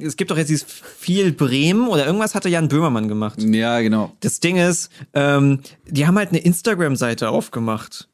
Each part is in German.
es gibt doch jetzt dieses viel Bremen oder irgendwas hatte Jan Böhmermann gemacht. Ja, genau. Das Ding ist, ähm, die haben halt eine Instagram-Seite aufgemacht.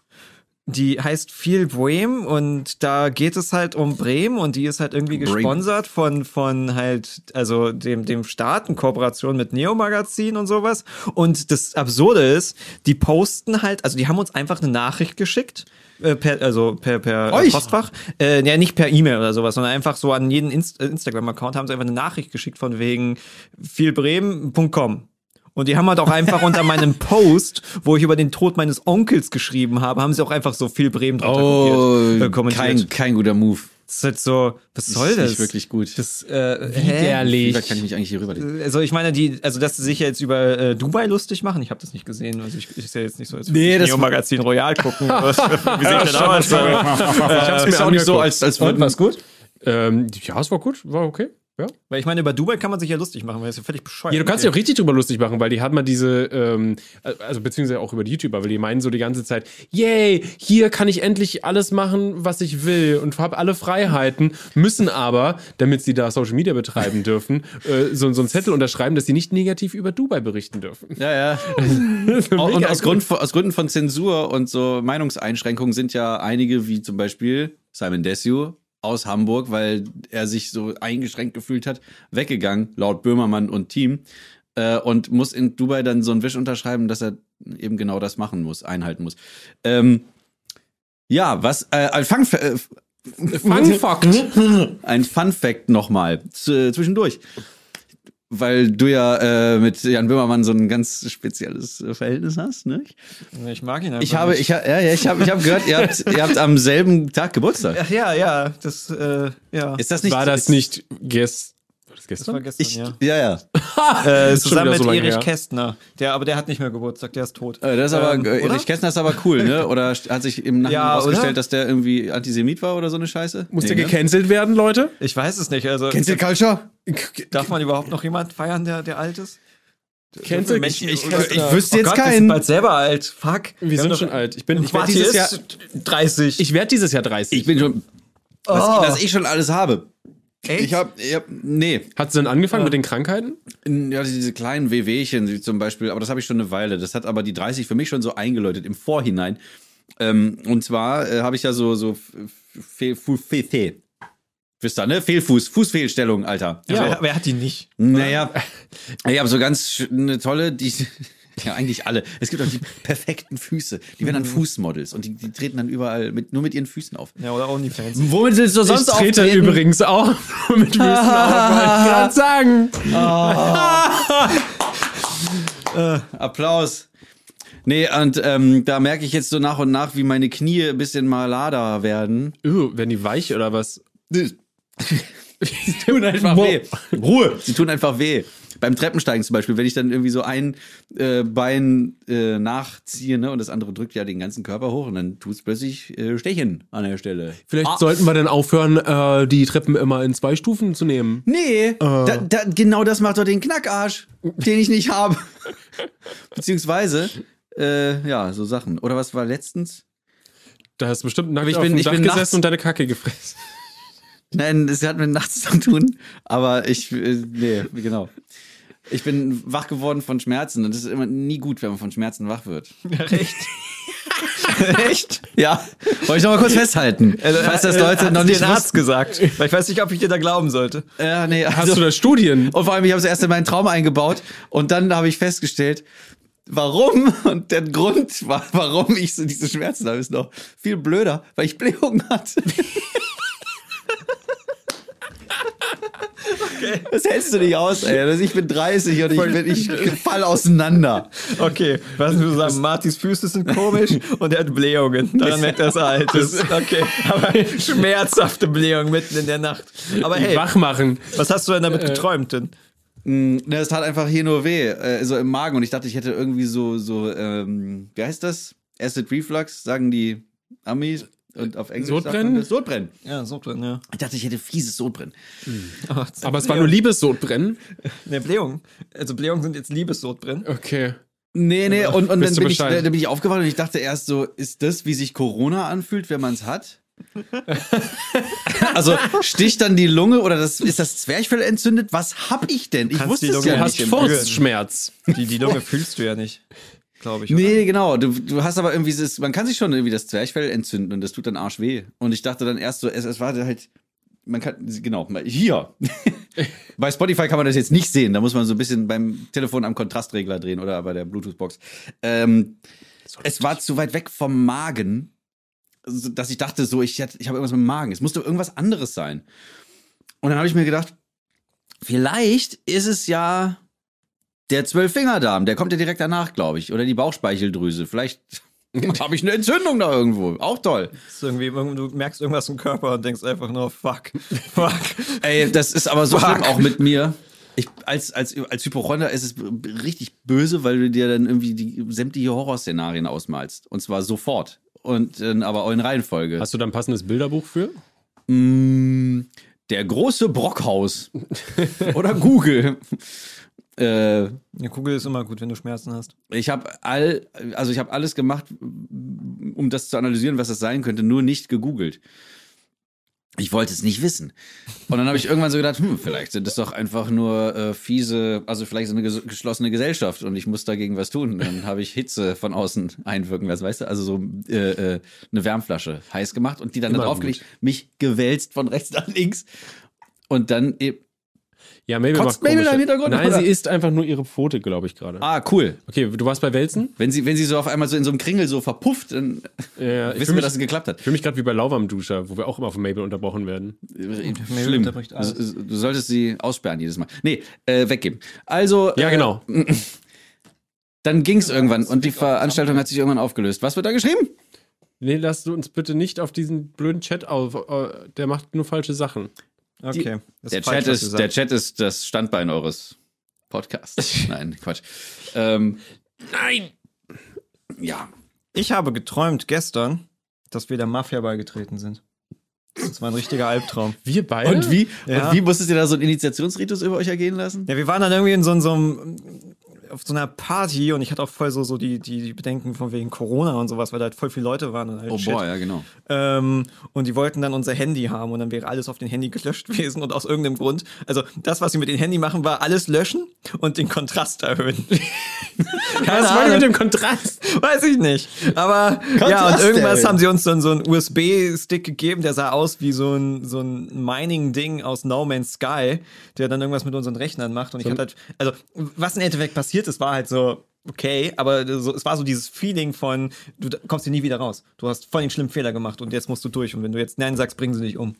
Die heißt viel Bremen und da geht es halt um Bremen und die ist halt irgendwie Bremen. gesponsert von, von halt, also dem, dem Staat in Kooperation mit Neo Magazin und sowas. Und das Absurde ist, die posten halt, also die haben uns einfach eine Nachricht geschickt. Äh, Per, also per, per Euch? Postfach. Äh, ja, nicht per E-Mail oder sowas, sondern einfach so an jeden Inst äh, Instagram-Account haben sie einfach eine Nachricht geschickt von wegen vielbremen.com. Und die haben halt auch einfach unter meinem Post, wo ich über den Tod meines Onkels geschrieben habe, haben sie auch einfach so viel Bremen drunter Oh, äh, kommentiert. kein, kein guter Move. Das ist halt so, was soll ist das? Nicht wirklich gut. Das, äh? Widerlich. Wie kann ich mich eigentlich hier rüberlegen? Also ich meine, die, also dass sie sich ja jetzt über äh, Dubai lustig machen, ich habe das nicht gesehen. Also ich, ich ist ja jetzt nicht so, als würde Nee, ich das- Magazin Royal gucken. Was, wie sehe ich denn aus? Ich hab's Ist auch nicht so, als, als würden, was gut? Ähm, ja, es war gut, war okay. Ja. Weil ich meine, über Dubai kann man sich ja lustig machen, weil es ist ja völlig bescheuert. Ja, du kannst dich auch richtig drüber lustig machen, weil die hat mal diese, ähm, also beziehungsweise auch über die YouTuber, weil die meinen so die ganze Zeit, yay, hier kann ich endlich alles machen, was ich will und habe alle Freiheiten, müssen aber, damit sie da Social Media betreiben dürfen, äh, so, so einen Zettel unterschreiben, dass sie nicht negativ über Dubai berichten dürfen. Ja, ja. Und aus. Grund, aus Gründen von Zensur und so Meinungseinschränkungen sind ja einige, wie zum Beispiel Simon Desue aus Hamburg, weil er sich so eingeschränkt gefühlt hat, weggegangen, laut Böhmermann und Team. Äh, und muss in Dubai dann so einen Wisch unterschreiben, dass er eben genau das machen muss, einhalten muss. Ähm, ja, was, äh, ein Fun, äh, Fun Fact. ein Fun Fact nochmal z- zwischendurch. Weil du ja äh, mit Jan Böhmermann so ein ganz spezielles äh, Verhältnis hast, ne? Ich mag ihn einfach Ich habe, nicht. ich, ha- ja, ja, ich habe, ich habe gehört, ihr habt, ihr habt am selben Tag Geburtstag. Ach ja, ja, das, äh, ja. Ist das nicht? War das nicht gest war das das war gestern? gestern, Ich, ja. ja, ja. Äh, zusammen mit so lange Erich her. Kästner. Der, aber der hat nicht mehr Geburtstag, der ist tot. Äh, Das ist aber, Ähm, äh, oder? Erich Kästner ist aber cool, ne? Oder hat sich im Nachhinein Ja, herausgestellt, oder? dass der irgendwie Antisemit war oder so eine Scheiße? Muss der ne? gecancelt werden, Leute? Ich weiß es nicht. Also, Cancel Culture? darf man überhaupt noch jemand feiern, der, der alt ist? Cancel Menschen- ich, ich, Oh Ich wüsste Oh jetzt Gott, wir sind keinen. bald selber alt. Fuck. Wir sind haben schon alt. Ich bin, ich werde dieses Jahr, ist 30. ich werde dieses Jahr 30. Ich bin schon, was, Oh. ich, was ich schon alles habe. Echt? Ich habe, ich hab, nee, Hat sie dann angefangen mit den Krankheiten? Ja, diese kleinen Wehwehchen wie zum Beispiel, aber das habe ich schon eine Weile. Das hat aber die 30 für mich schon so eingeläutet im Vorhinein. Ähm, und zwar äh, habe ich ja so so Fehl, Fu- Fe- Fe- Wisst ihr, ne? Fehlfuß, Fußfehlstellung, Alter. ja, So. wer, wer hat die nicht? Naja, ich habe so ganz eine tolle, die, ja eigentlich alle. Es gibt auch die perfekten Füße. Die werden dann Fußmodels und die, die treten dann überall mit, nur mit ihren Füßen auf. Ja, oder Onlyfans. Womit willst du sonst ich trete auftreten? übrigens auch mit Füßen auf, wollte ich gerade sagen. Applaus. Nee, und ähm, da merke ich jetzt so nach und nach, wie meine Knie ein bisschen malader werden. Uh, werden die weich oder was? Sie tun einfach weh. Ruhe. Sie tun einfach weh. Beim Treppensteigen zum Beispiel, wenn ich dann irgendwie so ein äh, Bein äh, nachziehe ne, und das andere drückt ja den ganzen Körper hoch und dann tut es plötzlich äh, Stechen an der Stelle. Vielleicht Ah. sollten wir dann aufhören, äh, die Treppen immer in zwei Stufen zu nehmen. Nee, da, da, genau das macht doch den Knackarsch, den ich nicht habe. Beziehungsweise, äh, ja, so Sachen. Oder was war letztens? Da hast du bestimmt nackt ich auf bin- dem ich Dach bin gesessen nachts- und deine Kacke gefressen. Nein, das hat mit nachts zu tun, aber ich, äh, nee, genau. Ich bin wach geworden von Schmerzen und das ist immer nie gut, wenn man von Schmerzen wach wird. Echt? Echt? Ja, wollte ich noch mal kurz festhalten. Falls das Leute Hat noch es nicht dir ein Arzt wussten. gesagt. Weil ich weiß nicht, ob ich dir da glauben sollte. Ja, nee, Hast also, du da Studien? und vor allem, ich habe es erst in meinen Traum eingebaut und dann habe ich festgestellt, warum und der Grund, war, warum ich so diese Schmerzen habe, ist noch viel blöder, weil ich Blähungen hatte. Das hältst du nicht aus, ey. Also ich bin 30 und ich, bin, ich fall auseinander. Okay, was du sagen? Martis Füße sind komisch und er hat Blähungen. Daran merkt er, dass er alt ist. Okay, aber schmerzhafte Blähungen mitten in der Nacht. Aber hey, Wach machen. was hast du denn damit geträumt denn? Ne, es tat einfach hier nur weh, äh, so im Magen. Und ich dachte, ich hätte irgendwie so, so, ähm, wie heißt das? Acid Reflux, sagen die Amis. Und auf Englisch sagt Sodbrennen? man das Sodbrennen. Ja, so drin, ja. Ich dachte, ich hätte fieses Sodbrennen. Aber es war nur Liebessodbrennen. Ne, Blähungen. Also Blähungen sind jetzt Liebessodbrennen. Okay. Nee, nee, und, und dann bin, ich, dann bin ich aufgewacht und ich dachte erst so, ist das, wie sich Corona anfühlt, wenn man es hat? Also sticht dann die Lunge oder das, ist das Zwerchfell entzündet? Was hab ich denn? Ich Kannst wusste die es Lunge ja Du Ja, hast nicht. nicht im Furzschmerz. Die, die Lunge fühlst du ja nicht, glaube ich. Oder? Nee, genau. Du, du hast aber irgendwie, das, man kann sich schon irgendwie das Zwerchfell entzünden und das tut dann arsch weh. Und ich dachte dann erst so, es, es war halt, man kann, genau, hier. bei Spotify kann man das jetzt nicht sehen. Da muss man so ein bisschen beim Telefon am Kontrastregler drehen oder bei der Bluetooth-Box. Ähm, es war zu weit weg vom Magen, dass ich dachte so, ich, ich habe irgendwas mit dem Magen. Es musste irgendwas anderes sein. Und dann habe ich mir gedacht, vielleicht ist es ja der Zwölffingerdarm, der kommt ja direkt danach, glaube ich. Oder die Bauchspeicheldrüse. Vielleicht habe ich eine Entzündung da irgendwo. Auch toll. Irgendwie, du merkst irgendwas im Körper und denkst einfach nur, fuck, fuck. Ey, das ist aber so Fuck. schlimm auch mit mir. Ich, als, als, als Hypochonder ist es richtig böse, weil du dir dann irgendwie die sämtliche Horrorszenarien ausmalst. Und zwar sofort. Und äh, aber auch in Reihenfolge. Hast du da ein passendes Bilderbuch für? Mm, der große Brockhaus. Oder Google. Äh, Eine Kugel ist immer gut, wenn du Schmerzen hast. Ich habe all, also ich habe alles gemacht, um das zu analysieren, was das sein könnte, nur nicht gegoogelt. Ich wollte es nicht wissen. Und dann habe ich irgendwann so gedacht, hm, vielleicht sind es doch einfach nur äh, fiese, also vielleicht so eine ges geschlossene Gesellschaft und ich muss dagegen was tun. Dann habe ich Hitze von außen einwirken lassen, weißt du? Also so äh, äh, eine Wärmflasche heiß gemacht und die dann da draufgelegt, mich gewälzt von rechts nach links. Und dann eben, Ja, Mabel Kotzt macht Mabel im Hintergrund, Nein, oder? sie isst einfach nur ihre Pfote, glaube ich, gerade. ah, cool. Okay, du warst bei Wälzen? Wenn sie, wenn sie so auf einmal so in so einem Kringel so verpufft, dann Ja, ich wissen fühle wir, mich, dass es geklappt hat. fühl mich gerade wie bei Lauwarmduscher, wo wir auch immer von Mabel unterbrochen werden. Schlimm. unterbricht alles. Du, du solltest sie aussperren jedes Mal. Nee, äh, weggeben. Also, Ja, äh, genau. dann ging's irgendwann und die Veranstaltung hat sich irgendwann aufgelöst. Was wird da geschrieben? Nee, lass du uns bitte nicht auf diesen blöden Chat auf. äh, Der macht nur falsche Sachen. Okay. das Der falsch, Chat, ist, der Chat ist das Standbein eures Podcasts. Nein, Quatsch. Ähm, Nein! ja. Ich habe geträumt gestern, dass wir der Mafia beigetreten sind. Das war ein richtiger Albtraum. Wir beide? Und wie, Ja. und wie musstet ihr da so einen Initiationsritus über euch ergehen lassen? Ja, wir waren dann irgendwie in so, so einem auf so einer Party und ich hatte auch voll so, so die, die Bedenken von wegen Corona und sowas, weil da halt voll viele Leute waren und halt Oh Shit. boah, ja, genau. Ähm, und die wollten dann unser Handy haben und dann wäre alles auf den Handy gelöscht gewesen und aus irgendeinem Grund, also das, was sie mit dem Handy machen, war alles löschen und den Kontrast erhöhen. Was war denn Ahnung. mit dem Kontrast? Weiß ich nicht. Aber ja, und Kontrast irgendwas haben sie uns dann so einen USB-Stick gegeben, der sah aus wie so ein, so ein Mining-Ding aus No Man's Sky, der dann irgendwas mit unseren Rechnern macht. Und ich hatte halt, also, was im Endeffekt passiert ist, war halt so, okay, aber so, es war so dieses Feeling von, du kommst hier nie wieder raus. Du hast voll den schlimmen Fehler gemacht und jetzt musst du durch. Und wenn du jetzt Nein sagst, bringen sie dich um.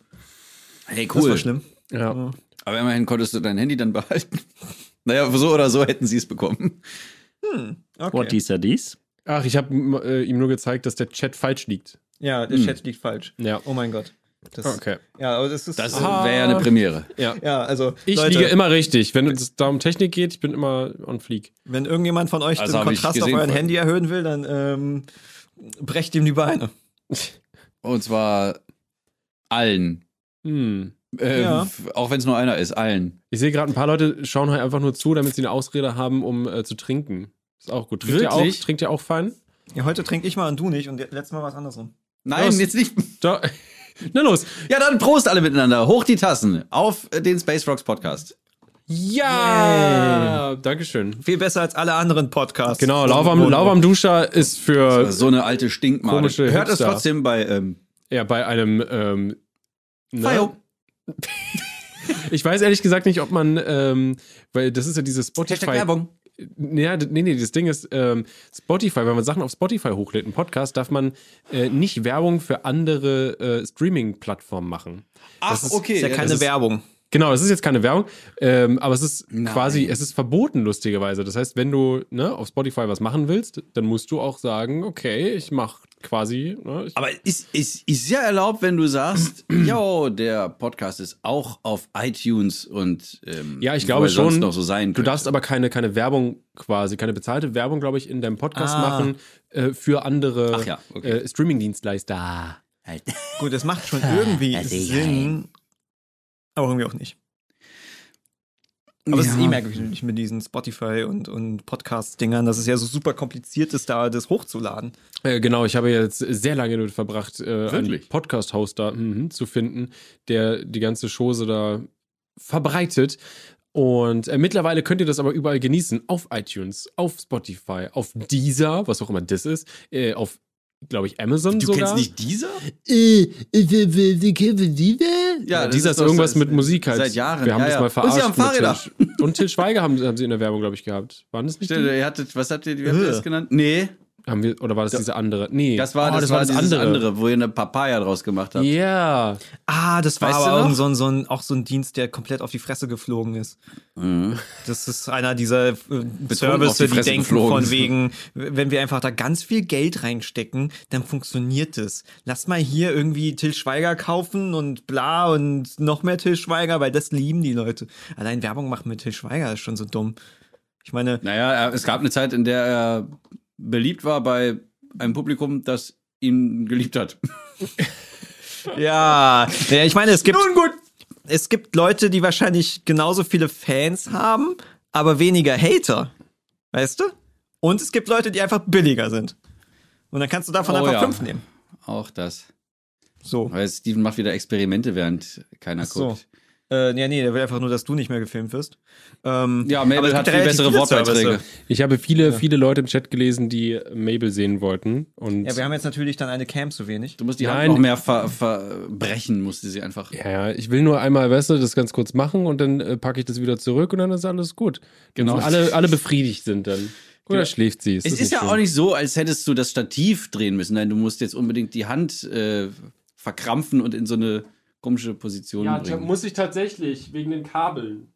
Hey, Das war cool. schlimm. Ja. Aber immerhin konntest du dein Handy dann behalten. Naja, so oder so hätten sie es bekommen. Okay. What is dies? Ach, ich habe äh, ihm nur gezeigt, dass der Chat falsch liegt. Ja, der Chat liegt falsch. Ja. Oh mein Gott. Das, Okay. Ja, aber das ist. Das Aha. wäre ja eine Premiere. Ja. ja, also. Ich Leute, liege immer richtig. Wenn es da um Technik geht, ich bin immer on fleek. Wenn irgendjemand von euch Also den Kontrast auf gesehen euren vorhin. Handy erhöhen will, dann ähm, brecht ihm die Beine. Und zwar allen. Hm. Äh, Ja. Auch wenn es nur einer ist, allen. Ich sehe gerade, ein paar Leute schauen halt einfach nur zu, damit sie eine Ausrede haben, um äh, zu trinken. Ist auch gut. Trinkt ihr auch, trinkt ihr auch fein? Ja, heute trinke ich mal und du nicht und letztes Mal war es andersrum. Nein, Los. jetzt nicht. Da, na los. Ja, dann Prost alle miteinander. Hoch die Tassen auf äh, den Space Rocks Podcast. Ja! Dankeschön. Viel besser als alle anderen Podcasts. Genau, Lauwarm, Lauwarm Duscher ist für, So eine alte Stinkmade. Komische Hört es trotzdem bei ähm, ja, bei einem, ähm, ne? Ich weiß ehrlich gesagt nicht, ob man, ähm, weil das ist ja dieses Spotify. Hashtag Werbung. Ja, nee, nee, das Ding ist, ähm, Spotify, wenn man Sachen auf Spotify hochlädt, einen Podcast, darf man äh, nicht Werbung für andere äh, Streaming-Plattformen machen. Ach, ist- okay. Ist ja Ja, keine das ist- Werbung. Genau, es ist jetzt keine Werbung, ähm, aber es ist Nein. quasi, es ist verboten, lustigerweise. Das heißt, wenn du ne, auf Spotify was machen willst, dann musst du auch sagen, okay, ich mach quasi, ne, ich, Aber ist, ist, ist ja erlaubt, wenn du sagst, yo, der Podcast ist auch auf iTunes und ähm, Ja, ich glaube schon. noch so sein Du könnte. darfst aber keine, keine Werbung quasi, keine bezahlte Werbung, glaube ich, in deinem Podcast Ah. machen äh, für andere Ach ja, okay. äh, Streaming-Dienstleister. halt. Gut, das macht schon irgendwie Sinn. Aber irgendwie auch nicht. Aber es ist Ja. eh merkwürdig mit diesen Spotify und, und Podcast-Dingern, dass es ja so super kompliziert ist, da das hochzuladen. Äh, genau, ich habe jetzt sehr lange damit verbracht, äh, einen Wirklich? Podcast-Host da mhm, zu finden, der die ganze Chose da verbreitet. Und äh, mittlerweile könnt ihr das aber überall genießen. Auf iTunes, auf Spotify, auf Deezer, was auch immer das ist, äh, auf, glaube ich, Amazon Du sogar. kennst nicht dieser? Äh, Deezer? Ja, das dieser ist ist irgendwas mit Musik halt. seit Jahren, Wir haben ja, das ja. mal Und verarscht. sie haben Fahrräder. Til- Und Till Schweiger haben, haben sie in der Werbung, glaube ich, gehabt. Waren das nicht die? Ihr hattet, was habt ihr, wie habt ihr das genannt? Nee, Haben wir, oder war das diese andere? Nee. das war, Oh, das, war dieses andere. wo ihr eine Papaya draus gemacht habt. Ja. Ah, das war Weißt aber irgend so ein, so ein, auch so ein Dienst, der komplett auf die Fresse geflogen ist. Das ist einer dieser äh, Services, die die, denken geflogen. von wegen, wenn wir einfach da ganz viel Geld reinstecken, dann funktioniert es. Lass mal hier irgendwie Till Schweiger kaufen und bla und noch mehr Till Schweiger, weil das lieben die Leute. Allein Werbung machen mit Till Schweiger ist schon so dumm. Ich meine, Naja, es gab eine Zeit, in der er beliebt war bei einem Publikum, das ihn geliebt hat. ja, ich meine, es gibt, es gibt Leute, die wahrscheinlich genauso viele Fans haben, aber weniger Hater. Weißt du? Und es gibt Leute, die einfach billiger sind. Und dann kannst du davon Oh einfach ja. fünf nehmen. Auch das. So. Weil Steven macht wieder Experimente, während keiner so. guckt. Äh, nee, nee, der will einfach nur, dass du nicht mehr gefilmt wirst. Ähm, Ja, Mabel es hat viel bessere Wortbeiträge. Ich habe viele, viele Leute im Chat gelesen, die Mabel sehen wollten. Und Ja, wir haben jetzt natürlich dann eine Cam zu wenig. Du musst die Hand Nein. noch mehr ver verbrechen, musste sie einfach. ja, ja, ich will nur einmal, weißt du, das ganz kurz machen und dann äh, packe ich das wieder zurück und dann ist alles gut. Genau. Genau. Alle, alle befriedigt sind dann. Oder schläft sie? Es das ist ja schön? auch nicht so, als hättest du das Stativ drehen müssen. Nein, du musst jetzt unbedingt die Hand äh, verkrampfen und in so eine komische Position bringen. muss ich tatsächlich, wegen den Kabeln.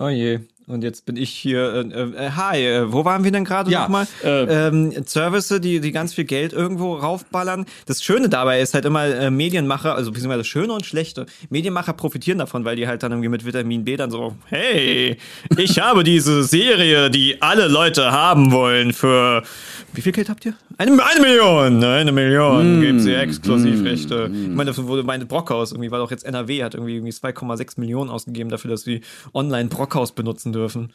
Oh je. Und jetzt bin ich hier. Äh, äh, hi, äh, wo waren wir denn gerade Ja, nochmal? äh, ähm, Services, die, die ganz viel Geld irgendwo raufballern. Das Schöne dabei ist halt immer äh, Medienmacher, also beziehungsweise das Schöne und Schlechte. Medienmacher profitieren davon, weil die halt dann irgendwie mit Vitamin B dann so, hey, ich habe diese Serie, die alle Leute haben wollen für wie viel Geld habt ihr? Eine, eine Million! Eine Million geben sie Exklusivrechte. Ich meine, dafür wurde meine Brockhaus, irgendwie war doch jetzt NRW, hat irgendwie 2,6 Millionen ausgegeben dafür, dass sie online Brockhaus benutzen dürfen.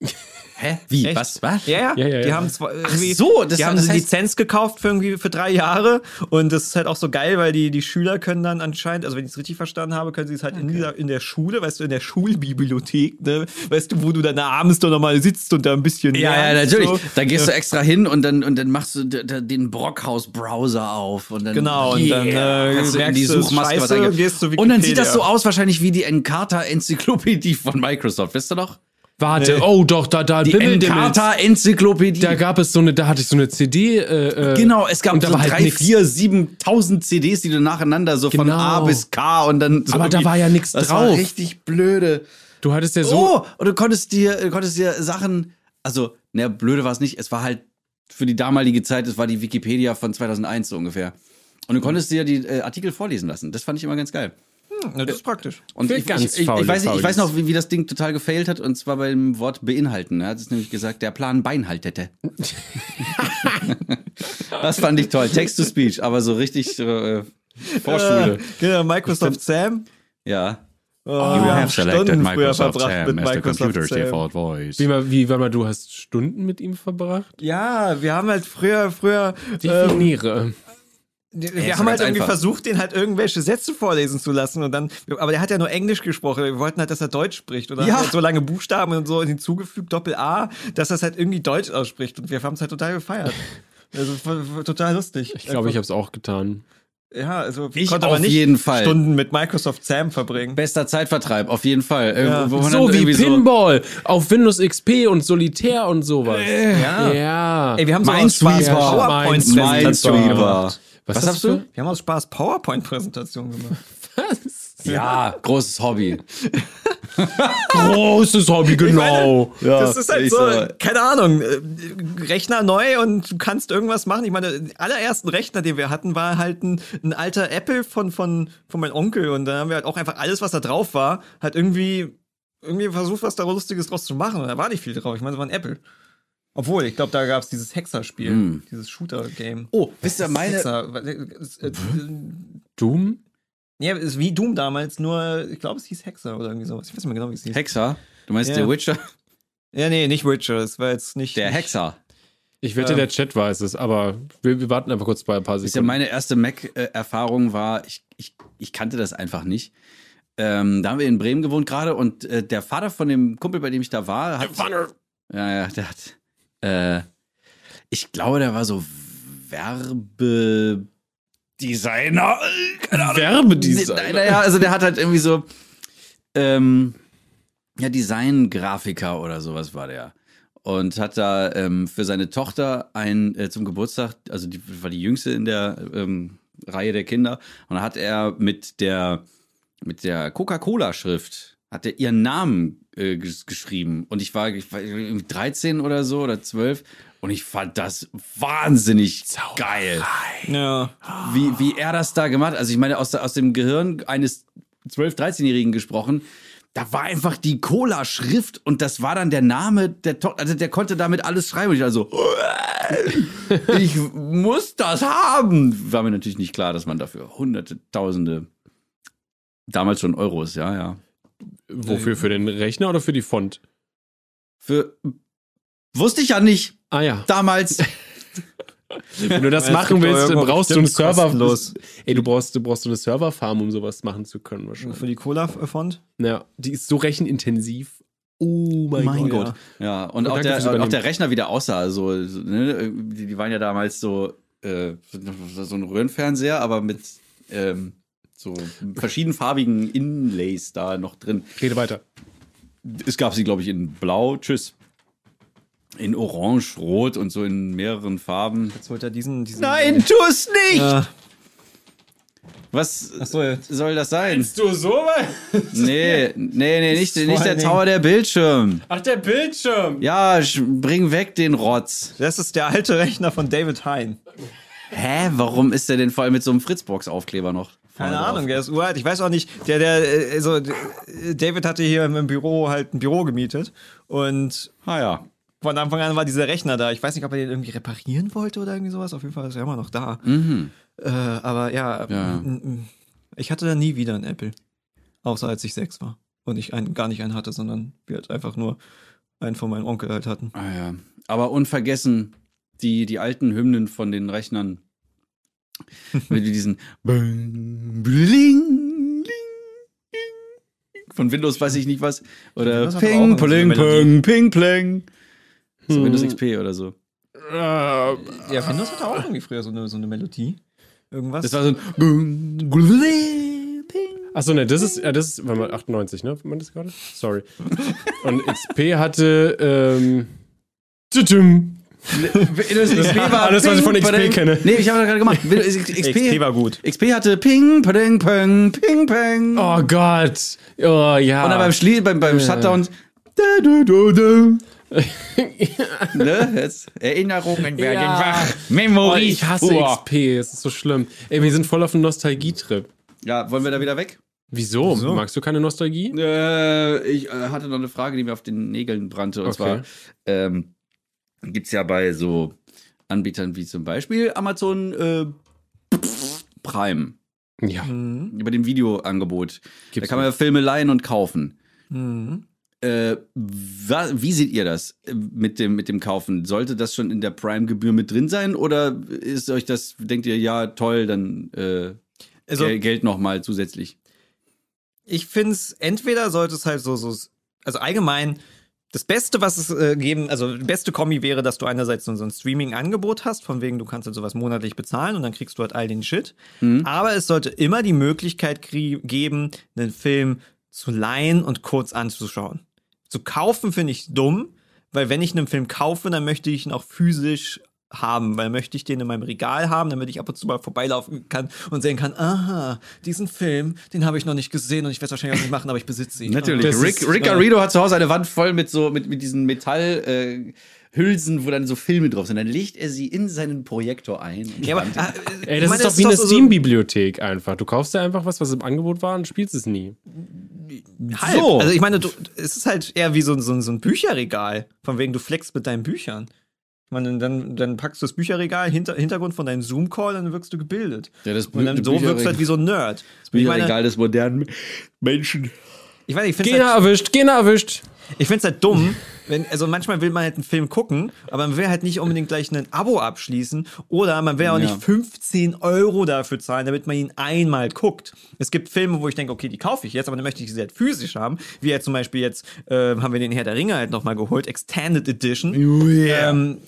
Hä? Wie? Echt? Was? Was? Ja, ja. Ja, ja, Die ja. haben zwar irgendwie, so, das- die haben das eine heißt- Lizenz gekauft für irgendwie für drei Jahre und das ist halt auch so geil, weil die, die Schüler können dann anscheinend, also wenn ich es richtig verstanden habe, können sie es halt in, dieser, in der Schule, weißt du, in der Schulbibliothek, ne, weißt du, wo du dann abends doch nochmal sitzt und da ein bisschen Ja, ja, natürlich. So. Da gehst du extra hin und dann, und dann machst du den Brockhaus-Browser auf. Und dann, Genau, und dann, äh, kannst du in die du, Suchmaske was scheiße eingeben. und gehst zu Und dann sieht das so aus wahrscheinlich wie die Encarta-Enzyklopädie von Microsoft. Wisst ihr noch? Warte, Nee. oh doch, da, da Die bimmelte es. Encarta-Enzyklopädie. Da gab es so eine, da hatte ich so eine CD. Äh, äh, Genau, es gab und da so war halt drei, nix. vier, siebentausend CDs, die du nacheinander so von Genau. A bis K und dann so Aber da war ja nix das War drauf. richtig blöde. Du hattest ja so. Oh, und du konntest dir, du konntest dir Sachen, also, naja, blöde war es nicht, es war halt für die damalige Zeit, es war die Wikipedia von 2001 so ungefähr. Und du konntest dir die äh, Artikel vorlesen lassen. Das fand ich immer ganz geil. Ja, das ist praktisch. Und ich, ganz ich, ich, weiß, ich weiß noch, wie, wie das Ding total gefailt hat, und zwar beim Wort beinhalten. Er hat es nämlich gesagt, der Plan beinhaltete. das fand ich toll. Text-to-Speech, aber so richtig äh, Vorschule. Äh, genau, Microsoft Sam. Ja. Oh, wir haben Stunden früher verbracht mit Microsoft Sam. voice. Wie, wie, warte mal, du hast Stunden mit ihm verbracht? Ja, wir haben halt früher, früher, ähm, Definiere. Wir ist haben halt irgendwie einfach. versucht, den halt irgendwelche Sätze vorlesen zu lassen und dann, aber der hat ja nur Englisch gesprochen. Wir wollten halt, dass er Deutsch spricht oder Ja. halt so lange Buchstaben und so hinzugefügt, Doppel A, dass er es halt irgendwie Deutsch ausspricht und wir haben es halt total gefeiert. Also war, war total lustig. ich glaube, ich habe es auch getan. ja, also Ich konnte auf aber nicht jeden Fall. Stunden mit Microsoft Sam verbringen. Bester Zeitvertreib, auf jeden Fall. Äh, Ja. So wie irgendwie so- Pinball auf Windows XP und Solitär und sowas. Ja. Ja. Ey, wir haben so Minesweeper. PowerPoint-Präsentationen Minesweeper. Was, Was hast hast du? du? Wir haben aus Spaß PowerPoint-Präsentationen gemacht. Ja, großes Hobby. Großes Hobby, genau. Ja, das ist halt so, so- keine Ahnung, äh, Rechner neu und du kannst irgendwas machen. Ich meine, den allerersten Rechner, den wir hatten, war halt ein, ein alter Apple von, von, von meinem Onkel und dann haben wir halt auch einfach alles, was da drauf war, halt irgendwie, irgendwie versucht, was da Lustiges draus zu machen. Und da war nicht viel drauf. Ich meine, es war ein Apple. Obwohl, ich glaube, da gab es dieses Hexer-Spiel, dieses Shooter-Game. Oh, wisst ihr, meine. Hexer. äh, äh, Doom? Ja, es ist wie Doom damals, nur ich glaube, es hieß Hexer oder irgendwie sowas. Ich weiß nicht mehr genau, wie es hieß. Hexer. Du meinst Ja. der Witcher? Ja, nee, nicht Witcher. Das war jetzt nicht. Der nicht- Hexer. Ich wette, der Chat weiß es, aber wir, wir warten einfach kurz bei ein paar Ist ja Sekunden. meine erste Mac-Erfahrung war, ich, ich, ich kannte das einfach nicht. Ähm, da haben wir in Bremen gewohnt gerade und äh, der Vater von dem Kumpel, bei dem ich da war, hat. Ja, ja, der hat. Äh, ich glaube, der war so Werbedesigner. Keine Ahnung. Werbedesigner. Naja, also der hat halt irgendwie so. Ähm, ja, Design-Grafiker oder sowas war der. Und hat da ähm, für seine Tochter ein äh, zum Geburtstag, also die war die jüngste in der ähm, Reihe der Kinder, und da hat er mit der mit der Coca-Cola-Schrift hat er ihren Namen äh, ges geschrieben. Und ich war, ich war irgendwie 13 oder so oder 12 und ich fand das wahnsinnig geil Ja. wie, wie er das da gemacht hat. Also ich meine, aus, der, aus dem Gehirn eines 12-, 13-Jährigen gesprochen, da war einfach die Cola-Schrift und das war dann der Name der Tochter. Also der konnte damit alles schreiben. Und ich also, ich muss das haben. War mir natürlich nicht klar, dass man dafür hunderte, tausende, damals schon Euros, ja, ja. Wofür? Für den Rechner oder für die Font? Für, wusste ich ja nicht Ah ja. damals. Wenn du das Es machen willst, irgendwo brauchst du einen Server. kostenlos. Ey, du brauchst, du brauchst so eine Serverfarm, um sowas machen zu können wahrscheinlich. Für die Cola-Font? Ja, die ist so rechenintensiv. Oh mein, Mein Gott. Gott. Ja, und Oh, auch, der, auch der Rechner wieder aussah. So, so, ne? die, die waren ja damals so, äh, so ein Röhrenfernseher, aber mit ähm, so verschiedenfarbigen Inlays da noch drin. Rede weiter. Es gab sie, glaube ich, in Blau, tschüss. In Orange, Rot und so in mehreren Farben. Jetzt holt er diesen. diesen Nein, tu es nicht! Äh, Was achso, jetzt. soll das sein? du so weit? Nee, nee, nee, nicht, nicht der Tower der Bildschirm. Ach, der Bildschirm. Ja, bring weg den Rotz. Das ist der alte Rechner von David Hein. Hä, warum ist der denn vor allem mit so einem Fritzbox-Aufkleber noch? Keine drauf? Ahnung, der ist uralt. Ich weiß auch nicht, der, der, äh, also, David hatte hier im Büro halt ein Büro gemietet und Ah ja. von Anfang an war dieser Rechner da. Ich weiß nicht, ob er den irgendwie reparieren wollte oder irgendwie sowas. Auf jeden Fall ist er immer noch da. Mhm. Äh, aber ja, Ja. ich hatte da nie wieder einen Apple. Außer als ich sechs war. Und ich einen, gar nicht einen hatte, sondern wir halt einfach nur einen von meinem Onkel halt hatten. Ah ja. Aber unvergessen die, die alten Hymnen von den Rechnern. Mit diesen Bling, Von Windows weiß ich nicht was. Oder Ping, Pling. Pling, Ping, Pling. So Hm. Windows XP oder so. Äh, Ja, Windows hatte auch irgendwie früher so eine, so eine Melodie. Irgendwas. Das war so ein. Achso, ne, das ist, ja, das ist, warte mal, 98, ne? War das gerade? Sorry. Und XP hatte, ähm, Windows XP war alles, was ich von Ping, XP Pling. kenne. Nee, ich habe das gerade gemacht. Windows XP, XP war gut. XP hatte Ping, Ping, Ping, Ping, Ping. Oh Gott. Oh ja. Und dann beim Schlie beim, beim Shutdown. Da, du, du, du. ne? Jetzt Erinnerungen werden Ja. wach. oh, Memory. ich hasse Fuhr. XP. Es ist so schlimm. Ey, wir sind voll auf einem Nostalgietrip. Ja, wollen wir da wieder weg? Wieso? Wieso? Magst du keine Nostalgie? Äh, ich äh, hatte noch eine Frage, die mir auf den Nägeln brannte. Und Okay. zwar ähm, gibt es ja bei so Anbietern wie zum Beispiel Amazon äh, Prime. Ja. Mhm. Über dem Videoangebot. Gibt's da kann man ja Filme leihen und kaufen. Mhm. Äh, wie seht ihr das äh, mit dem, mit dem Kaufen? Sollte das schon in der Prime-Gebühr mit drin sein oder ist euch das, denkt ihr, ja, toll, dann äh, Also, Gel- Geld nochmal zusätzlich? ich finde es, entweder sollte es halt so, so, also allgemein, das Beste, was es äh, geben, also die beste Kombi wäre, dass du einerseits so, so ein Streaming-Angebot hast, von wegen du kannst halt sowas monatlich bezahlen und dann kriegst du halt all den Shit. Mhm. Aber es sollte immer die Möglichkeit geben, einen Film zu leihen und kurz anzuschauen. Zu kaufen finde ich dumm, weil wenn ich einen Film kaufe, dann möchte ich ihn auch physisch haben, weil möchte ich den in meinem Regal haben, damit ich ab und zu mal vorbeilaufen kann und sehen kann, aha, diesen Film, den habe ich noch nicht gesehen und ich werde es wahrscheinlich auch nicht machen, aber ich besitze ihn. Natürlich. Das Rick, ist- Rick Arrido hat zu Hause eine Wand voll mit so mit, mit diesen Metallhülsen, äh, Hülsen, wo dann so Filme drauf sind. Dann legt er sie in seinen Projektor ein. Ja, aber, äh, Ey, das meine, ist doch wie eine so- Steam-Bibliothek einfach. Du kaufst dir einfach was, was im Angebot war und spielst es nie. Halb. So. Also ich meine, du, es ist halt eher wie so, ein- so, ein- so ein Bücherregal, von wegen du flexst mit deinen Büchern. Ich meine, dann, dann packst du das Bücherregal hinter Hintergrund von deinem Zoom-Call, dann wirkst du gebildet. Ja, das Und dann so wirkst du Bücherregal- halt wie so ein Nerd. das ich meine, Bücherregal des modernen Menschen. ich, meine, ich finde Gegner halt, erwischt, Gegner erwischt. Ich find's halt dumm, wenn, also manchmal will man halt einen Film gucken, aber man will halt nicht unbedingt gleich ein Abo abschließen oder man will auch Ja. nicht 15 Euro dafür zahlen, damit man ihn einmal guckt. Es gibt Filme, wo ich denke, okay, die kaufe ich jetzt, aber dann möchte ich sie halt physisch haben. Wie jetzt zum Beispiel jetzt äh, haben wir den Herr der Ringe halt nochmal geholt, Extended Edition. Ähm,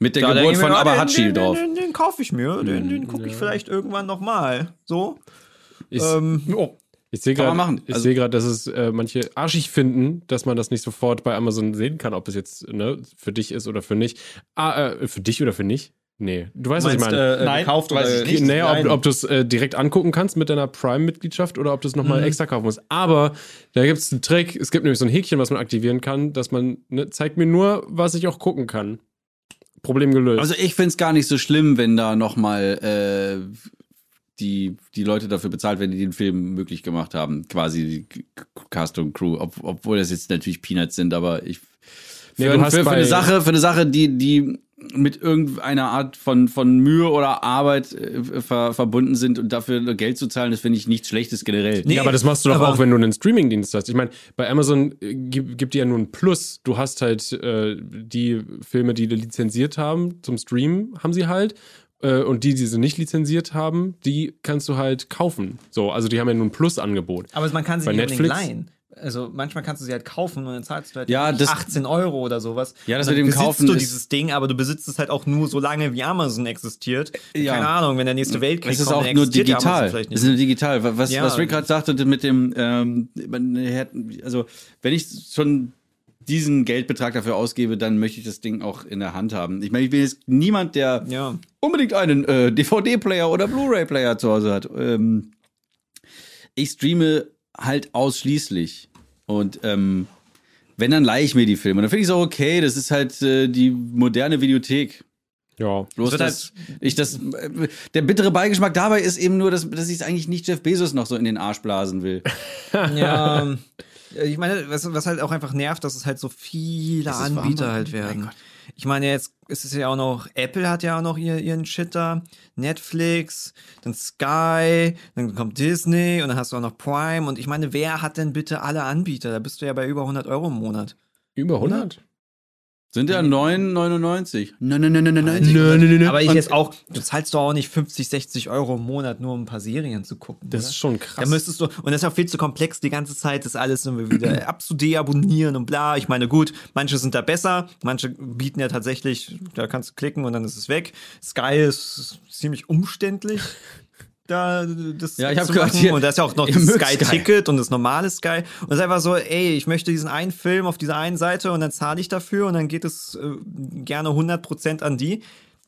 Mit der da Geburt von ah, Abahachi den, drauf. Den, den, den kaufe ich mir, den, den gucke ich vielleicht irgendwann nochmal. So. Ich, Ähm, oh. Ich sehe gerade, ich Also- sehe gerade, dass es äh, manche arschig finden, dass man das nicht sofort bei Amazon sehen kann, ob es jetzt ne, für dich ist oder für nicht. Ah, äh, für dich oder für nicht? Nee, du weißt, was ich Meinst, meine. äh, Nein, gekauft weiß oder ich nicht. Nee, ob, ob du es äh, direkt angucken kannst mit deiner Prime-Mitgliedschaft oder ob du es nochmal Mhm. extra kaufen musst. Aber da gibt es einen Trick. Es gibt nämlich so ein Häkchen, was man aktivieren kann, dass man, ne, zeigt mir nur, was ich auch gucken kann. Problem gelöst. Also ich find's gar nicht so schlimm, wenn da nochmal äh, die, die Leute dafür bezahlt werden, die den Film möglich gemacht haben. Quasi die Cast und Crew. Ob, obwohl das jetzt natürlich Peanuts sind, aber ich. Für, Nee, hast für, für eine Sache, für eine Sache, die, die mit irgendeiner Art von, von Mühe oder Arbeit äh, ver, verbunden sind und dafür Geld zu zahlen, das finde ich nichts Schlechtes generell. Nee, ja, aber das machst du doch aber- auch, wenn du einen Streamingdienst hast. Ich meine, bei Amazon äh, gibt, gibt dir ja nur ein Plus. Du hast halt äh, die Filme, die die lizenziert haben zum Streamen, haben sie halt. Äh, und die, die sie nicht lizenziert haben, die kannst du halt kaufen. So, also die haben ja nur ein Plus-Angebot. Aber man kann sie Bei nicht unbedingt Netflix? leihen. Also manchmal kannst du sie halt kaufen und dann zahlst du halt Ja, das- 18 Euro oder sowas. Ja, das mit dem besitzt Kaufen du dieses Ding, aber du besitzt es halt auch nur so lange, wie Amazon existiert. Ja. Keine Ahnung, wenn der nächste Weltkrieg Es ist kommt, auch nur digital. Es ist nur digital. Was, Ja. was Rick gerade sagte mit dem, ähm, also wenn ich schon diesen Geldbetrag dafür ausgebe, dann möchte ich das Ding auch in der Hand haben. Ich meine, ich bin jetzt niemand, der Ja. unbedingt einen äh, DVD-Player oder Blu-ray-Player zu Hause hat. Ähm, ich streame halt ausschließlich. Und ähm, wenn, dann leihe ich mir die Filme. Dann finde ich es auch okay. Das ist halt äh, die moderne Videothek. Ja. Bloß, wird dass ich das, äh, der bittere Beigeschmack dabei ist eben nur, dass, dass ich es eigentlich nicht Jeff Bezos noch so in den Arsch blasen will. Ja. ähm, Ich meine, was, was halt auch einfach nervt, dass es halt so viele Anbieter warm. halt werden. Ich meine, jetzt ist es ja auch noch, Apple hat ja auch noch ihr, ihren Shit da, Netflix, dann Sky, dann kommt Disney und dann hast du auch noch Prime und ich meine, wer hat denn bitte alle Anbieter? Da bist du ja bei über 100 Euro im Monat. Über 100? Sind ja 9,99. Nein, nein, nein, nein, nein. Aber ich jetzt auch, du zahlst doch auch nicht 50, 60 Euro im Monat, nur um ein paar Serien zu gucken. Das oder? ist schon Da krass. müsstest du, und das ist auch viel zu komplex, die ganze Zeit das alles immer wieder abzudeabonnieren und bla. Ich meine, gut, manche sind da besser, manche bieten ja tatsächlich, da kannst du klicken und dann ist es weg. Sky ist ziemlich umständlich. Da das Ja, ich hab gehört, hier- und da ist ja auch noch das mögt Sky. Sky-Ticket und das normale Sky. Und es ist einfach so, ey, ich möchte diesen einen Film auf dieser einen Seite und dann zahle ich dafür und dann geht es äh, gerne 100% an die.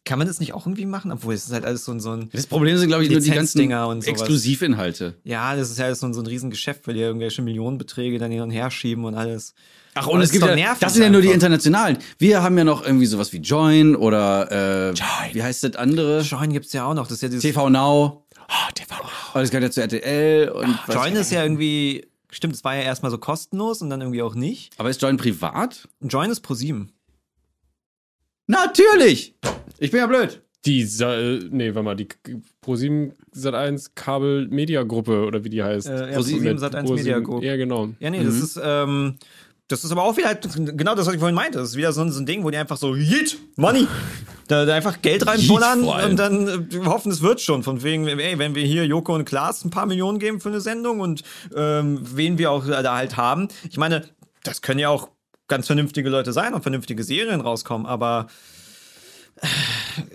Kann man das nicht auch irgendwie machen? Obwohl, es ist halt alles so ein, so ein Das Problem sind, glaube ich, nur die ganzen und sowas. Exklusivinhalte. ja, das ist ja so ein, so ein Riesengeschäft, weil die irgendwelche Millionenbeträge dann hin und her schieben und alles. Ach, und das es gibt ja, nervig das sind ja nur die internationalen. Wir haben ja noch irgendwie sowas wie Join oder, äh, wie heißt das andere? Join gibt's ja auch noch. Das ist ja dieses. TV Now. Oh, TV. Oh, das gehört ja zu RTL und was- Join ist ja irgendwie. Stimmt, es war ja erstmal so kostenlos und dann irgendwie auch nicht. Aber ist Join privat? Join ist pro 7. Natürlich! Ich bin ja blöd. Die, Sa äh, nee, warte mal, die Pro7 Sat1 Kabel Media Gruppe oder wie die heißt. Äh, ja, ProSieben Pro7 Sat1 ProSieben- Media Group. Ja, genau. Ja, nee, das ist. Ähm, das ist aber auch wieder halt, genau das, was ich vorhin meinte. Das ist wieder so ein, so ein Ding, wo die einfach so, Yeet, Money, da, da einfach Geld reinbullern und dann äh, hoffen, es wird schon. Von wegen, ey, wenn wir hier Joko und Klaas ein paar Millionen geben für eine Sendung und ähm, wen wir auch da halt haben. Ich meine, das können ja auch ganz vernünftige Leute sein und vernünftige Serien rauskommen, aber äh,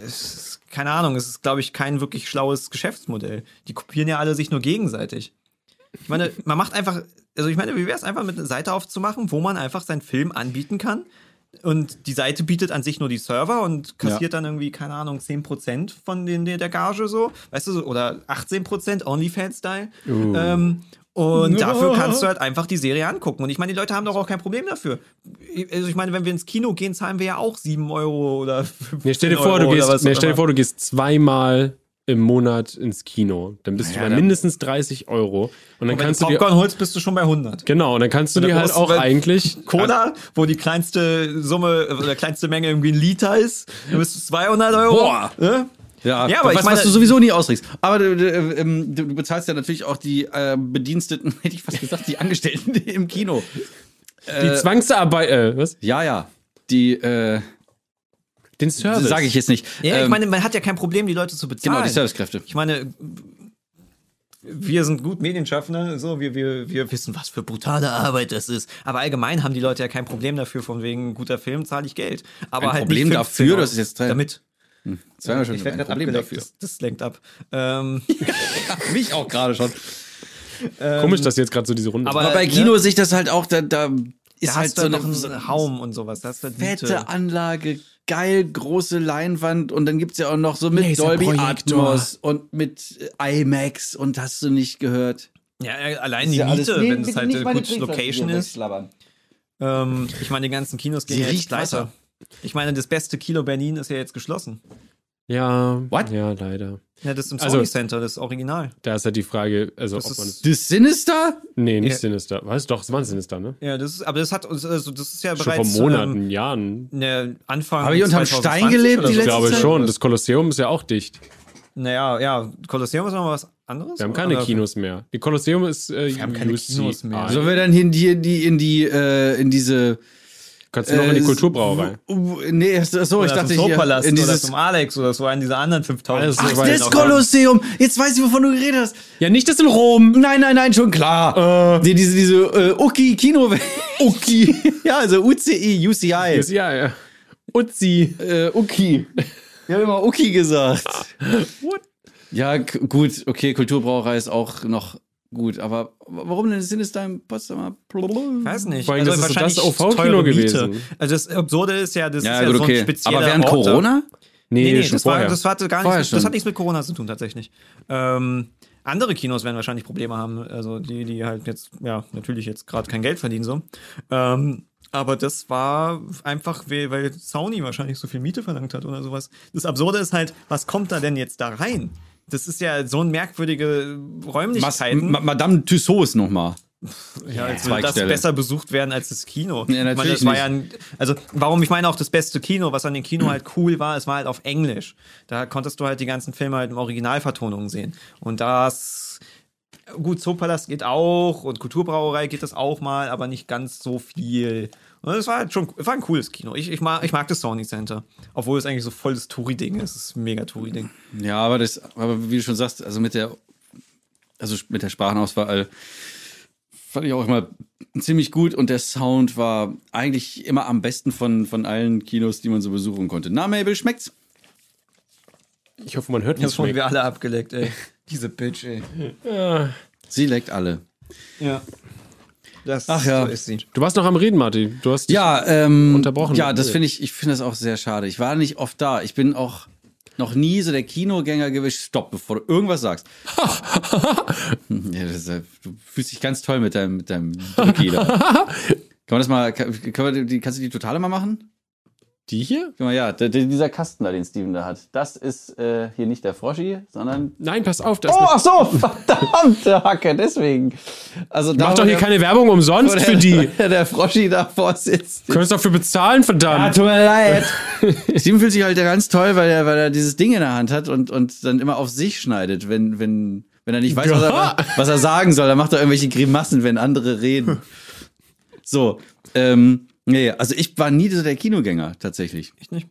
es ist, keine Ahnung, es ist, glaube ich, kein wirklich schlaues Geschäftsmodell. Die kopieren ja alle sich nur gegenseitig. Ich meine, man macht einfach, also ich meine, wie wäre es einfach mit einer Seite aufzumachen, wo man einfach seinen Film anbieten kann und die Seite bietet an sich nur die Server und kassiert dann irgendwie, keine Ahnung, 10% von den, der, Gage so, weißt du, so, oder 18% OnlyFans-Style. Ähm, und dafür kannst du halt einfach die Serie angucken. Und ich meine, die Leute haben doch auch kein Problem dafür. Also ich meine, wenn wir ins Kino gehen, zahlen wir ja auch 7 Euro oder 15 Nee, stell dir vor, Euro du gehst, auch stell dir vor, du gehst zweimal im Monat ins Kino. Dann bist Ja, du bei mindestens 30 Euro. Und dann Und wenn kannst du dir. Popcorn holst, bist du schon bei 100. Genau, und dann kannst du dir dann halt auch eigentlich. Cola, wo die kleinste Summe oder kleinste Menge irgendwie ein Liter ist, dann bist du 200 Euro. Boah. Ne? Ja, Ja, aber was, ich meine- was du sowieso nie ausrichst. Aber du, du, ähm, du, du bezahlst ja natürlich auch die äh, Bediensteten, hätte ich fast gesagt, die Angestellten im Kino. Die Zwangsarbeit, äh, was? Ja, ja. Die, äh, Den Service. sage ich jetzt nicht. Ja, ich Ähm, meine, man hat ja kein Problem, die Leute zu bezahlen. genau, die Servicekräfte. Ich meine, wir sind gut Medienschaffende, so, wir, wir, wir wissen, was für brutale Arbeit das ist. Aber allgemein haben die Leute ja kein Problem dafür, von wegen guter Film zahle ich Geld. Aber Ein halt Problem nicht dafür, 15 das ist jetzt Teil- damit. Das war ja schon ich werde ein gerade Problem abgelenkt, dafür. das, das lenkt ab. Ähm, Mich auch gerade schon. Komisch, dass jetzt gerade so diese Runde aber- Aber bei ne? Kino sich das halt auch, da, da ist da halt hast du so noch so Haum und sowas. Da hast du halt fette. Anlage, geil große Leinwand und dann gibt's ja auch noch so mit Dolby. Atmos und mit äh, IMAX und hast du nicht gehört. Ja, äh, allein die ja alles- Miete, Nee, wenn es halt eine gute Location ist. Ähm, ich meine, die ganzen Kinos gehen Sie jetzt riecht weiter. Ich meine, das beste Kino Berlin ist ja jetzt geschlossen. Ja. What? Ja, leider. Ja, das ist im Also- Sony Center, das Original. Da ist halt die Frage, also Das ob man ist- Das Sinister? Nee, nicht Ja. Sinister. Was? Doch, es war ein Sinister, ne? Ja, das ist, aber das hat, also das ist ja Schon bereits vor Monaten, Ähm, Jahren. ne, Anfang. Hab ich unterm 2020 Stein gelebt oder die so. Ich letzte glaube Zeit? schon. Das Kolosseum ist ja auch dicht. Naja, ja, Kolosseum ist nochmal was anderes. Wir haben keine Oder- Kinos mehr. Die Kolosseum ist äh, Wir haben keine UCI. Kinos mehr. Sollen wir dann die, in die, in die, äh, in diese. Kannst du noch in die äh, Kulturbrauerei. Nee, so, ich Oder dachte zum hier, Zoopalast in oder dieses. zum Alex oder so einen dieser anderen 5000. Alles Ach, weit das Kolosseum! Jetzt weiß ich, wovon du geredet hast. Ja, nicht das in Rom. Nein, nein, nein, schon klar. Die, diese, diese äh, Uki Kino. Uki. ja, also UCI, UCI. Ist, ja. Uzi. Äh, Uki. Wir haben immer Uki gesagt. What? Ja, gut, okay, Kulturbrauerei ist auch noch gut, aber warum denn sind es da in Potsdamer? Weiß nicht. Vor allem, das ist so wahrscheinlich das OV-Kino teure Miete. gewesen. Also das Absurde ist ja, das Ja, ist ja gut, so ein okay. spezieller Aber während Ort. Corona? Nee, Nee, nee, schon das, war, vorher. das hatte gar Vorher nichts, das schon. hat nichts mit Corona zu tun tatsächlich. Ähm, andere Kinos werden wahrscheinlich Probleme haben, also die, die halt jetzt, ja, natürlich jetzt gerade kein Geld verdienen so. Ähm, aber das war einfach, weil, weil Sony wahrscheinlich so viel Miete verlangt hat oder sowas. Das Absurde ist halt, was kommt da denn jetzt da rein? Das ist ja so ein merkwürdige Mas Räumlichkeiten. Ma Madame Tussauds nochmal. Ja, als würde das besser besucht werden als das Kino. Ja, ich meine, natürlich das war ja ein, also warum ich meine auch das beste Kino, was an dem Kino halt cool war, es war halt auf Englisch. Da konntest du halt die ganzen Filme halt in Originalvertonungen sehen. Und das gut, Zoopalast geht auch und Kulturbrauerei geht das auch mal, aber nicht ganz so viel. Und es war halt schon, es war ein cooles Kino. Ich, ich, mag, ich mag das Sony Center. Obwohl es eigentlich so voll das Touri-Ding ist. Es ist ein mega Touri-Ding. Ja, aber das, aber wie du schon sagst, also mit der, also mit der Sprachenauswahl fand ich auch immer ziemlich gut und der Sound war eigentlich immer am besten von, von allen Kinos, die man so besuchen konnte. Na, Mabel, schmeckt's? Ich hoffe, man hört Jetzt nicht wurden schmeckt. wir alle abgeleckt, ey. Diese Bitch, ey. Sie leckt alle. Ja. Das, Ach ja. So ist sie. Du warst noch am Reden, Marty. Du hast dich- Ja, ähm, Unterbrochen. Ja, das finde ich, ich finde das auch sehr schade. Ich war nicht oft da. Ich bin auch noch nie so der Kinogänger gewesen. Stopp, bevor du irgendwas sagst. ja, das äh, du fühlst dich ganz toll mit deinem, mit deinem. Kann man das mal, kann, die, kannst du die totale mal machen? Die hier? Guck mal, ja, dieser Kasten da, den Steven da hat. Das ist äh, hier nicht der Froschi, sondern. Nein, pass auf. Das Oh, ach so, verdammte Hacke, deswegen. Also Mach doch hier der- keine Werbung umsonst der, für die. Der Froschi davor sitzt. Du könntest dafür bezahlen, Ja, verdammt. tut mir leid. Steven fühlt sich halt ganz toll, weil er, weil er dieses Ding in der Hand hat und, und dann immer auf sich schneidet, wenn, wenn, wenn er nicht weiß, was er, was er sagen soll. Dann macht er irgendwelche Grimassen, wenn andere reden. So, ähm, nee, also ich war nie so der Kinogänger, tatsächlich. Ich nicht.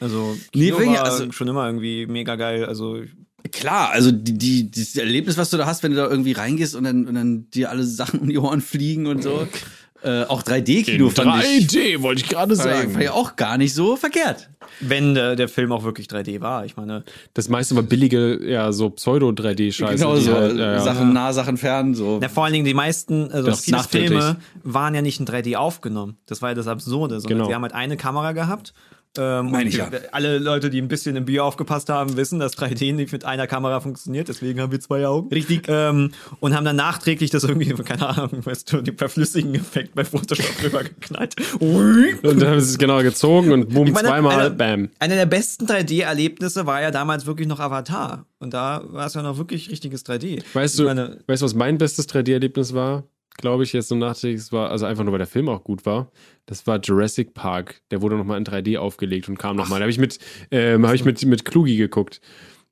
Also, Nee, Kino wegen- war also- schon immer irgendwie mega geil. Also, Klar, also die, die, das Erlebnis, was du da hast, wenn du da irgendwie reingehst und dann, und dann dir alle Sachen um die Ohren fliegen und so. Äh, auch 3D-Kino fand ich, 3D, wollte ich gerade sagen. fand ich auch gar nicht so verkehrt. wenn der, der Film auch wirklich 3D war. Ich meine, Das meiste war billige, ja, so Pseudo-3D-Scheiße. genau so, halt, ja, ja. Sachen nah, Sachen fern, so. na, vor allen Dingen die meisten, also Das viele nachträglich. Filme waren ja nicht in 3D aufgenommen. Das war ja das Absurde, sondern Genau. sie haben halt eine Kamera gehabt. Ähm, Meine ich ja. Alle Leute, die ein bisschen im Bier aufgepasst haben, wissen, dass 3D nicht mit einer Kamera funktioniert. Deswegen haben wir zwei Augen. Richtig. Ähm, und haben dann nachträglich das irgendwie, keine Ahnung, weißt du, die verflüssigen Effekt bei Photoshop drüber geknallt. Und dann haben sie es genau gezogen und boom, meine, zweimal, einer, bam. Einer der besten 3D-Erlebnisse war ja damals wirklich noch Avatar. Und da war es ja noch wirklich richtiges 3D. Weißt du, meine, weißt du, was mein bestes 3D-Erlebnis war? Glaube ich, jetzt so nachträglich, es war, also einfach nur, weil der Film auch gut war. Das war Jurassic Park. Der wurde nochmal in 3D aufgelegt und kam nochmal. Da habe ich mit, ähm, habe ich mit, mit Klugi geguckt,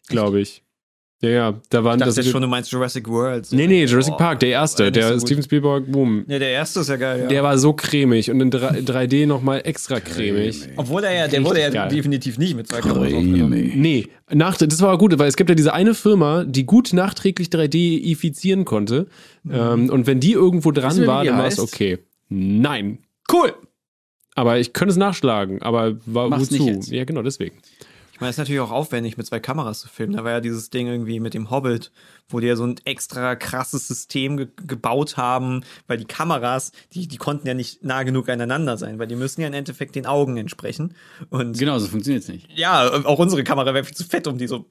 glaube ich. Ja, ja, da waren Ich dachte das. jetzt schon, du meinst Jurassic World. So. nee, nee, Jurassic Oh, Park, der erste, der so gut. Steven Spielberg, boom. Ja, der erste ist ja geil, ja. Der war so cremig und in 3, 3D nochmal extra cremig. Obwohl der ja, der wurde ja geil. definitiv nicht mit zwei Kameras aufgenommen. Nee, nach, das war gut, weil es gibt ja diese eine Firma, die gut nachträglich 3D-ifizieren konnte. Ähm, und wenn die irgendwo dran du, wie war, dann war es okay. Nein. Cool. Aber ich könnte es nachschlagen, aber war Mach's wozu? nicht jetzt. Ja, genau, deswegen. Ich meine, es ist natürlich auch aufwendig, mit zwei Kameras zu filmen. Da war ja dieses Ding irgendwie mit dem Hobbit, wo die ja so ein extra krasses System ge gebaut haben, weil die Kameras, die, die konnten ja nicht nah genug aneinander sein, weil die müssen ja im Endeffekt den Augen entsprechen. Und Genau, so funktioniert's nicht. ja, auch unsere Kamera wäre viel zu fett, um die so.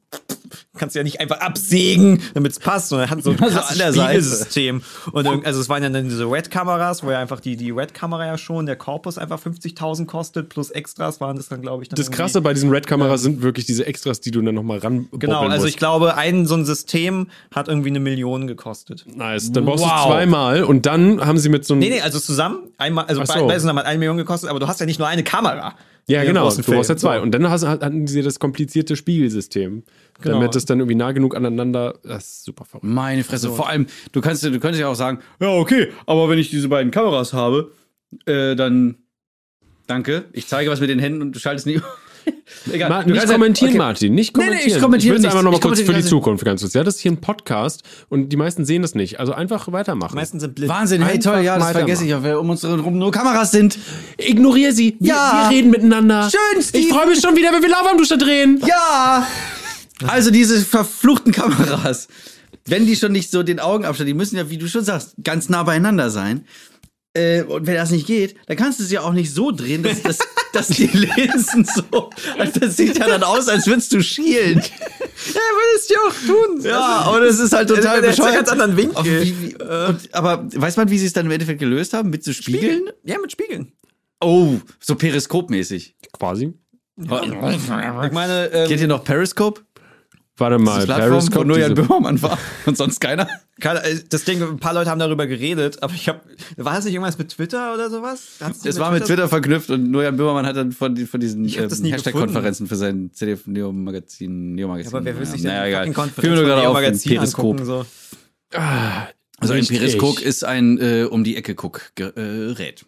Kannst du ja nicht einfach absägen, damit es passt. Und er hat so ein Ja, so krasses. Spiegelsystem. Und also es waren ja dann diese Red-Kameras, wo ja einfach die, die Red-Kamera ja schon, der Korpus einfach 50.000 kostet, plus Extras waren das dann, glaube ich, dann Das Krasse bei diesen Red-Kameras sind wirklich diese Extras, die du dann nochmal ran Genau, also musst. ich glaube, ein so ein System hat irgendwie eine Million gekostet. Nice. Dann brauchst Wow. du zweimal und dann haben sie mit so einem. Nee, nee, also zusammen, einmal, also so. beide zusammen hat eine Million gekostet, aber du hast ja nicht nur eine Kamera. Ja, genau. Du brauchst ja Film. zwei. So. Und dann hast, hatten sie das komplizierte Spiegelsystem. Genau. Damit es dann irgendwie nah genug aneinander. Das ist super verrückt. Meine Fresse. Vor allem, du kannst, du könntest ja auch sagen, ja, okay, aber wenn ich diese beiden Kameras habe, äh, dann danke. Ich zeige was mit den Händen und du schaltest nie. Egal. Ma du nicht kommentieren, okay. Martin. Nicht Nee, nee, kommentieren. ich kommentiere will es einfach nochmal Ich kurz für die Zukunft ganz kurz. Ja, das ist hier ein Podcast und die meisten sehen das nicht. Also einfach weitermachen. Die meisten sind blind. Wahnsinn, hey, toll, ja, das vergesse ich auch, weil um uns herum nur Kameras sind. Ignoriere sie. Wir, Ja. wir reden miteinander. Schön, Steve. Ich freue mich schon wieder, wenn wir Lauwarmdusche drehen. Ja! Also diese verfluchten Kameras. Wenn die schon nicht so den Augenabstand, die müssen ja, wie du schon sagst, ganz nah beieinander sein. Äh, und wenn das nicht geht, dann kannst du sie ja auch nicht so drehen, dass, dass, dass die Linsen so. Also das sieht ja dann aus, als würdest du schielen. Ja, würdest du ja auch tun. Ja, aber das ist halt total Der ja bescheuert. ganz anderen Winkel. Auf wie, wie, und, aber weiß man, wie sie es dann im Endeffekt gelöst haben? Mit so Spiegeln? Ja, mit Spiegeln. Oh, so periskopmäßig. Quasi. Ich meine, ähm, Kennt ihr noch Periscope? Warte mal. Wo Periscope, nur Jan Böhmermann war und sonst keiner. keine- äh, das Ding, ein paar Leute haben darüber geredet, aber ich habe, war das nicht irgendwas mit Twitter oder sowas? Hat's Das war mit Twitter verknüpft und nur Jan Böhmermann hat dann von, von diesen ähm, Hashtag-Konferenzen für sein CDF Neo Magazin. Neo Magazin. Aber wer will sich naja, denn egal. fucking Konferenz von gerade Neo Magazin Periskop. angucken, so. Also ein Nicht Periskop ist ein äh, um die Ecke guck Gerät.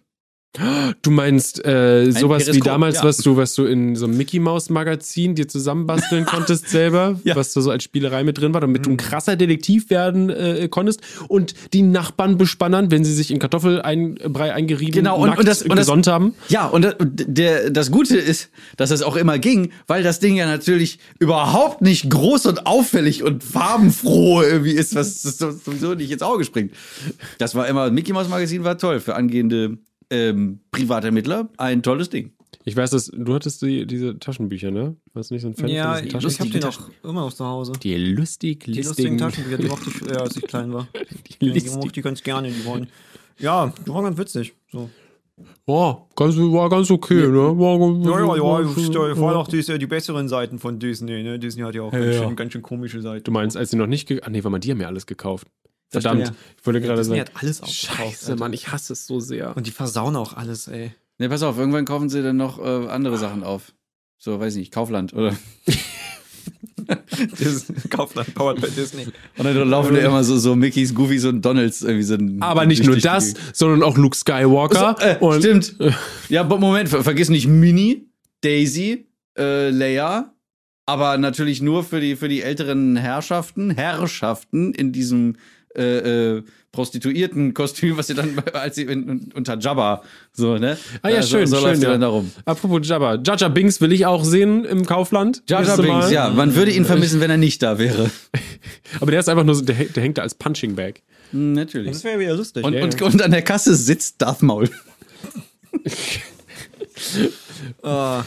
Du meinst äh, sowas wie damals, ja. was du, was du in so einem Mickey Maus Magazin dir zusammenbasteln konntest selber, Ja. was da so als Spielerei mit drin war, damit du ein krasser Detektiv werden äh, konntest und die Nachbarn bespannern, wenn sie sich in Kartoffelbrei eingerieben Genau, und- nackt und das- und das- gesonnt haben. Ja, und das, der, das Gute ist, dass das auch immer ging, weil das Ding ja natürlich überhaupt nicht groß und auffällig und farbenfroh irgendwie ist, was so- sowieso nicht ins Auge springt. Das war immer, Mickey Mouse Magazin war toll für angehende ähm, Privatermittler. Ein tolles Ding. Ich weiß, dass du hattest die, diese Taschenbücher, ne? Warst du nicht so ein Fan Ja, von ich, diesen ich habe Taschenbüchern? die noch immer noch zu Hause. Die lustig, Die lustigen Taschenbücher, die mochte ich, ja, als ich klein war. Die, die lustig. mochte ich ganz gerne, die waren. Ja, die waren ganz witzig. So. Oh, ganz, war ganz okay, ne? War, Ja, ja, ja, war, äh, vor allem auch die, die besseren Seiten von Disney, ne? Disney hat ja auch ganz, Ja, schön, ja. ganz schön komische Seiten. Du meinst, als sie noch nicht Ah, nee, warte mal, die haben ja alles gekauft. Das Verdammt, stimmt, ich wollte gerade Disney sagen. hat alles aufgekauft. Scheiße, Alter. Mann, ich hasse es so sehr. Und die versauen auch alles, ey. Ne, pass auf, irgendwann kaufen sie dann noch äh, andere Sachen auf. So, weiß ich nicht, Kaufland oder. Kaufland, powered by Disney. Und dann laufen da immer so, so Mickeys, Goofies und Donalds irgendwie so ein. Aber nicht nur das, sondern auch Luke Skywalker. Äh, und stimmt. Ja, Moment, ver vergiss nicht Minnie, Daisy, äh, Leia, aber natürlich nur für die, für die älteren Herrschaften, Herrschaften in diesem äh, äh, Prostituierten-Kostüm, was sie dann, als sie in, unter Jabba, so, ne? Ah ja, so, schön, so schön, läuft sie ja. dann darum. Apropos Jabba. Jaja Binks will ich auch sehen im Kaufland. Binks, Mal. ja, man würde ihn vermissen, wenn er nicht da wäre. Aber der ist einfach nur so, der, der hängt da als Punching Bag. Hm, Natürlich. Das wäre wieder lustig. Und, ja, und, ja. und an der Kasse sitzt Darth Maul. Ah,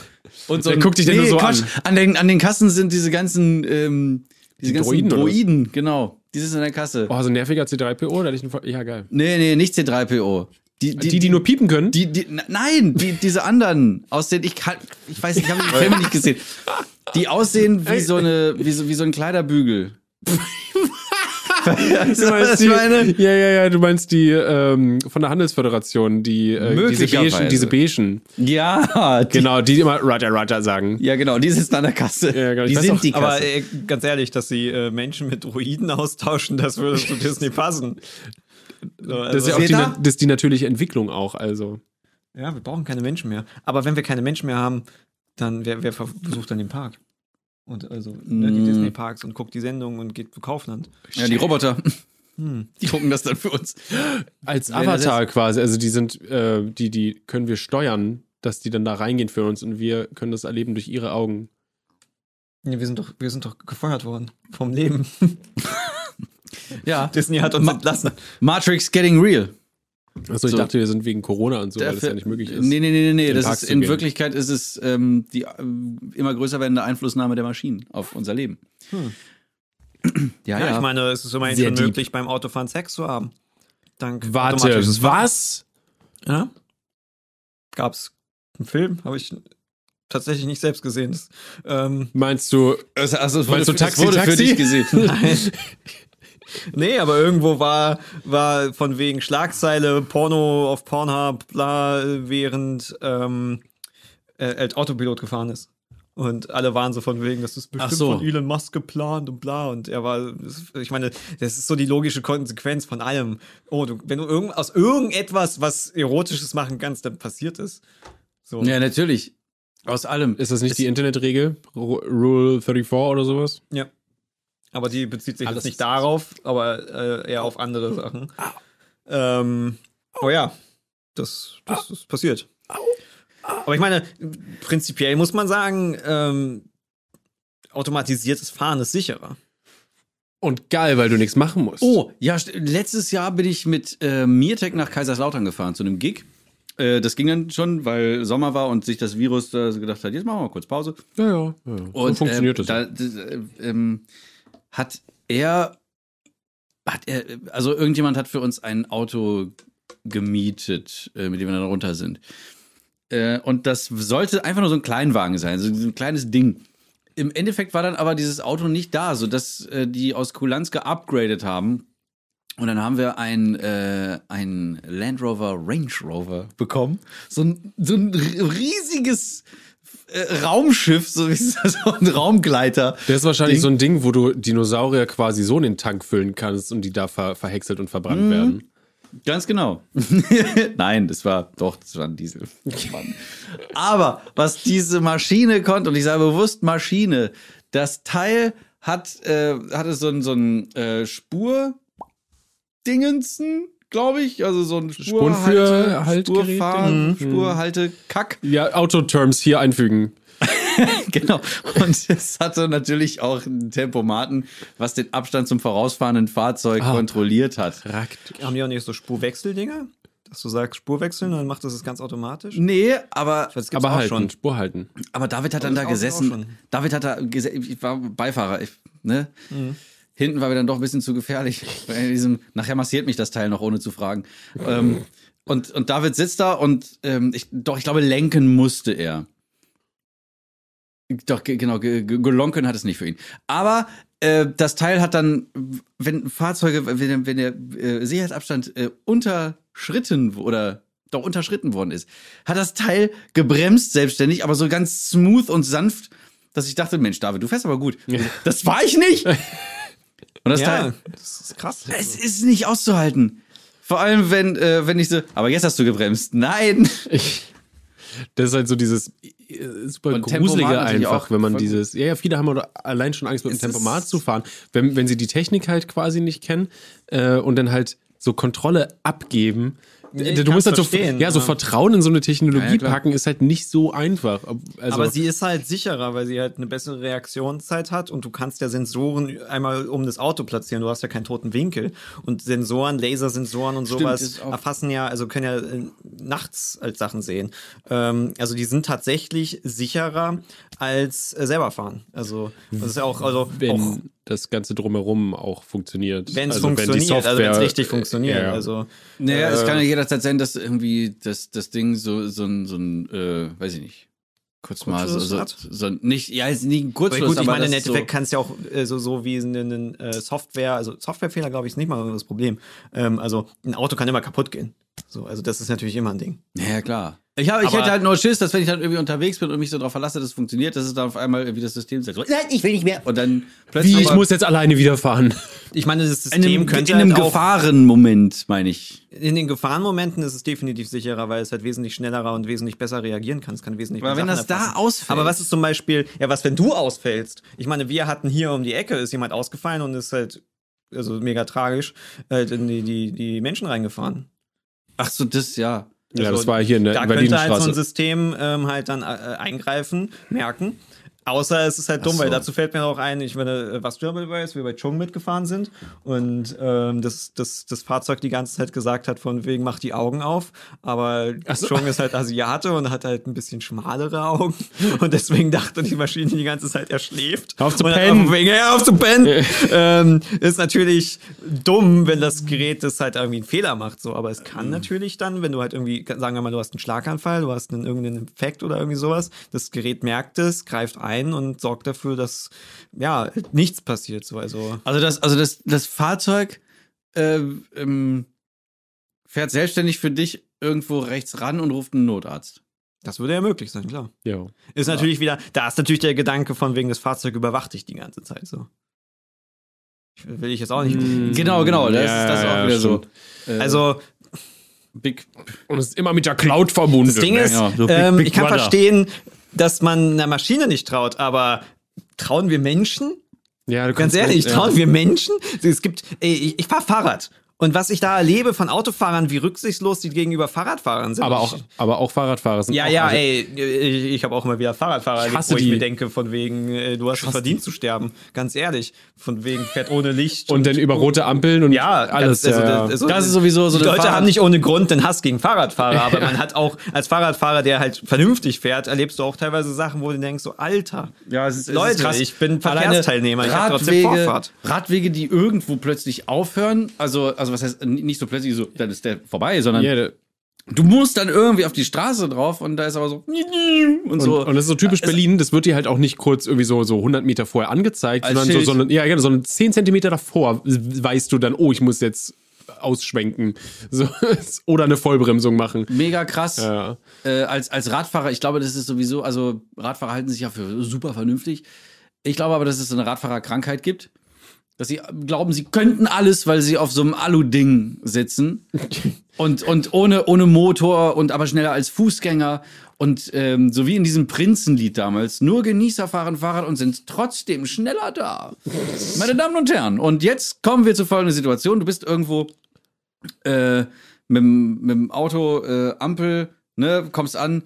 Und so Der guckt dich dann nur so Quatsch. an. den, an den Kassen sind diese ganzen, ähm, diese Die ganzen Droiden? Droiden, genau. Die sind an der Kasse. Oh, so ein nerviger C3PO, da hatte ich einen Voll- Ja, geil. Nee, nee, nicht C3PO. Die, Die, die, nur piepen können? die, die, nein, die, diese anderen, aus denen ich kann, ich weiß nicht, ich habe die Filme nicht gesehen. Die aussehen wie so eine, wie so, wie so ein Kleiderbügel. Du meinst die, ja, ja, ja, du meinst die ähm, von der Handelsföderation, die äh, diese. Beigen, diese Beigen. Ja, die, Genau, die immer Roger, Roger sagen. ja, genau, die sitzen an der Kasse. Ja, genau, die sind auch, die Kasse. Aber äh, ganz ehrlich, dass sie äh, Menschen mit Druiden austauschen, das würde zu Disney passen. So, Das ist also, ja auch Seht die, ihr? das die natürliche Entwicklung auch, also. ja, wir brauchen keine Menschen mehr. Aber wenn wir keine Menschen mehr haben, dann wer, wer ver- besucht dann den Park? Und also ne, die Mm. Disney-Parks und guckt die Sendung und geht zu Kaufland. ja, die Roboter. Hm. Die gucken das dann für uns. Als Avatar quasi, also die sind, äh, die, die können wir steuern, dass die dann da reingehen für uns und wir können das erleben durch ihre Augen. Nee, wir sind doch, wir sind doch gefeuert worden vom Leben. Ja. Disney hat uns Ma- entlassen. Matrix Getting Real. Achso, ich So. dachte, wir sind wegen Corona und so, weil das Dafür- ja nicht möglich ist. Nee, nee, nee, nee, nee. in Das ist, in gehen. Wirklichkeit ist es ähm, die äh, immer größer werdende Einflussnahme der Maschinen auf unser Leben. Hm. Ja, Ja, ja. ich meine, es ist immerhin Sehr schon deep. möglich, beim Autofahren Sex zu haben. Dank Warte, was? Ja. Gab's einen Film? Habe ich tatsächlich nicht selbst gesehen. Das, ähm, Meinst du, also, also, es Meinst du es Taxi, wurde für Taxi? dich gesehen. nein. Nee, aber irgendwo war, war von wegen Schlagzeile, Porno auf Pornhub, bla, während ähm, äh, als Autopilot gefahren ist. Und alle waren so von wegen, das ist bestimmt so. von Elon Musk geplant und bla. Und er war, ich meine, das ist so die logische Konsequenz von allem. Oh, du, wenn du irgend, aus irgendetwas was Erotisches machen kannst, dann passiert es. So. ja, natürlich. Aus allem. ist das nicht die Internetregel? Ru- Rule 34 oder sowas? Ja. Aber die bezieht sich Alles jetzt nicht darauf, aber äh, eher auf andere Sachen. Ähm, oh ja, das, das ist passiert. Aber ich meine, prinzipiell muss man sagen, ähm, automatisiertes Fahren ist sicherer. Und geil, weil du nichts machen musst. Oh, ja, letztes Jahr bin ich mit äh, Mirtec nach Kaiserslautern gefahren, zu einem Gig. Äh, das ging dann schon, weil Sommer war und sich das Virus äh, so gedacht hat, jetzt machen wir mal kurz Pause. Ja, ja. ja. Und so funktioniert ähm, das. Da, das, äh, ähm, hat er, hat er, also irgendjemand hat für uns ein Auto gemietet, äh, mit dem wir dann runter sind. Äh, und das sollte einfach nur so ein Kleinwagen sein, so ein kleines Ding. Im Endeffekt war dann aber dieses Auto nicht da, sodass äh, die aus Kulanz geupgradet haben. Und dann haben wir ein, äh, ein Land Rover Range Rover bekommen. So ein, so ein riesiges äh, Raumschiff, so wie so ein Raumgleiter. Das ist wahrscheinlich Ding. so ein Ding, wo du Dinosaurier quasi so in den Tank füllen kannst und die da ver verhäckselt und verbrannt Mhm. werden. Ganz genau. Nein, das war doch, das war ein Diesel. Aber was diese Maschine konnte, und ich sage bewusst Maschine, das Teil hat, äh, hatte so ein, so ein äh, Spurdingensen, glaube ich. Also so ein Spurenführerhaltgerät, Spurfahr, Ding. Spurhalte, Kack. Ja, Autoterms hier einfügen. Genau. Und es hatte natürlich auch einen Tempomaten, was den Abstand zum vorausfahrenden Fahrzeug Ah. kontrolliert hat. Rakt. Haben die auch nicht so Spurwechseldinger? Dass du sagst Spurwechseln, dann macht das es ganz automatisch? Nee, aber Das gibt's Aber auch halten, schon. Spur halten. Aber David hat dann das da gesessen. David hat da gesessen. Ich war Beifahrer. Ich, ne? Hinten war mir dann doch ein bisschen zu gefährlich. Diesem, nachher massiert mich das Teil noch, ohne zu fragen. ähm, und, und David sitzt da und ähm, ich, doch, ich glaube, lenken musste er. Doch, ge- genau, ge- ge- gelonken hat es nicht für ihn. Aber äh, das Teil hat dann, wenn Fahrzeuge, wenn, der- wenn der äh, Sicherheitsabstand äh, unterschritten oder doch unterschritten worden ist, hat das Teil gebremst selbstständig, aber so ganz smooth und sanft, dass ich dachte, Mensch, David, du fährst aber gut. Das war ich nicht. Und das Ja, Teil, das ist krass. es ist nicht auszuhalten. Vor allem, wenn, äh, wenn ich so, aber jetzt hast du gebremst. Nein. Das ist halt so dieses äh, super Und gruselige einfach, wenn man dieses, ja, ja, viele haben allein schon Angst mit dem Tempomat zu fahren, wenn, wenn sie die Technik halt quasi nicht kennen äh, und dann halt so Kontrolle abgeben. Ich du musst halt so, ja, so ja. Vertrauen in so eine Technologie Ja, ja, packen, ist halt nicht so einfach. Also, Aber sie ist halt sicherer, weil sie halt eine bessere Reaktionszeit hat und du kannst ja Sensoren einmal um das Auto platzieren. Du hast ja keinen toten Winkel. Und Sensoren, Lasersensoren und Stimmt, sowas erfassen ja, also können ja äh, nachts als Sachen sehen. Ähm, also die sind tatsächlich sicherer als äh, selber fahren. Also das ist ja auch, also wenn auch das Ganze drumherum auch funktioniert. wenn es also, funktioniert, die Software, also wenn es richtig funktioniert. Ja, ja. Also Naja, es Äh, kann ja jederzeit sein, dass irgendwie das, das Ding so, so ein, so ein äh, weiß ich nicht, kurz mal so, so, so nicht, ja, ist nicht ein Aber gut, ich aber meine, im Endeffekt so, kannst ja auch äh, so, so wie eine eine, äh, Software, also Softwarefehler, glaube ich, ist nicht mal das Problem. Ähm, also ein Auto kann immer kaputt gehen. So, also das ist natürlich immer ein Ding. Ja, klar. Ich, hab, ich Aber- hätte halt nur Schiss, dass wenn ich dann irgendwie unterwegs bin und mich so darauf verlasse, dass es funktioniert, dass es dann auf einmal irgendwie das System sagt, so, nein, ich will nicht mehr. Und dann plötzlich Wie, ich aber muss jetzt alleine wieder fahren. Ich meine, das in System einem, könnte in einem halt Gefahrenmoment, meine ich. in den Gefahrenmomenten ist es definitiv sicherer, weil es halt wesentlich schneller und wesentlich besser reagieren kann. Es kann wesentlich Aber mehr wenn Sachen das da erfassen. ausfällt. Aber was ist zum Beispiel, ja, was, wenn du ausfällst? Ich meine, wir hatten hier um die Ecke, ist jemand ausgefallen und ist halt, also mega tragisch, halt in die, die, die Menschen reingefahren. Ach so, das, ja. Ja, Also, das war hier in der Da könnte halt so ein. System ähm, halt dann äh, eingreifen, merken. Außer es ist halt dumm, so. weil dazu fällt mir auch ein, ich meine, äh, was du dabei weißt, wir bei Chung mitgefahren sind und ähm, das, das, das Fahrzeug die ganze Zeit gesagt hat, von wegen mach die Augen auf, aber so. Chung ist halt Asiate und hat halt ein bisschen schmalere Augen und deswegen dachte die Maschine die ganze Zeit, er schläft. Auf zu pennen. Wegen, ja, auf zu pennen. ähm, ist natürlich dumm, wenn das Gerät das halt irgendwie einen Fehler macht, so, aber es Mhm. kann natürlich dann, wenn du halt irgendwie, sagen wir mal, du hast einen Schlaganfall, du hast einen, irgendeinen Infekt oder irgendwie sowas, das Gerät merkt es, greift ein und sorgt dafür, dass ja nichts passiert. So, also Also das, also das, das Fahrzeug äh, ähm, fährt selbstständig für dich irgendwo rechts ran und ruft einen Notarzt. das würde ja möglich sein, klar. Ja. Ist natürlich wieder, da ist natürlich der Gedanke von wegen, das Fahrzeug überwacht dich die ganze Zeit so. Will ich jetzt auch nicht. Mm. Genau, genau, das, Ja, ist, das ist auch ja, wieder stimmt. so. Äh, Also, Big. Und es ist immer mit der Cloud verbunden. das Ding ist, ja, so Big- ähm, Big ich kann Brother. verstehen, dass man einer Maschine nicht traut, aber trauen wir Menschen? ja, du Ganz ehrlich, ja. trauen wir Menschen? Es gibt, ey, ich, ich fahre Fahrrad. Und was ich da erlebe von Autofahrern, wie rücksichtslos die gegenüber Fahrradfahrern sind. Aber auch, Ich, aber auch Fahrradfahrer sind ja, auch, ja, also, ey, ich, ich habe auch immer wieder Fahrradfahrer, Ich wo ich die. mir denke, von wegen, äh, du hast es verdient zu sterben. Ganz ehrlich. Von wegen fährt ohne Licht. Und dann über rote Ampeln und ja, alles. ganz- ja, ja. also, Das ist sowieso so Die Leute Fahrrad- haben nicht ohne Grund den Hass gegen Fahrradfahrer, aber man hat auch als Fahrradfahrer, der halt vernünftig fährt, erlebst du auch teilweise Sachen, wo du denkst, so Alter. Ja, es ist, es Leute, ist krass. ich bin Verkehrsteilnehmer, ich hab trotzdem Radwege, Vorfahrt. Radwege, die irgendwo plötzlich aufhören, also, also was heißt, nicht so plötzlich so, dann ist der vorbei, sondern Ja, du musst dann irgendwie auf die Straße drauf und da ist aber so und so. und das ist so typisch Es- Berlin, das wird dir halt auch nicht kurz irgendwie so, so 100 Meter vorher angezeigt, sondern, so, sondern, ja, genau, sondern 10 Zentimeter davor weißt du dann, oh, ich muss jetzt ausschwenken so, oder eine Vollbremsung machen. Mega krass. Ja. Äh, als, als Radfahrer, ich glaube, das ist sowieso, also Radfahrer halten sich ja für super vernünftig. Ich glaube aber, dass es eine Radfahrerkrankheit gibt. Dass sie glauben, sie könnten alles, weil sie auf so einem Alu-Ding sitzen. und, und ohne, ohne Motor und aber schneller als Fußgänger. Und ähm, so wie in diesem Prinzenlied damals, nur Genießer fahren Fahrrad und sind trotzdem schneller da. Meine Damen und Herren, und jetzt kommen wir zur folgenden Situation. Du bist irgendwo äh, mit, dem- mit dem Auto, äh, Ampel, ne, kommst an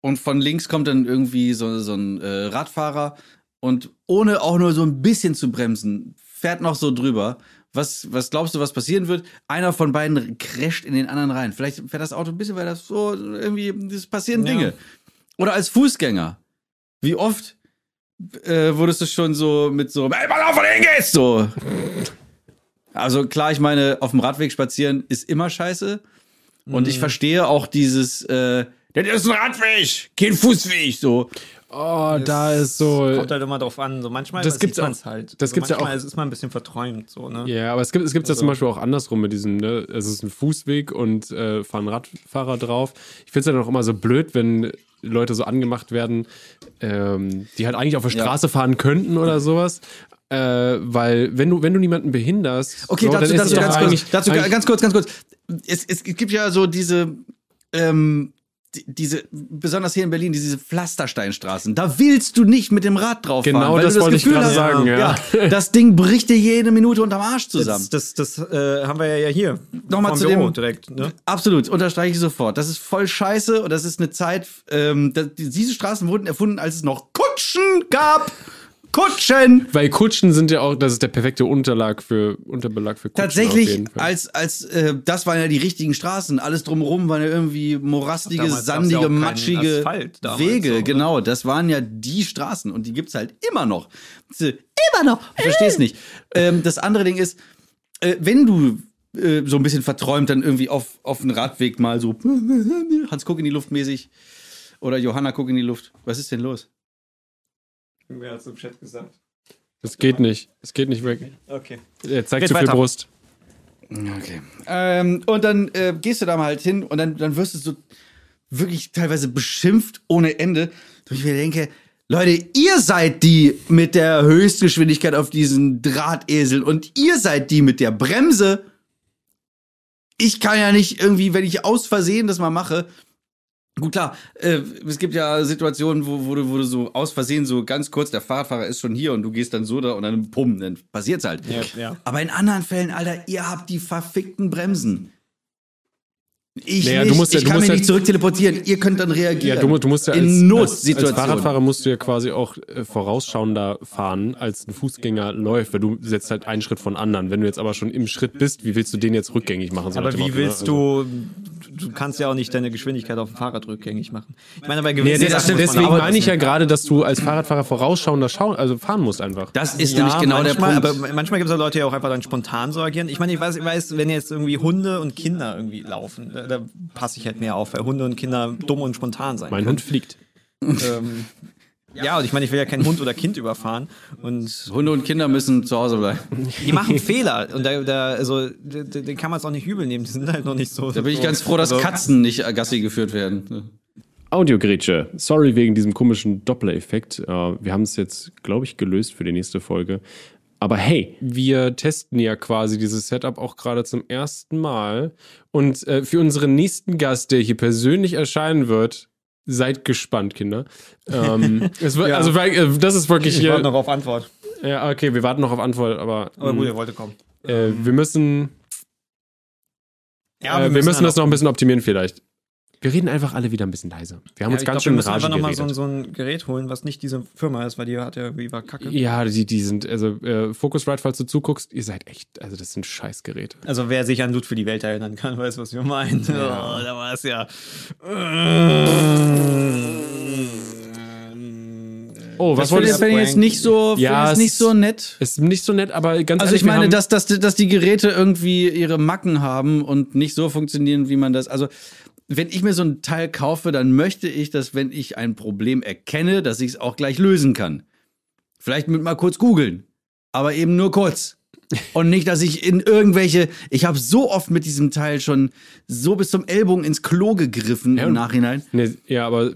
und von links kommt dann irgendwie so, so ein äh, Radfahrer und ohne auch nur so ein bisschen zu bremsen, fährt noch so drüber. Was, was glaubst du, was passieren wird? Einer von beiden crasht in den anderen rein. Vielleicht fährt das Auto ein bisschen weiter so, irgendwie, es passieren Ja. Dinge. Oder als Fußgänger. Wie oft äh, wurdest du schon so mit so, ey, pass auf, wo du hingehst, so. Also klar, ich meine, auf dem Radweg spazieren ist immer scheiße. Und Mhm. ich verstehe auch dieses, äh, das ist ein Radweg, kein Fußweg, so. Oh, da ist so. Kommt halt immer drauf an. So manchmal Das gibt's auch- halt. das also gibt's ja manchmal auch- ist man ein bisschen verträumt. So, ne? Ja, aber es gibt es gibt's ja Also- zum Beispiel auch andersrum mit diesem, ne, es ist ein Fußweg und äh, fahren Radfahrer drauf. Ich finde es ja dann auch immer so blöd, wenn Leute so angemacht werden, ähm, die halt eigentlich auf der Ja. Straße fahren könnten oder sowas. Äh, weil wenn du, wenn du niemanden behinderst, Okay, so, dazu, dann ist dazu, es doch ganz, kurz, dazu ganz kurz, ganz kurz. Es, es gibt ja so diese, ähm, diese, besonders hier in Berlin, diese Pflastersteinstraßen. Da willst du nicht mit dem Rad drauf fahren. Genau weil das du das wollte ich Gefühl gerade hast, sagen, ja. ja. Das Ding bricht dir jede Minute unterm Arsch zusammen. Das, das, das äh, haben wir ja hier. Nochmal zu Büro dem- direkt. Ne? Absolut, unterstreiche ich sofort. Das ist voll scheiße und das ist eine Zeit, ähm, diese Straßen wurden erfunden, als es noch Kutschen gab. Kutschen! Weil Kutschen sind ja auch, das ist der perfekte Unterlag für, Unterbelag für Kutschen. auf Tatsächlich, jeden Fall. als, als äh, das waren ja die richtigen Straßen. Alles drumherum waren ja irgendwie morastige, Damals ja sandige, keinen matschige Wege. so, ne? genau, das waren ja die Straßen und die gibt's halt immer noch. Immer noch. Ich versteh's nicht. Ähm, das andere Ding ist, äh, wenn du äh, so ein bisschen verträumt dann irgendwie auf, auf den Radweg mal so Hans Guck in die Luft mäßig Oder Johanna, guck in die Luft. Was ist denn los? Wer hat es im Chat gesagt? Es geht nicht. Es geht nicht weg. Okay. Er zeigt Red zu viel weiter. Brust. Okay. Ähm, und dann äh, gehst du da mal halt hin und dann, dann wirst du so wirklich teilweise beschimpft ohne Ende. Wo ich mir denke, Leute, ihr seid die mit der Höchstgeschwindigkeit auf diesen Drahtesel und ihr seid die mit der Bremse. Ich kann ja nicht irgendwie, wenn ich aus Versehen das mal mache. Gut, klar, äh, es gibt ja Situationen, wo, wo, du, wo du so aus Versehen so ganz kurz, der Fahrradfahrer ist schon hier und du gehst dann so da und dann pum, dann passiert's halt. Ja, ja. Aber in anderen Fällen, Alter, ihr habt die verfickten Bremsen. Ich Naja, nicht. du musst ja- ich du kann musst mich ja- nicht zurückteleportieren. Ihr könnt dann reagieren. Ja, du, du musst ja als, in als, als Notsituationen. Fahrradfahrer musst du ja quasi auch äh, vorausschauender fahren, als ein Fußgänger läuft, weil du setzt halt einen Schritt von anderen. Wenn du jetzt aber schon im Schritt bist, wie willst du den jetzt rückgängig machen? So Aber wie Motto, ne? willst Also- du, du kannst ja auch nicht deine Geschwindigkeit auf dem Fahrrad rückgängig machen. Ich meine, bei gewissen nee, Sachen Deswegen meine ich ja gerade, dass du als Fahrradfahrer vorausschauender schauen, also fahren musst einfach. Das ist Ja, nämlich genau der manchmal, Punkt. Aber manchmal gibt es auch Leute, die auch einfach dann spontan so agieren. Ich meine, ich weiß, ich weiß, wenn jetzt irgendwie Hunde und Kinder irgendwie laufen, da, passe ich halt mehr auf, weil Hunde und Kinder dumm und spontan sein Mein Hund fliegt. Ähm, ja, und ich meine, ich will ja keinen Hund oder Kind überfahren. Und Hunde und Kinder müssen zu Hause bleiben. die machen Fehler. Und da, da also, den kann man es auch nicht übel nehmen. Die sind halt noch nicht so. Da bin ich ganz froh, dass also, Katzen nicht äh, Gassi geführt werden. Audiogrätsche. Sorry wegen diesem komischen Doppler-Effekt. Äh, wir haben es jetzt, glaube ich, gelöst für die nächste Folge. Aber hey, wir testen ja quasi dieses Setup auch gerade zum ersten Mal. Und äh, für unseren nächsten Gast, der hier persönlich erscheinen wird, seid gespannt, Kinder. Ähm, wird, Ja. Also weil, äh, das ist wirklich Ich hier. warte noch auf Antwort. Ja, okay, wir warten noch auf Antwort, aber, Aber gut, mh, er wollte kommen. äh, wir müssen, Ja, äh, wir müssen dann das noch ein bisschen optimieren vielleicht. Wir reden einfach alle wieder ein bisschen leiser. Wir haben Ja, uns ich ganz glaub, wir schön in müssen Rage einfach nochmal so, so ein Gerät holen, was nicht diese Firma ist, weil die hat ja irgendwie war kacke. Ja, die, die sind, also äh, Focusrite, falls du zuguckst, ihr seid echt, also das sind Scheißgeräte. Also wer sich an Dude für die Welt erinnern kann, weiß, was wir meinen. Oh, da war es ja. Oh, Das finde ich ist jetzt- nicht so, finde Ja, jetzt nicht so nett. Ist nicht so nett, aber ganz Also ehrlich, ich meine, wir dass, dass, dass die Geräte irgendwie ihre Macken haben und nicht so funktionieren, wie man das. Also, wenn ich mir so ein Teil kaufe, dann möchte ich, dass wenn ich ein Problem erkenne, dass ich es auch gleich lösen kann. Vielleicht mit mal kurz googeln, aber eben nur kurz. Und nicht, dass ich in irgendwelche. Ich habe so oft mit diesem Teil schon so bis zum Ellbogen ins Klo gegriffen Ja, im Nachhinein. nee, ja, aber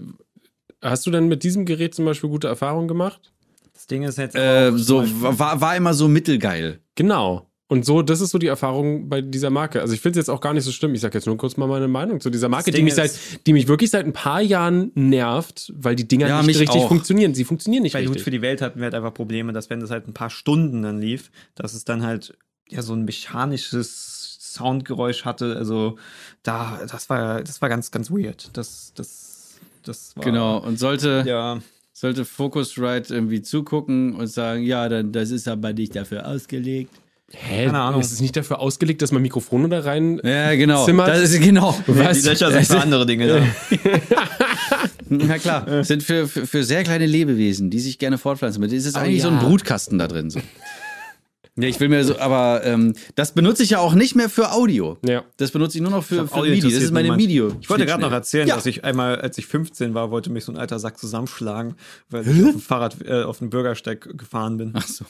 hast du denn mit diesem Gerät zum Beispiel gute Erfahrungen gemacht? Das Ding ist jetzt. Äh, auch so war, war immer so mittelgeil. Genau. Und so, das ist so die Erfahrung bei dieser Marke. Also ich finde es jetzt auch gar nicht so schlimm. Ich sage jetzt nur kurz mal meine Meinung zu dieser Marke, die mich, seit, die mich wirklich seit ein paar Jahren nervt, weil die Dinger Ja, nicht richtig auch. funktionieren. Sie funktionieren nicht bei richtig. für die Welt hatten wir halt einfach Probleme, dass wenn das halt ein paar Stunden dann lief, dass es dann halt ja so ein mechanisches Soundgeräusch hatte. Also da, das war, das war ganz, ganz weird. Das, das, das war. Genau. Und sollte. Ja. sollte Focusrite irgendwie zugucken und sagen, ja, dann das ist aber nicht dafür ausgelegt. Hä? Keine Ahnung. Ist es nicht dafür ausgelegt, dass man Mikrofone da rein Ja, genau. Zimmert. Das ist genau. Was? Die Löcher sind für andere Dinge da. Na klar. Das sind für, für, für sehr kleine Lebewesen, die sich gerne fortpflanzen. Es ist eigentlich so ein ja. Brutkasten da drin. So. Ja, ich will mir so, aber ähm, das benutze ich ja auch nicht mehr für Audio. Ja. Das benutze ich nur noch für, für Audio MIDI. Das ist meine niemand. Video. Ich wollte gerade noch erzählen, Ja. dass ich einmal, als ich 15 war, wollte mich so ein alter Sack zusammenschlagen, weil ich auf dem Fahrrad äh, auf den Bürgersteig gefahren bin. Ach so.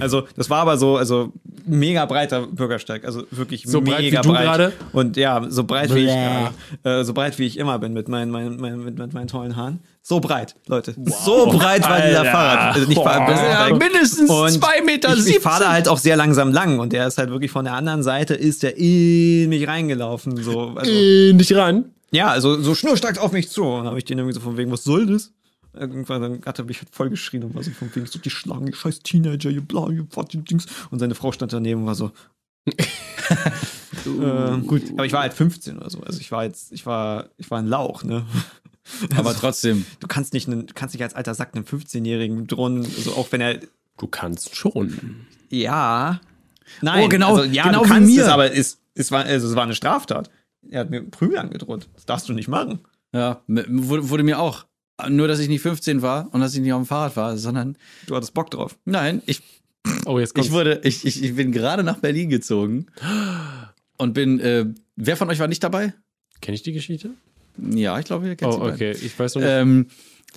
Also, das war aber so, also mega breiter Bürgersteig, also wirklich So breit mega wie du breit. Und ja, so breit wie ich Bläh. gerade, äh, so breit wie ich immer bin mit meinen, meinen, meinen mit, mit meinen tollen Haaren. So breit, Leute. So breit war dieser Alter. Fahrrad. Also nicht Boah. Bürgersteig. mindestens Und zwei Meter ich, ich fahre da halt auch sehr langsam lang und der ist halt wirklich von der anderen Seite ist der in mich reingelaufen. So, also, Äh, nicht ran. ja, also so schnurstracks auf mich zu. Und dann habe ich den irgendwie so von wegen, was soll das? Irgendwann dann hat er mich halt voll geschrien und war so von wegen, so die schlagen, ihr scheiß Teenager, ihr bla, ihr fucking Dings. Und seine Frau stand daneben und war so. äh, gut, aber ich war halt 15 oder so. Also ich war jetzt, ich war, ich war ein Lauch, ne? Aber trotzdem. Du kannst nicht, einen, kannst nicht als alter Sack einem 15-Jährigen drohen, also auch wenn er, Du kannst schon. ja. Nein, Oh, genau, also, ja, genau du kannst mir. es, aber es, es, war, also es war eine Straftat. Er hat mir Prügel angedroht. Das darfst du nicht machen. Ja, wurde, wurde mir auch. Nur, dass ich nicht 15 war und dass ich nicht auf dem Fahrrad war, sondern Du hattest Bock drauf. nein, ich Oh, jetzt kommt's. Ich wurde, ich, ich, ich bin gerade nach Berlin gezogen und bin, äh, wer von euch war nicht dabei? Kenn ich die Geschichte? Ja, ich glaube, ihr kennt Oh, sie beiden. okay. Ich weiß noch nicht. Ähm,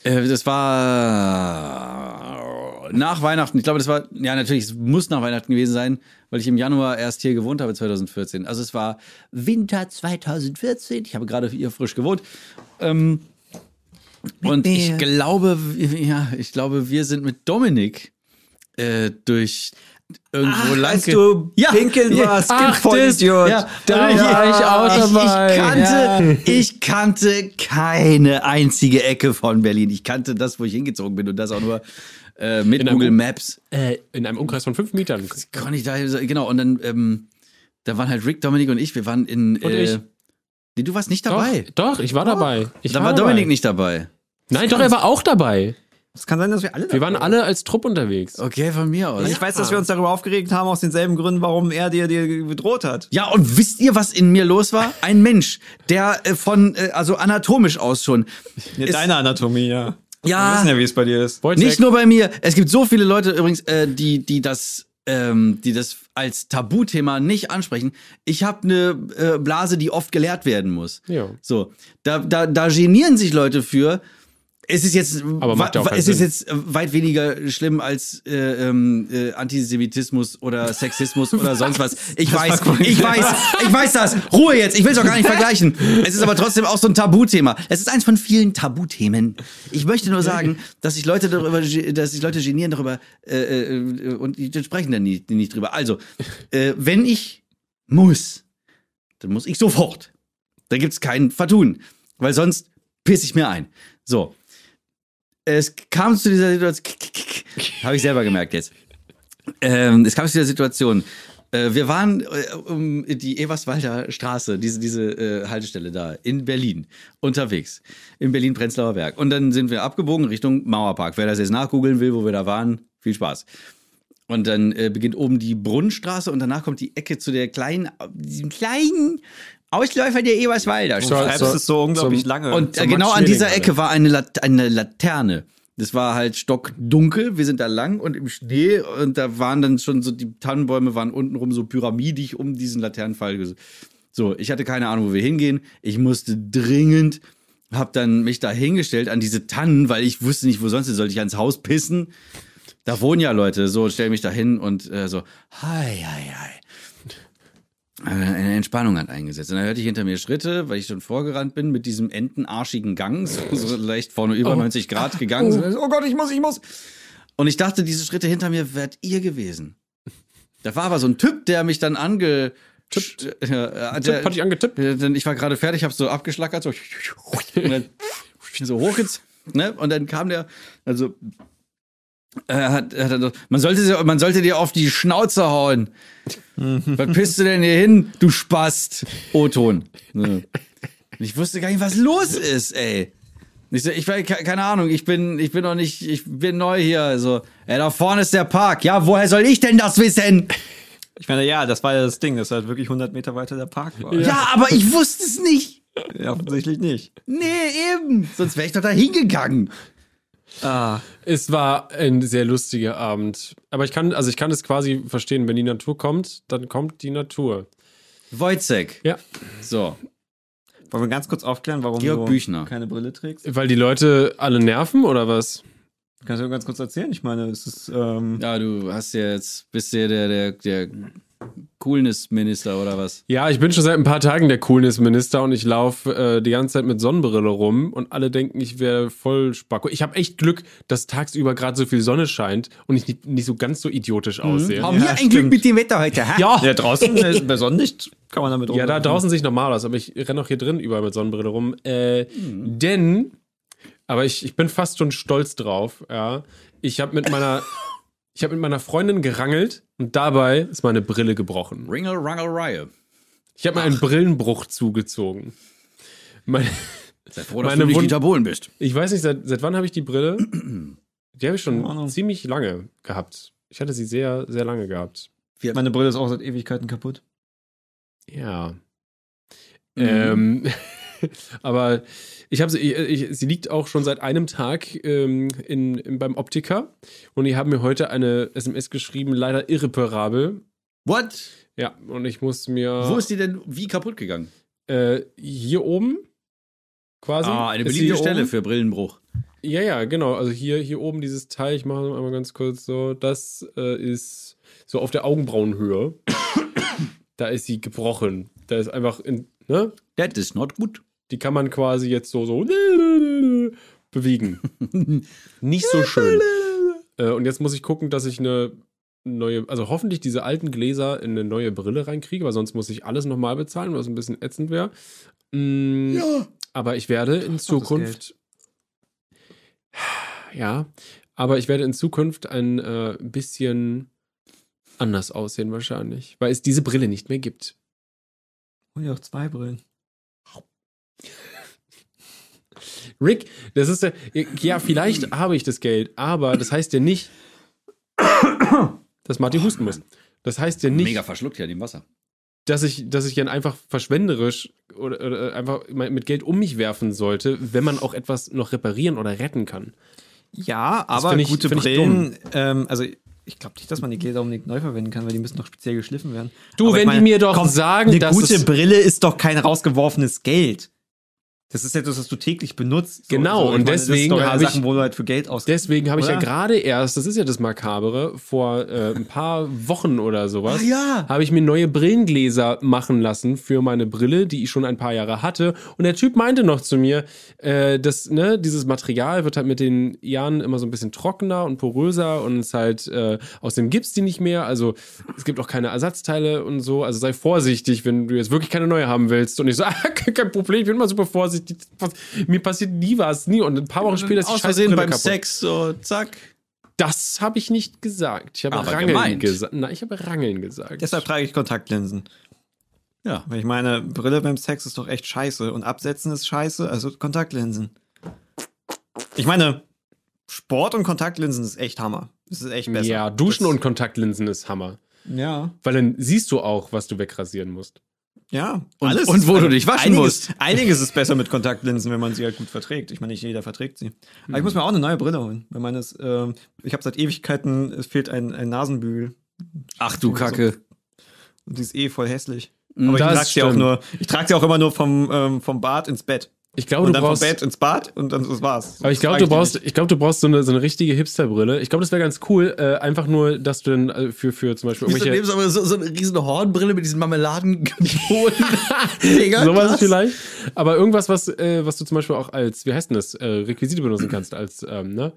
äh, das war nach Weihnachten. Ich glaube, das war, ja, natürlich, es muss nach Weihnachten gewesen sein, weil ich im Januar erst hier gewohnt habe, 2014. Also es war Winter 2014. Ich habe gerade hier frisch gewohnt. Ähm, und ich mir. glaube, ja, ich glaube, wir sind mit Dominik äh, durch irgendwo lang. als du pinkeln warst, Ach, das-. Ja, Da war ich auch dabei. Ich, kannte, ich kannte keine einzige Ecke von Berlin. Ich kannte das, wo ich hingezogen bin und das auch nur äh, mit In einem- Google Maps. äh, in einem Umkreis von fünf Metern. Konnte ich da, genau, und dann, ähm, da waren halt Rick, Dominik und ich, wir waren in. Und äh, ich. Nee, du warst nicht Doch, dabei. doch, ich war dabei. Ich Da war dabei. Dominik nicht dabei. Nein, doch, er war auch dabei. Es kann sein, dass wir alle Wir waren alle als Trupp unterwegs. Okay, von mir aus. Ich weiß, dass wir uns darüber aufgeregt haben, aus denselben Gründen, warum er dir, dir bedroht hat. Ja, und wisst ihr, was in mir los war? Ein Mensch, der äh, von, äh, also anatomisch aus schon. Ja, deine Anatomie, ja. Wir Ja, wissen ja, wie es bei dir ist. Wojciech, Nicht nur bei mir. Es gibt so viele Leute übrigens, äh, die, die das, ähm, die das als Tabuthema nicht ansprechen. Ich habe eine äh, Blase, die oft geleert werden muss. Ja. So, da, da, da genieren sich Leute für. Es ist jetzt, es ist jetzt weit weniger schlimm als äh, ähm, äh, Antisemitismus oder Sexismus oder sonst was. Ich weiß, ich weiß, ich weiß das. Ruhe jetzt. Ich will es auch gar nicht vergleichen. Es ist aber trotzdem auch so ein Tabuthema. Es ist eins von vielen Tabuthemen. Ich möchte nur sagen, dass sich Leute darüber, dass sich Leute genieren darüber äh, äh, und die sprechen dann nicht, nicht drüber. Also, äh, wenn ich muss, dann muss ich sofort. Da gibt's kein Vertun, weil sonst piss ich mir ein. So. Es kam zu dieser Situation, habe ich selber gemerkt jetzt. Ähm, es kam zu dieser Situation. Äh, wir waren äh, um die Everswalder Straße, diese, diese äh, Haltestelle da in Berlin unterwegs. In Berlin-Prenzlauer Berg. Und dann sind wir abgebogen Richtung Mauerpark. Wer das jetzt nachgoogeln will, wo wir da waren, viel Spaß. Und dann äh, beginnt oben die Brunnenstraße und danach kommt die Ecke zu der kleinen, diesem kleinen Ausläufer der Eberswalder Du schreibst es so unglaublich zum- lange. Und äh, genau an dieser Ecke war eine, Lat eine Laterne. Das war halt stockdunkel. Wir sind da lang und im Schnee und da waren dann schon so, die Tannenbäume waren untenrum so pyramidig um diesen Laternenpfahl. ges- So, ich hatte keine Ahnung, wo wir hingehen. Ich musste dringend, hab dann mich da hingestellt an diese Tannen, weil ich wusste nicht, wo sonst sollte ich ans Haus pissen. Da wohnen ja Leute, so stell mich da hin und äh, so, hi, hi, hi. Äh, Eine Entspannung hat eingesetzt. Und dann hörte ich hinter mir Schritte, weil ich schon vorgerannt bin mit diesem entenarschigen Gang, so, so leicht vorne über 90 Grad gegangen. So, Oh Gott, ich muss, ich muss. Und ich dachte, diese Schritte hinter mir wärt ihr gewesen. Da war aber so ein Typ, der mich dann ange... Tippt. Ja, äh, der, Tipp, hat dich angetippt. äh, denn ich war gerade fertig, hab so abgeschlackert, so, und dann so hochgezogen, ne? Und dann kam der, also hat, hat, man sollte, man sollte dir auf die Schnauze hauen. Was pisst du denn hier hin, du Spast? O-Ton. Ne. Ich wusste gar nicht, was los ist, ey. Ich, so, ich keine Ahnung, ich bin, ich bin noch nicht, ich bin neu hier. Also, ey, da vorne ist der Park. Ja, woher soll ich denn das wissen? Ich meine, ja, das war ja das Ding, dass halt wirklich 100 Meter weiter der Park war. Ja, aber ich wusste es nicht. Ja, offensichtlich nicht. Nee, eben. Sonst wäre ich doch da hingegangen. Ah, Es war ein sehr lustiger Abend. Aber ich kann, also ich kann es quasi verstehen, wenn die Natur kommt, dann kommt die Natur. Wojcek. Ja. So. wollen wir ganz kurz aufklären, warum Georg du Büchner. keine Brille trägst? Weil die Leute alle nerven oder was? Kannst du ganz kurz erzählen? Ich meine, es ist, ähm, Ja, du hast ja jetzt, bist ja der, der, der Coolness-Minister oder was? Ja, ich bin schon seit ein paar Tagen der Coolness-Minister und ich laufe äh, die ganze Zeit mit Sonnenbrille rum und alle denken, ich wäre voll spacko. Ich habe echt Glück, dass tagsüber gerade so viel Sonne scheint und ich nicht, nicht so ganz so idiotisch aussehe. Haben wir ein Glück mit dem Wetter heute, hä? Ja, ja, draußen bei Sonnenlicht kann man damit Ja, da draußen sehe ich normal aus, aber ich renne auch hier drin überall mit Sonnenbrille rum. Äh, Denn, aber ich, ich bin fast schon stolz drauf, ja. Ich habe mit meiner, ich habe mit meiner Freundin gerangelt und dabei ist meine Brille gebrochen. Ringel, Rangel, Rye. Ich habe mir einen Brillenbruch zugezogen. Meine, Sei froh, dass Meine du nicht Wund- Dieter Bohlen bist. ich weiß nicht, seit, seit wann habe ich die Brille? Die habe ich schon Ahnung. ziemlich lange gehabt. Ich hatte sie sehr, sehr lange gehabt. Meine Brille ist auch seit Ewigkeiten kaputt. Ja. Mhm. Ähm, aber ich habe sie, sie liegt auch schon seit einem Tag ähm, in, in, beim Optiker und die haben mir heute eine SMS geschrieben, leider irreparabel. What? Ja, und ich muss mir Wo ist die denn wie kaputt gegangen? äh, hier oben quasi. Ah, eine beliebte Stelle oben. für Brillenbruch. Ja, ja, genau. Also hier, hier oben dieses Teil, ich mache einmal ganz kurz so, das äh, ist so auf der Augenbrauenhöhe. da ist sie gebrochen. Da ist einfach, in, ne? That is not good. Die kann man quasi jetzt so, so bewegen. Nicht so schön. Äh, und jetzt muss ich gucken, dass ich eine neue, also hoffentlich diese alten Gläser in eine neue Brille reinkriege, weil sonst muss ich alles nochmal bezahlen, was ein bisschen ätzend wäre. Mm, Ja. aber ich werde in Zukunft. Ja, aber ich werde in Zukunft ein äh, bisschen anders aussehen, wahrscheinlich. Weil es diese Brille nicht mehr gibt. Hol dir auch zwei Brillen. Rick, das ist ja, ja, vielleicht habe ich das Geld, aber das heißt ja nicht, dass Martin husten muss. Das heißt ja nicht, Mega verschluckt ja in dem Wasser. dass ich, dass ich dann einfach verschwenderisch oder, oder einfach mit Geld um mich werfen sollte, wenn man auch etwas noch reparieren oder retten kann. Ja, aber ich- gute Brillen, ähm, also ich glaube nicht, dass man die Gläser unbedingt neu verwenden kann, weil die müssen noch speziell geschliffen werden. Du, Aber ich wenn die mir doch sagen, eine dass gute es- Brille ist doch kein rausgeworfenes Geld. Das ist etwas, was du täglich benutzt. So- Genau, so, und meine, sind deswegen habe ich- Sachen, wo du halt für Geld ausgibst. Deswegen habe ich ja gerade erst, das ist ja das Makabere, vor äh, ein paar Wochen oder sowas, Ah, ja. habe ich mir neue Brillengläser machen lassen für meine Brille, die ich schon ein paar Jahre hatte. Und der Typ meinte noch zu mir, äh, dass ne, dieses Material wird halt mit den Jahren immer so ein bisschen trockener und poröser und es halt äh, aus dem Gips die nicht mehr. Also es gibt auch keine Ersatzteile und so. Also sei vorsichtig, wenn du jetzt wirklich keine neue haben willst. Und ich so, ah, kein Problem, ich bin immer super vorsichtig. Mir passiert nie was, nie. Und ein paar Wochen später ist die Aus scheiß Versehen Brille beim kaputt. Sex, so zack. Das habe ich nicht gesagt. Ich habe Aber Rangeln gesagt. Nein, ich habe Rangeln gesagt. Deshalb trage ich Kontaktlinsen. Ja. Weil ich meine, Brille beim Sex ist doch echt scheiße und Absetzen ist scheiße, also Kontaktlinsen. Ich meine, Sport und Kontaktlinsen ist echt Hammer. Das ist echt besser. ja, Duschen das, und Kontaktlinsen ist Hammer. Ja, Weil dann siehst du auch, was du wegrasieren musst. Ja. Und- Alles und ist- wo du dich waschen einiges, musst. Einiges ist besser mit Kontaktlinsen, wenn man sie halt gut verträgt. Ich meine, nicht jeder verträgt sie. Aber ich muss mir auch eine neue Brille holen. Weil meines, ähm, ich habe seit Ewigkeiten, es fehlt ein, ein Nasenbügel. Ach du Kacke. Und die ist eh voll hässlich. Mm, Aber ich das trage sie auch nur, ich trage sie auch immer nur vom, ähm, vom Bad ins Bett. Ich glaube, und du dann brauchst. vom Bett ins Bad und dann das war's. Aber ich glaube, du brauchst, ich glaube, du brauchst so eine, so eine richtige Hipsterbrille. Ich glaube, das wäre ganz cool. Äh, einfach nur, dass du dann äh, für, für zum Beispiel irgendwelche. nimmst du aber so, so eine riesen Hornbrille mit diesen Marmeladenboden? Digga, Sowas vielleicht. Aber irgendwas, was, äh, was du zum Beispiel auch als, wie heißt denn das, äh, Requisite benutzen kannst, als, ähm, ne?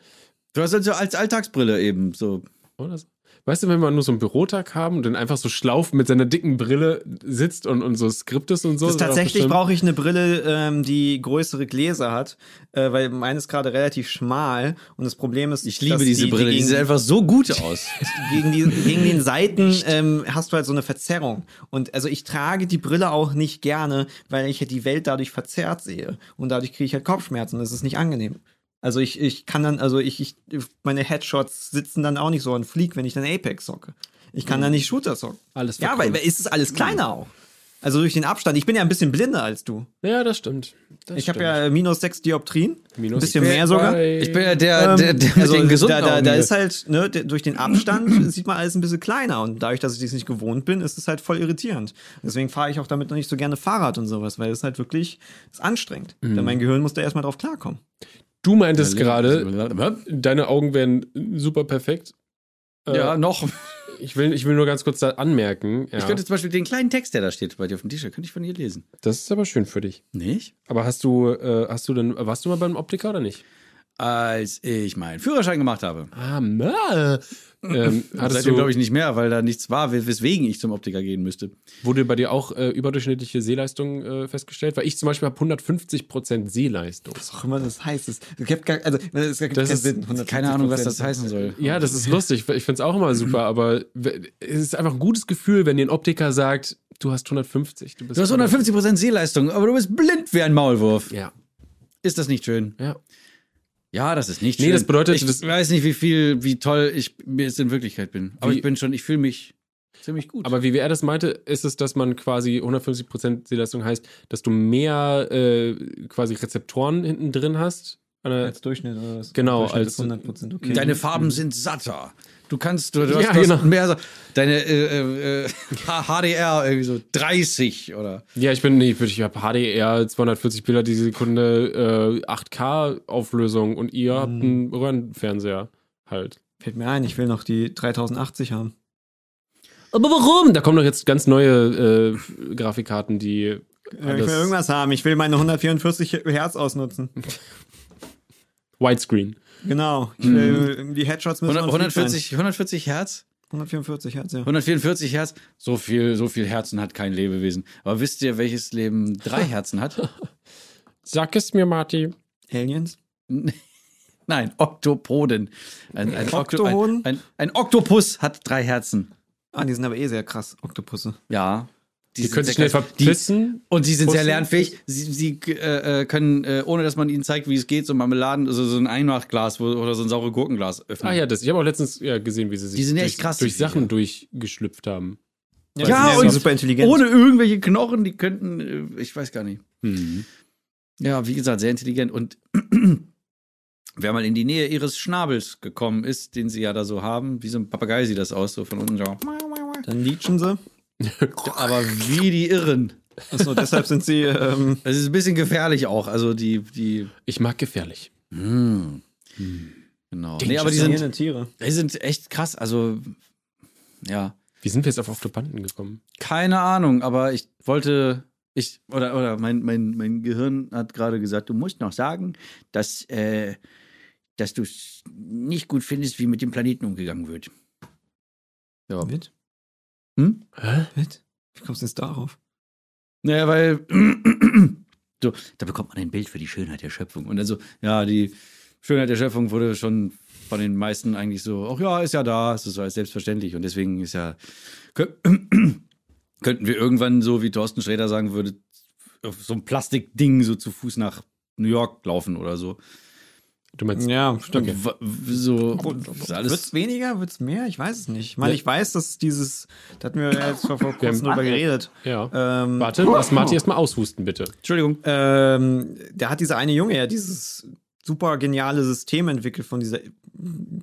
Du hast also als Alltagsbrille eben so. Oder so. Weißt du, wenn wir nur so einen Bürotag haben und dann einfach so schlauf mit seiner dicken Brille sitzt und, und so Skript ist und so. Ist tatsächlich brauche ich eine Brille, ähm, die größere Gläser hat, äh, weil meine ist gerade relativ schmal und das Problem ist, Ich liebe dass diese die, Brille, die, gegen, sieht einfach so gut aus. gegen, die, gegen den Seiten ähm, hast du halt so eine Verzerrung. Und also ich trage die Brille auch nicht gerne, weil ich halt die Welt dadurch verzerrt sehe. Und dadurch kriege ich halt Kopfschmerzen. Das ist nicht angenehm. Also ich, ich kann dann, also ich, ich, meine Headshots sitzen dann auch nicht so an Fleek, wenn ich dann Apex zocke. Ich kann dann nicht Shooter zocken. Alles Ja, weil, ist es alles kleiner auch. Also durch den Abstand. Ich bin ja ein bisschen blinder als du. Ja, das stimmt. Das Ich habe ja minus sechs Dioptrien. Minus ein bisschen mehr sogar. Ich bin ja der, Ähm, der, der mit also den gesunden da, da, Augen da ist halt, ne, durch den Abstand sieht man alles ein bisschen kleiner und dadurch, dass ich das nicht gewohnt bin, ist es halt voll irritierend. Deswegen fahre ich auch damit noch nicht so gerne Fahrrad und sowas, weil es halt wirklich ist anstrengend. Mhm. Denn mein Gehirn muss da erstmal drauf klarkommen. Du meintest gerade, deine Augen wären super perfekt. Äh, Ja, noch. Ich will, ich will nur ganz kurz da anmerken. Ja, Ich könnte zum Beispiel den kleinen Text, der da steht bei dir auf dem T-Shirt, könnte ich von dir lesen. das ist aber schön für dich. Nicht? Aber hast du, äh, hast du denn, warst du mal beim Optiker oder nicht? Als ich meinen Führerschein gemacht habe. Ah, ma. Ähm, hattest Seitdem du, glaube ich nicht mehr, weil da nichts war, weswegen ich zum Optiker gehen müsste. wurde bei dir auch äh, überdurchschnittliche Sehleistung äh, festgestellt? Weil ich zum Beispiel habe 150% Sehleistung. Was auch immer das heißt. Es gibt gar, also, es gibt Das ist- Sinn. 150%. Keine Ahnung, was das heißen soll. Ja, das ist lustig. Ich finde es auch immer super, aber es ist einfach ein gutes Gefühl, wenn dir ein Optiker sagt, du hast 150. Du, bist Du hast 150% Sehleistung, aber du bist blind wie ein Maulwurf. Ja, Ist das nicht schön? ja. Ja, das ist nicht Nee, schön. das bedeutet, ich das- weiß nicht, wie viel, wie toll ich mir jetzt in Wirklichkeit bin. Aber ich bin schon, ich fühle mich ziemlich gut. Aber wie er das meinte, ist es, dass man quasi 150% Sehleistung heißt, dass du mehr äh, quasi Rezeptoren hinten drin hast Eine, Als Durchschnitt oder was? Genau, Durchschnitt als- ist 100% okay. Deine Farben sind satter. Du kannst, du, du Ja, hast, du hast genau. mehr, so- deine äh, äh, HDR irgendwie so 30 oder. ja, ich bin, nee, ich, ich habe HDR 240 Bilder die Sekunde, äh, 8K Auflösung und ihr habt einen Röhrenfernseher halt. Fällt mir ein, ich will noch die 3080 haben. Aber warum? Da kommen doch jetzt ganz neue äh, Grafikkarten, die Ja, ich will irgendwas haben. Ich will meine 144 Hertz ausnutzen. Widescreen. Genau. Ich will, die Headshots müssen 100, uns lieb sein. 140, 140 Hertz? 144 Hertz, ja. 144 Hertz? So viel, so viel Herzen hat kein Lebewesen. Aber wisst ihr, welches Leben drei Herzen hat? Sag es mir, Marty. Aliens? Nein, Oktopoden. Ein, ein, Okto, ein, ein, ein Oktopus hat drei Herzen. Ah, die sind aber eh sehr krass, Oktopusse. Ja. Die sind können sich sehr schnell. Die- verpissen. Und sie sind sehr Pussen? lernfähig. Sie, sie äh, äh, können, äh, ohne dass man ihnen zeigt, wie es geht, so Marmeladen, also so ein Einmachglas oder so ein saure Gurkenglas öffnen. Ah ja, das. Ich habe auch letztens ja, gesehen, wie sie sich Die sind durch, echt krass, durch die Sachen Viecher. durchgeschlüpft haben. Ja, Ja, die und super intelligent. Ohne irgendwelche Knochen, die könnten, äh, ich weiß gar nicht. Mhm. Ja, wie gesagt, sehr intelligent. Und wer mal in die Nähe ihres Schnabels gekommen ist, den sie ja da so haben, wie so ein Papagei sieht das aus, so von unten. Dann leechen sie. Aber wie die Irren. Achso, deshalb sind sie. Ähm, Das ist ein bisschen gefährlich auch. Also die, die. Ich mag gefährlich. Hm. Genau. Nee, aber die sind, Tiere. die sind echt krass. Also, ja. Wie sind wir jetzt auf Oktopanden gekommen? Keine Ahnung, aber ich wollte. Ich, oder, oder mein, mein, mein Gehirn hat gerade gesagt, du musst noch sagen, dass, äh, dass du es nicht gut findest, wie mit dem Planeten umgegangen wird. Ja. Mit? Hm? Hä? Mit? Wie kommst du jetzt darauf? Naja, weil so, da bekommt man ein Bild für die Schönheit der Schöpfung. Und also, ja, die Schönheit der Schöpfung wurde schon von den meisten eigentlich so, ach ja, ist ja da, es ist so als selbstverständlich. Und deswegen ist ja, kö- könnten wir irgendwann, so wie Thorsten Sträter sagen würde, auf so ein Plastikding so zu Fuß nach New York laufen oder so. Du meinst, Ja, stimmt. W- So, alles es weniger, wird es mehr? Ich weiß es nicht. Ich meine, Ja. ich weiß, dass dieses, da hatten wir ja jetzt vor, vor kurzem drüber geredet. ja. Ähm, Warte, lass Marty erstmal aushusten, bitte. Entschuldigung. ähm, da hat dieser eine Junge ja dieses super geniale System entwickelt von dieser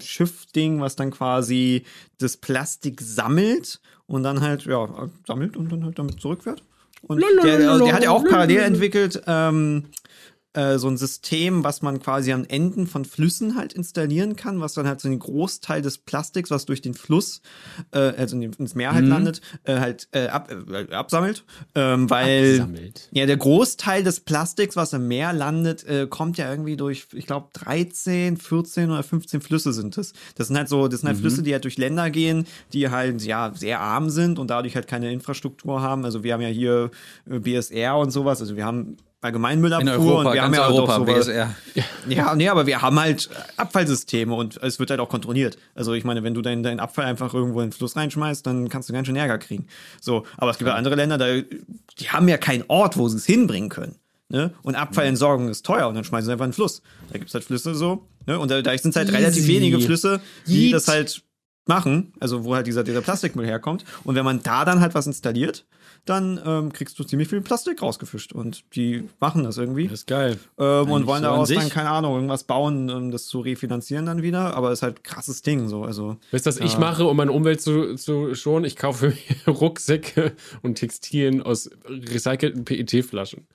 Schiffding, was dann quasi das Plastik sammelt und dann halt, ja, sammelt und dann halt damit zurückfährt. Und der, der hat ja auch parallel entwickelt, ähm, äh, so ein System, was man quasi an Enden von Flüssen halt installieren kann, was dann halt so einen Großteil des Plastiks, was durch den Fluss, äh, also ins Meer halt landet, äh, halt äh, ab, äh, absammelt. Ähm, weil Absammelt. ja, der Großteil des Plastiks, was im Meer landet, kommt ja irgendwie durch, ich glaube, 13, 14 oder 15 Flüsse sind es. Das sind halt so, das sind halt Flüsse, die halt durch Länder gehen, die halt ja sehr arm sind und dadurch halt keine Infrastruktur haben. Also wir haben ja hier BSR und sowas, also wir haben Allgemeinmüllabfuhr In Europa, und wir haben ja Europa, auch sowas. BSR. Ja, nee, aber wir haben halt Abfallsysteme und es wird halt auch kontrolliert. Also ich meine, wenn du deinen deinen Abfall einfach irgendwo in den Fluss reinschmeißt, dann kannst du ganz schön Ärger kriegen. So, aber es gibt ja andere Länder, da, die haben ja keinen Ort, wo sie es hinbringen können. Ne? Und Abfallentsorgung ist teuer und dann schmeißen sie einfach in den Fluss. Da gibt's halt Flüsse so. Ne? Und da, da sind halt relativ Easy. wenige Flüsse, die Yeet. das halt machen, also wo halt dieser, dieser Plastikmüll herkommt. Und wenn man da dann halt was installiert, dann ähm, kriegst du ziemlich viel Plastik rausgefischt. Und die machen das irgendwie. Das ist geil. Ähm, und wollen so daraus dann, keine Ahnung, irgendwas bauen, um das zu refinanzieren dann wieder. Aber ist halt krasses Ding, so. Also, Weißt du, was ich mache, um meine Umwelt zu, zu schonen? Ich kaufe mir Rucksäcke und Textilien aus recycelten PET-Flaschen.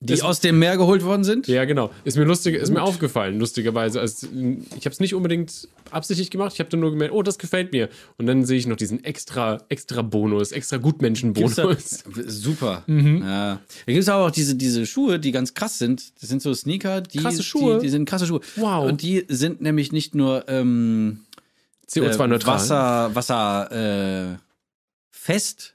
Die Das- aus dem Meer geholt worden sind? Ja, genau. Ist mir lustig, ist mir aufgefallen, lustigerweise. Also, ich habe es nicht unbedingt absichtlich gemacht. Ich habe dann nur gemerkt, oh, das gefällt mir. Und dann sehe ich noch diesen extra, extra Bonus, extra Gibt's Gutmenschen-Bonus. da- Super. Mhm. Ja. Da gibt es aber auch diese, diese Schuhe, die ganz krass sind. Das sind so Sneaker, die, Krasse Schuhe? Die, die sind krasse Schuhe. Wow. Und die sind nämlich nicht nur ähm, äh, CO2-neutral. Wasser, Wasser äh, fest,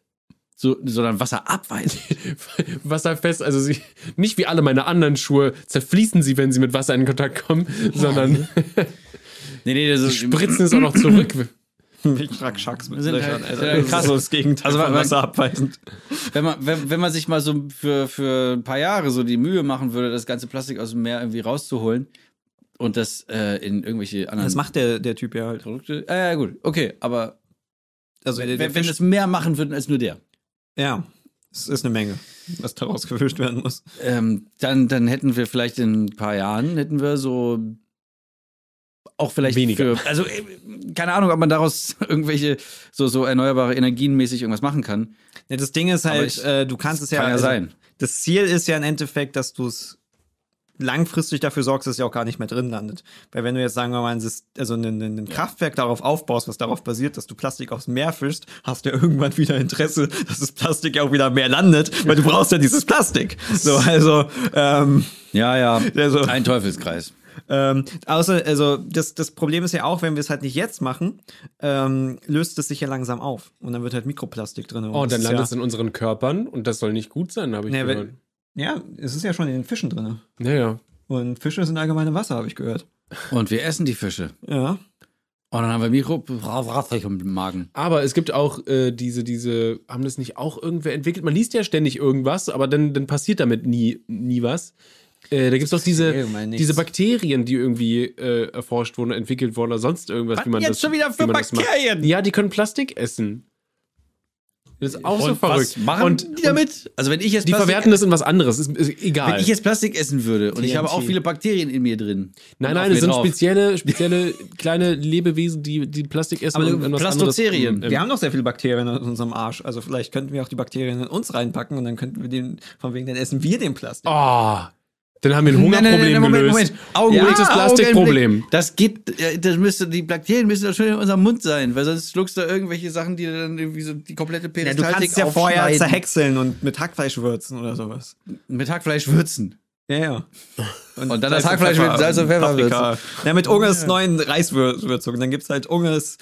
so, sondern wasserabweisend. Wasserfest, also sie, nicht wie alle meine anderen Schuhe zerfließen sie, wenn sie mit Wasser in Kontakt kommen, sondern nee, nee, das sie ist spritzen es auch noch zurück. ich trag Schacks mit Sind Löchern. halt- Also, das krass. so das Gegenteil Also, von wasserabweisend. Wenn man, wenn, wenn man sich mal so für, für ein paar Jahre so die Mühe machen würde, das ganze Plastik aus dem Meer irgendwie rauszuholen und das äh, in irgendwelche anderen Das macht der, der Typ ja halt. Produkte. Ah, ja, gut, okay, aber Also, der, wenn, der wenn Fisch, es mehr machen würden als nur der. Ja. Es ist eine Menge, was daraus gefischt werden muss. Ähm, dann, dann hätten wir vielleicht in ein paar Jahren, hätten wir so auch vielleicht Weniger. Für, also äh, keine Ahnung, ob man daraus irgendwelche so, so erneuerbare Energien mäßig irgendwas machen kann. Ja, das Ding ist halt, ich- äh, du kannst es ja, kann ja also, sein. Das Ziel ist ja im Endeffekt, dass du es langfristig dafür sorgst, dass es ja auch gar nicht mehr drin landet. Weil wenn du jetzt, sagen wir mal, ein, Syst- also ein, ein, ein Kraftwerk darauf aufbaust, was darauf basiert, dass du Plastik aufs Meer fischst, hast du ja irgendwann wieder Interesse, dass das Plastik ja auch wieder am Meer landet, weil du brauchst ja dieses Plastik. So, also, ähm, Ja, ja. Also- ein Teufelskreis. ähm, außer, also das, das Problem ist ja auch, wenn wir es halt nicht jetzt machen, ähm, löst es sich ja langsam auf. Und dann wird halt Mikroplastik drin. Oh, und dann das ist landet ja, es in unseren Körpern und das soll nicht gut sein, habe ich Nee, gehört. wenn- Ja, es ist ja schon in den Fischen drin. Naja. Und Fische sind allgemeine Wasser, habe ich gehört. Und wir essen die Fische. Ja. Und dann haben wir Mikroplastik im Magen. Aber es gibt auch äh, diese, diese, haben das nicht auch irgendwer entwickelt? Man liest ja ständig irgendwas, aber dann, dann passiert damit nie, nie was. Äh, da gibt es doch diese, diese Bakterien, die irgendwie äh, erforscht wurden, entwickelt wurden oder sonst irgendwas, wie man jetzt das schon wieder für. Bakterien? Ja, die können Plastik essen. Das ist auch so Und verrückt. was machen und, die damit? Also wenn ich jetzt die Plastik- verwerten das in was anderes, ist, ist egal. Wenn ich jetzt Plastik essen würde und ich TNT. habe auch viele Bakterien in mir drin. nein, nein, es sind drauf. spezielle, spezielle kleine Lebewesen, die, die Plastik essen Aber und Plastocerien. anderes. Wir haben noch sehr viele Bakterien in unserem Arsch. Also vielleicht könnten wir auch die Bakterien in uns reinpacken und dann könnten wir den, von wegen, dann essen wir den Plastik. Oh, dann haben wir ein Nein, nein, Hungerproblem nein, Moment, gelöst. Moment. Augenblick, Ja, das Plastikproblem. Das geht, äh, das müsste, die Bakterien müssen doch schon in unserem Mund sein, weil sonst schluckst du irgendwelche Sachen, die dann irgendwie so die komplette Ja, du Peristaltik kannst ja vorher zerhäckseln und mit Hackfleisch würzen oder sowas. Mit Hackfleisch würzen. Ja, ja. Und dann das Hackfleisch mit Salz und Pfeffer Paprika. Ja, mit Unges neuen Reiswürzung. Dann gibt's halt Unges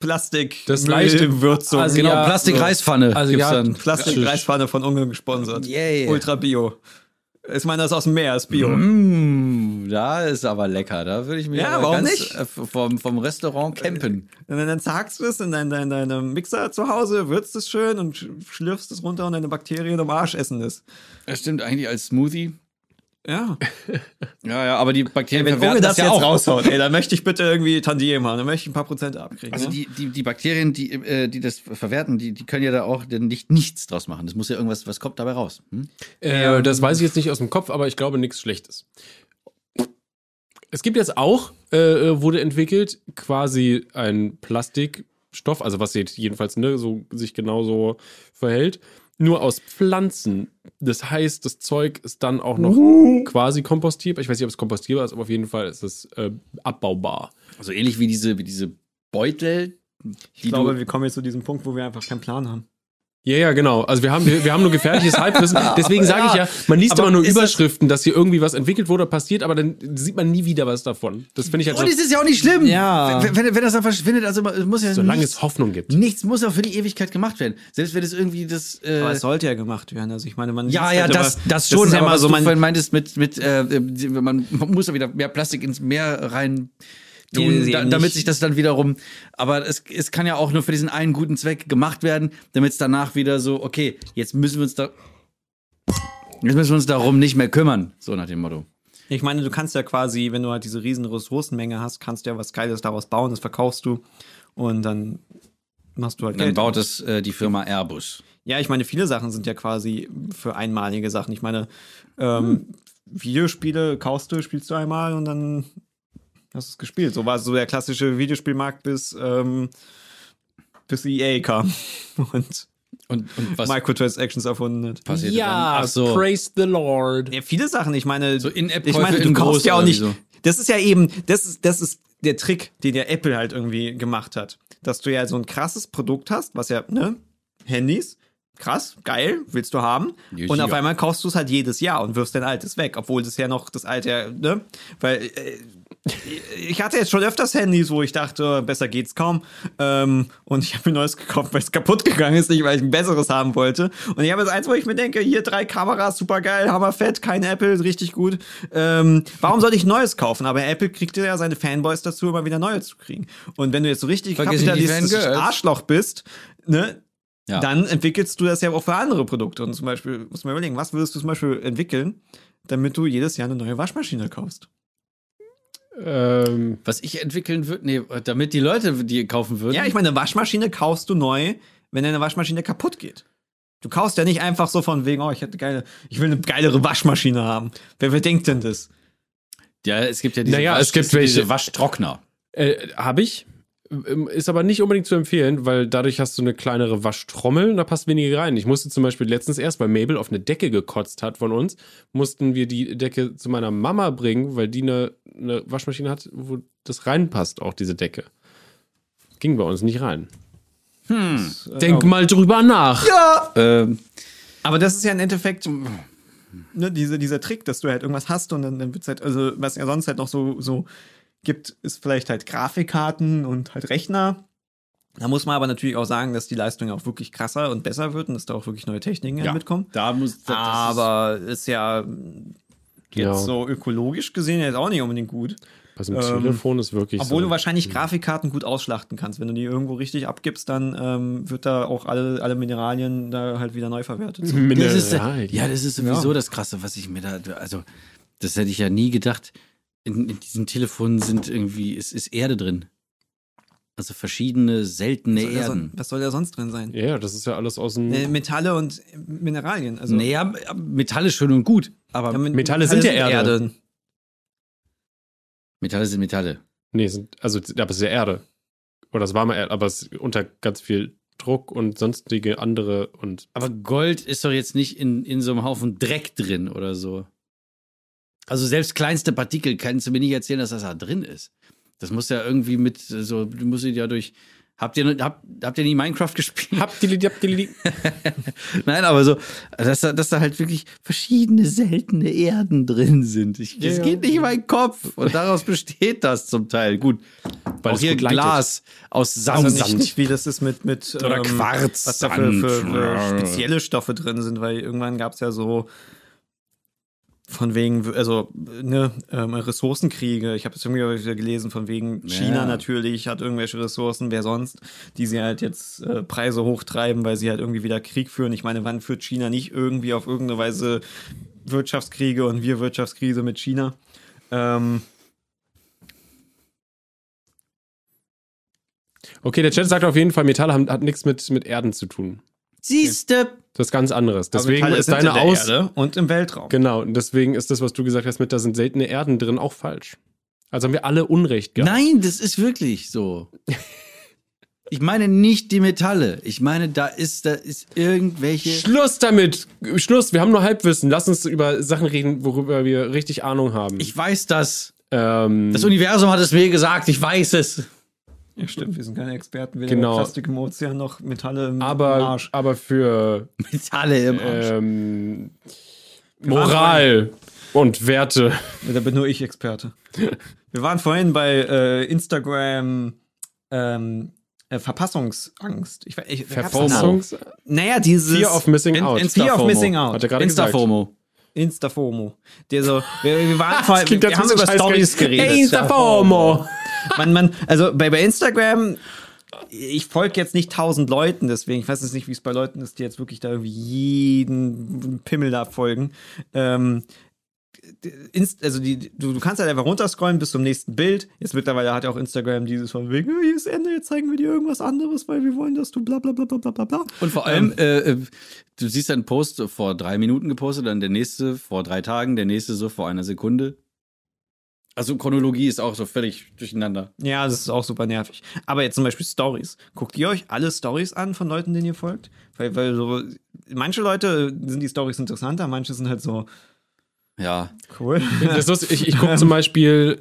Plastik Das leichte- Würzung. also Genau, Ja, Plastik-Reispfanne also gibt's ja, dann. Plastik-Reispfanne von Unge gesponsert. Yeah. Ultra Bio. Ich meine, das ist aus dem Meer, ist Bio. Mmh, da ist aber lecker. Da würde ich mir Ja, warum nicht? äh, vom, vom Restaurant campen. Und dann, dann zagst du es in deinem dein, deinem Mixer zu Hause, würzt es schön und sch- schlürfst es runter und deine Bakterien am Arsch essen es. Das stimmt eigentlich als Smoothie. Ja. Ja, ja, aber die Bakterien Wenn Unge verwerten das, ja jetzt auch. raushaut, ey, dann möchte ich bitte irgendwie Tantiem haben. Dann möchte ich ein paar Prozent abkriegen. Also ne? die, die, die Bakterien, die, äh, die das verwerten, die, die können ja da auch dann nicht nichts draus machen. Das muss ja irgendwas, was kommt dabei raus? Hm? Äh, das weiß ich jetzt nicht aus dem Kopf, aber ich glaube nichts Schlechtes. Es gibt jetzt auch, äh, äh, wurde entwickelt, quasi ein Plastikstoff, also was jetzt jedenfalls ne, so, sich genauso verhält, nur aus Pflanzen. Das heißt, das Zeug ist dann auch noch quasi kompostierbar. Ich weiß nicht, ob es kompostierbar ist, aber auf jeden Fall ist es äh, abbaubar. Also ähnlich wie diese, wie diese Beutel, die ich glaube, wir kommen jetzt zu diesem Punkt, wo wir einfach keinen Plan haben. Ja, ja, genau. Also wir haben, wir, wir haben nur gefährliches Halbwissen. Deswegen sage ich ja, man liest Aber immer nur ist das- Überschriften, dass hier irgendwie was entwickelt wurde, passiert, aber dann sieht man nie wieder was davon. Das finde ich halt Und so, es ist ja auch nicht schlimm. Ja. Wenn, wenn, wenn das dann verschwindet, also es muss ja solange nichts, es Hoffnung gibt. nichts muss ja für die Ewigkeit gemacht werden. Selbst wenn es irgendwie das. Äh, Aber es sollte ja gemacht werden. Also ich meine, man ja, ja, halt das, immer- das schon. ist ja aber so, man, meintest mit, mit äh, man, man muss ja wieder mehr Plastik ins Meer rein Sie da, damit sich das dann wiederum. Aber es, es kann ja auch nur für diesen einen guten Zweck gemacht werden, damit es danach wieder so, okay, jetzt müssen wir uns da. Jetzt müssen wir uns darum nicht mehr kümmern. So nach dem Motto. ich meine, du kannst ja quasi, wenn du halt diese riesen Ressourcenmenge hast, kannst du ja was Geiles daraus bauen, das verkaufst du und dann machst du halt Dann Geld. baut es äh, die Firma Airbus. Ja, ich meine, viele Sachen sind ja quasi für einmalige Sachen. Ich meine, ähm, Videospiele kaufst du, spielst du einmal und dann hast du es gespielt. So war so der klassische Videospielmarkt bis, ähm, bis EA kam und Und, und was Microtransactions erfunden hat. passiert Ja, so. praise the Lord. Ja, viele Sachen. Ich meine, So ich In-App-Käufe meine, du in kaufst groß ja auch nicht. wieso? Das ist ja eben, das ist, das ist der Trick, den der Apple halt irgendwie gemacht hat. Dass du ja so ein krasses Produkt hast, was ja, ne, Handys, krass, geil, willst du haben. Ja, und auf ja. einmal kaufst du es halt jedes Jahr und wirfst dein altes weg, obwohl das ja noch das alte, ne, weil äh, ich hatte jetzt schon öfters Handys, wo ich dachte, besser geht's kaum. Ähm, und ich habe mir neues gekauft, weil es kaputt gegangen ist, nicht weil ich ein besseres haben wollte. Und ich habe jetzt eins, wo ich mir denke, hier drei Kameras, super geil, hammerfett, kein Apple, richtig gut. Ähm, warum sollte ich Neues kaufen? Aber Apple kriegt ja seine Fanboys dazu, immer wieder neue zu kriegen. Und wenn du jetzt so richtig Vergiss kapitalistisches. Arschloch bist, ne, Ja. dann entwickelst du das ja auch für andere Produkte. Und zum Beispiel, muss man überlegen, was würdest du zum Beispiel entwickeln, damit du jedes Jahr eine neue Waschmaschine kaufst? Ähm, Was ich entwickeln würde, nee, damit die Leute die kaufen würden. Ja, ich meine, eine Waschmaschine kaufst du neu, wenn deine Waschmaschine kaputt geht. Du kaufst ja nicht einfach so von wegen, oh, ich hätte geile, ich will eine geilere Waschmaschine haben. Wer, wer denkt denn das? Ja, es gibt ja diese, Naja, es gibt welche- Waschtrockner. Äh, Habe ich. Ähm, Ist aber nicht unbedingt zu empfehlen, weil dadurch hast du eine kleinere Waschtrommel und da passt weniger rein. Ich musste zum Beispiel letztens erst, weil Mabel auf eine Decke gekotzt hat von uns, mussten wir die Decke zu meiner Mama bringen, weil die eine, eine Waschmaschine hat, wo das reinpasst, auch diese Decke. Ging bei uns nicht rein. Hm. Denk mal drüber nach. Ähm, Aber das ist ja im Endeffekt ne, diese, dieser Trick, dass du halt irgendwas hast und dann, dann wird's halt, also was ja sonst halt noch so, so gibt, ist vielleicht halt Grafikkarten und halt Rechner. Da muss man aber natürlich auch sagen, dass die Leistung ja auch wirklich krasser und besser wird und dass da auch wirklich neue Techniken ja, mitkommen. Da muss, das, aber ist ja jetzt Ja. so ökologisch gesehen jetzt auch nicht unbedingt gut. Bei so einem Ähm, Telefon ist wirklich Obwohl so. du wahrscheinlich Grafikkarten gut ausschlachten kannst. Wenn du die irgendwo richtig abgibst, dann ähm, wird da auch alle, alle Mineralien da halt wieder neu verwertet. Das ist, Mineral. ja, das ist sowieso das Krasse, was ich mir da, also, das hätte ich ja nie gedacht. In, in diesen Telefonen sind irgendwie, es ist Erde drin. Also verschiedene seltene was, soll da Erden. was soll da sonst drin sein? Ja, das ist ja alles aus dem. Äh, Metalle und Mineralien. Also, naja, Metalle schön und gut, aber Ja, mit- Metalle sind ja Erde. Metalle sind Metalle. Nee, sind, also, aber es ist ja Erde. Oder es war mal Erde, aber es ist unter ganz viel Druck und sonstige andere und. Aber Gold ist doch jetzt nicht in, in so einem Haufen Dreck drin oder so. Also selbst kleinste Partikel kannst du mir nicht erzählen, dass das da drin ist. Das muss ja irgendwie mit so, du musst ja durch. Habt ihr, habt, habt ihr nie Minecraft gespielt? Habdili, habdili. Nein, aber so, dass da, dass da halt wirklich verschiedene seltene Erden drin sind. Ich, das Ja, geht ja. nicht in meinen Kopf. Und daraus besteht das zum Teil. Gut. Weil auch hier gut leitet. Glas aus Also Sand. nicht, nicht wie das ist mit, mit Oder Quarz, was da für, für, für spezielle Stoffe drin sind, weil irgendwann gab es ja so von wegen, also ne, ähm, Ressourcenkriege. Ich habe es irgendwie wieder gelesen, von wegen China Ja. natürlich hat irgendwelche Ressourcen, wer sonst, die sie halt jetzt äh, Preise hochtreiben, weil sie halt irgendwie wieder Krieg führen. Ich meine, wann führt China nicht irgendwie auf irgendeine Weise Wirtschaftskriege und wir Wirtschaftskrise mit China? Ähm, Okay, der Chat sagt auf jeden Fall, Metalle haben, hat nichts mit, mit Erden zu tun. Siehste. Das ist ganz anderes. Deswegen Metalle ist deine Aus. Erde und im Weltraum. Genau, und deswegen ist das, was du gesagt hast, mit da sind seltene Erden drin, auch falsch. Also haben wir alle Unrecht gehabt. Nein, das ist wirklich so. Ich meine nicht die Metalle. Ich meine, da ist, da ist irgendwelche. Schluss damit! Schluss, wir haben nur Halbwissen. Lass uns über Sachen reden, worüber wir richtig Ahnung haben. Ich weiß das. ähm, Das Universum hat es mir gesagt. Ich weiß es. Ja, stimmt, wir sind keine Experten, weder Genau. Plastik im Ozean noch Metalle im aber, Arsch. aber für Metalle im Arsch. ähm, Moral und Werte. Da bin nur ich Experte. Wir waren vorhin bei äh, Instagram ähm, äh, Verpassungsangst. Ich, ich? Verfausungs Naja, dieses Fear of Missing In- Out. in- Fear of Instafomo. Missing Out. Hat er gerade gesagt. Instafomo. Instafomo. Der so, wir, wir waren vorhin, klingt wir haben über Stories geredet. Instafomo. Man, man, also bei, bei Instagram, ich folge jetzt nicht tausend Leuten, deswegen, ich weiß jetzt nicht, wie es bei Leuten ist, die jetzt wirklich da irgendwie jeden Pimmel da folgen. Ähm, Inst also die, du, du kannst halt einfach runterscrollen bis zum nächsten Bild. Jetzt mittlerweile hat ja auch Instagram dieses von wegen, "Oh, hier ist Ende, jetzt zeigen wir dir irgendwas anderes, weil wir wollen, dass du bla bla bla bla bla bla bla. Und vor allem, äh, äh, du siehst einen Post vor drei Minuten gepostet, dann der nächste vor drei Tagen, der nächste so vor einer Sekunde. Also Chronologie ist auch so völlig durcheinander. Ja, das ist auch super nervig. Aber jetzt zum Beispiel Stories. Guckt ihr euch alle Stories an von Leuten, denen ihr folgt? Weil, weil so, manche Leute sind die Stories interessanter, manche sind halt so, Ja. cool. Das ist lustig. Ich, ich gucke zum Beispiel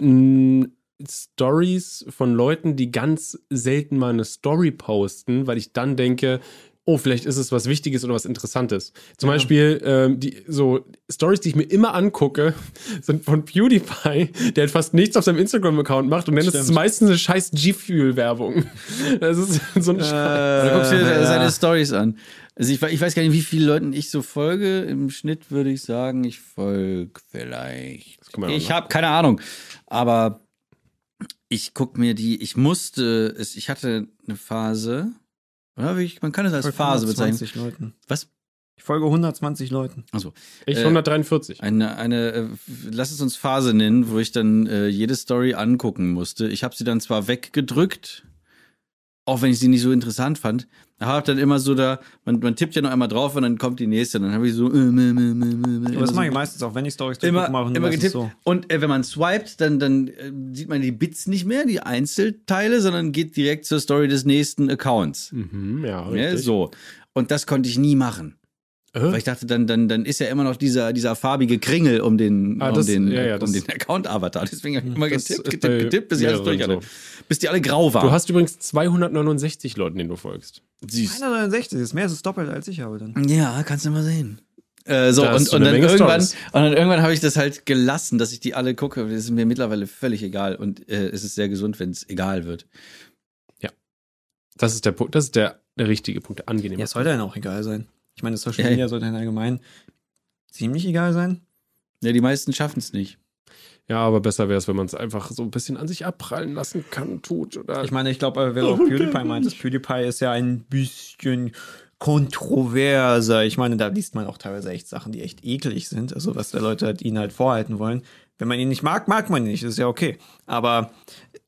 Stories von Leuten, die ganz selten mal eine Story posten, weil ich dann denke, oh, vielleicht ist es was Wichtiges oder was Interessantes. Zum Beispiel ähm, die so Stories, die ich mir immer angucke, sind von PewDiePie, der halt fast nichts auf seinem Instagram-Account macht und dann ist es Stimmt. meistens eine scheiß G-Fuel-Werbung. Das ist so ein Scheiß. Oder guckst dir ja. seine Stories an. Also ich, ich weiß gar nicht, wie viele Leuten ich so folge. Im Schnitt würde ich sagen, ich folge vielleicht. Ich habe keine Ahnung. Aber ich guck mir die, ich musste, es, ich hatte eine Phase, man kann es als folge Phase bezeichnen. 120 Leuten. Was? Ich folge 120 Leuten. Also, Ich Äh, 143. eine, eine, äh, lass es uns Phase nennen, wo ich dann äh, jede Story angucken musste. Ich habe sie dann zwar weggedrückt, auch wenn ich sie nicht so interessant fand. Hab dann immer so da, man, man tippt ja noch einmal drauf und dann kommt die nächste. Dann habe ich so. Äh, äh, äh, äh, das mache ich meistens auch, wenn ich Stories immer, mache. immer getippt. So. Und äh, wenn man swiped, dann, dann äh, sieht man die Bits nicht mehr, die Einzelteile, sondern geht direkt zur Story des nächsten Accounts. Mhm, ja, Ja, richtig. so. Und das konnte ich nie machen. Äh? Weil ich dachte, dann, dann, dann ist ja immer noch dieser, dieser farbige Kringel um den, Ah, um das- den, ja, ja, um den Account-Avatar. Deswegen habe ich immer getippt, ist getippt, getippt, bis ich alles durch hatte. Bis die alle grau waren. Du hast übrigens 269 Leuten, denen du folgst. Süß. 169, ist mehr als das Doppelte als ich habe dann. Ja, kannst du mal sehen. Äh, so, Da und, und, dann irgendwann, und dann irgendwann habe ich das halt gelassen, dass ich die alle gucke. Das ist mir mittlerweile völlig egal. Und äh, es ist sehr gesund, wenn es egal wird. Das ist der Punkt, das ist der, der richtige Punkt, der angenehme. Ja, es sollte dann auch egal sein. Ich meine, Social ja. Media sollte dann allgemein ziemlich egal sein. Ja, die meisten schaffen es nicht. Ja, aber besser wäre es, wenn man es einfach so ein bisschen an sich abprallen lassen kann, tut. Oder Ich meine, ich glaube, wer auch PewDiePie meint, das PewDiePie ist ja ein bisschen kontroverser. Ich meine, da liest man auch teilweise echt Sachen, die echt eklig sind. Also, was da Leute halt ihnen halt vorhalten wollen. Wenn man ihn nicht mag, mag man ihn nicht. Das ist ja okay. Aber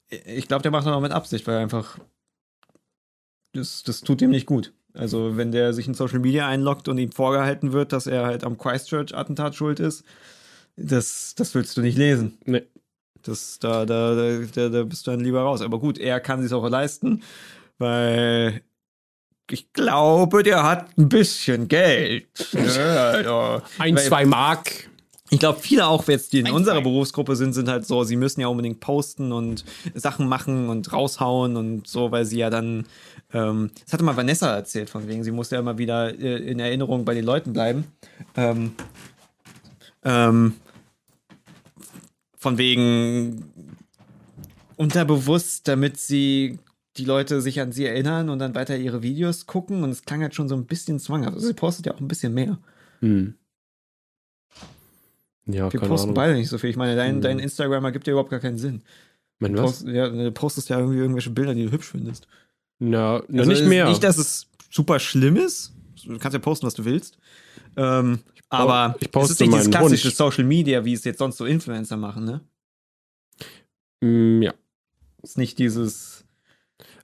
ich glaube, der macht das auch mit Absicht, weil einfach das, das tut ihm nicht gut. Also, wenn der sich in Social Media einloggt und ihm vorgehalten wird, dass er halt am Christchurch-Attentat schuld ist, das, das willst du nicht lesen. nee. Das, da, da, da, da, bist du dann lieber raus. Aber gut, er kann sich auch leisten, weil ich glaube, der hat ein bisschen Geld. ja, ja. ein, zwei Mark. Ich glaube, viele auch jetzt, die in unserer Berufsgruppe sind, sind halt so, sie müssen ja unbedingt posten und Sachen machen und raushauen und so, weil sie ja dann, ähm, das hatte mal Vanessa erzählt, von wegen, sie musste ja immer wieder äh, in Erinnerung bei den Leuten bleiben. Ähm, ähm, von wegen unterbewusst, damit sie die Leute sich an sie erinnern und dann weiter ihre Videos gucken und es klang halt schon so ein bisschen zwanghaft. Also sie postet ja auch ein bisschen mehr. Hm. Ja, Wir posten Ahnung. beide nicht so viel. Ich meine, dein, Hm. dein Instagram ergibt ja überhaupt gar keinen Sinn. Mein Du, post, ja, du postest ja irgendwie irgendwelche Bilder, die du hübsch findest. Na, na Also nicht es mehr. Nicht, dass es super schlimm ist. Du kannst ja posten, was du willst. Ähm, aber ich es poste ist nicht dieses klassische Hund. Social Media, wie es jetzt sonst so Influencer machen, ne? Hm, ja. Es ist nicht dieses.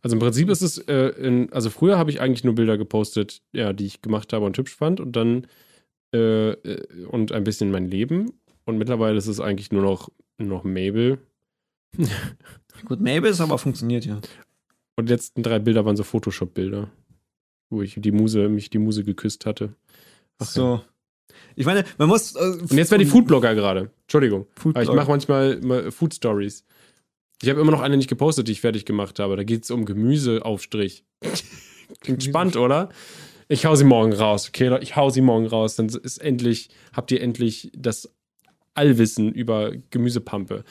Also im Prinzip ist es, äh, in, also früher habe ich eigentlich nur Bilder gepostet, ja, die ich gemacht habe und hübsch fand und dann äh, äh, und ein bisschen mein Leben. Und mittlerweile ist es eigentlich nur noch, noch Mabel. Gut, Mabel ist aber funktioniert ja. Und die letzten drei Bilder waren so Photoshop-Bilder, wo ich die Muse, mich die Muse geküsst hatte. Ach ja. so. Ich meine, man muss. Äh, Und jetzt wäre die Foodblogger gerade. Entschuldigung. Aber ich Foodblogger. mache manchmal mal Food Stories. Ich habe immer noch eine nicht gepostet, die ich fertig gemacht habe. Da geht es um Gemüseaufstrich. Klingt spannend, oder? Ich hau sie morgen raus. Okay, ich hau sie morgen raus. Dann ist endlich, habt ihr endlich das Allwissen über Gemüsepampe.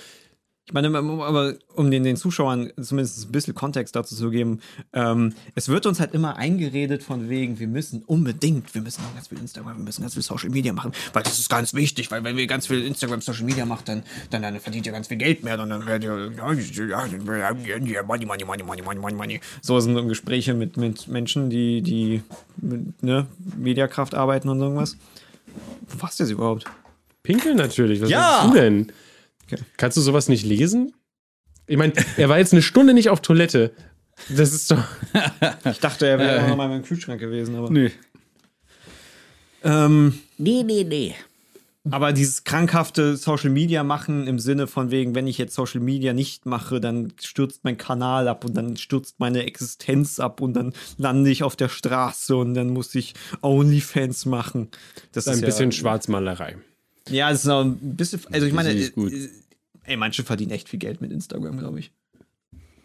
Ich meine, um- aber um den, den Zuschauern zumindest ein bisschen Kontext dazu zu geben, ähm, es wird uns halt immer eingeredet von wegen, wir müssen unbedingt, wir müssen auch ganz viel Instagram, wir müssen ganz viel Social Media machen, weil das ist ganz wichtig, weil wenn wir ganz viel Instagram, Social Media machen, dann, dann, dann verdient ihr ganz viel Geld mehr, und dann werdet ihr, ja, ja, ja, money, money, money, money, money, money, money. So sind so Gespräche mit, mit Menschen, die, die mit ne, Mediakraft arbeiten und so irgendwas. Wo warst du jetzt überhaupt? Pinkeln natürlich. Was Ja! du denn? Okay. Kannst du sowas nicht lesen? Ich meine, er war jetzt eine Stunde nicht auf Toilette. Das ist doch. Ich dachte, er wäre noch mal in meinem Kühlschrank gewesen, aber. Nö. Ähm, Nee, nee, nee. Aber dieses krankhafte Social Media machen im Sinne von wegen, wenn ich jetzt Social Media nicht mache, dann stürzt mein Kanal ab und dann stürzt meine Existenz ab und dann lande ich auf der Straße und dann muss ich OnlyFans machen. Das Ein ist bisschen ja, Schwarzmalerei. Ja, das ist auch ein bisschen. Also ich meine, gut. äh, ey, manche verdienen echt viel Geld mit Instagram, glaube ich.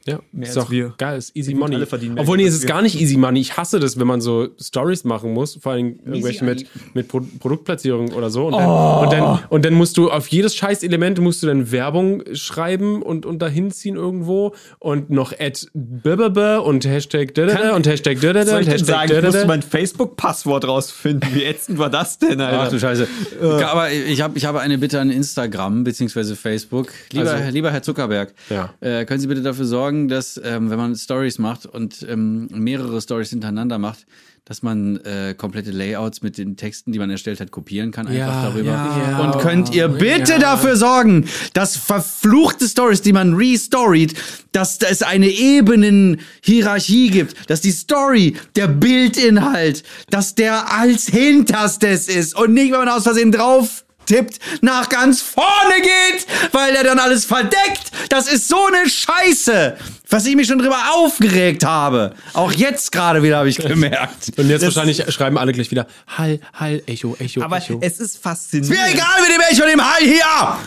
Ja, Mehr ist als doch wir. geil, ist easy money. alle verdienen mehr Obwohl, nee, es ist gar nicht easy money. Ich hasse das, wenn man so Stories machen muss, vor allem irgendwelche mit, mit Pro Produktplatzierung oder so. Und dann, Oh. und, dann, und dann musst du auf jedes scheiß Element musst du dann Werbung schreiben und, und dahin ziehen irgendwo und noch blablabla und Hashtag dadada und Hashtag und Hashtag sagen, ich musste mein Facebook-Passwort rausfinden. Wie ätzend war das denn, Alter? Ach du Scheiße. Aber ich, hab, ich habe eine Bitte an Instagram bzw. Facebook. Lieber, Also- lieber Herr Zuckerberg, Ja. äh, können Sie bitte dafür sorgen, sagen, dass ähm, wenn man Stories macht und ähm, mehrere Stories hintereinander macht, dass man äh, komplette Layouts mit den Texten, die man erstellt hat, kopieren kann, einfach Ja, darüber. ja. Und könnt ihr bitte Ja. dafür sorgen, dass verfluchte Stories, die man restoried, dass es eine Ebenenhierarchie gibt, dass die Story, der Bildinhalt, dass der als hinterstes ist und nicht, wenn man aus Versehen drauf tippt, nach ganz vorne geht, weil er dann alles verdeckt. Das ist so eine Scheiße, was ich mich schon drüber aufgeregt habe. Auch jetzt gerade wieder habe ich gemerkt. Und jetzt wahrscheinlich schreiben alle gleich wieder Hall, Hall, Echo, Echo, Aber Echo. es ist faszinierend. Mir egal mit dem Echo und dem Hall hier!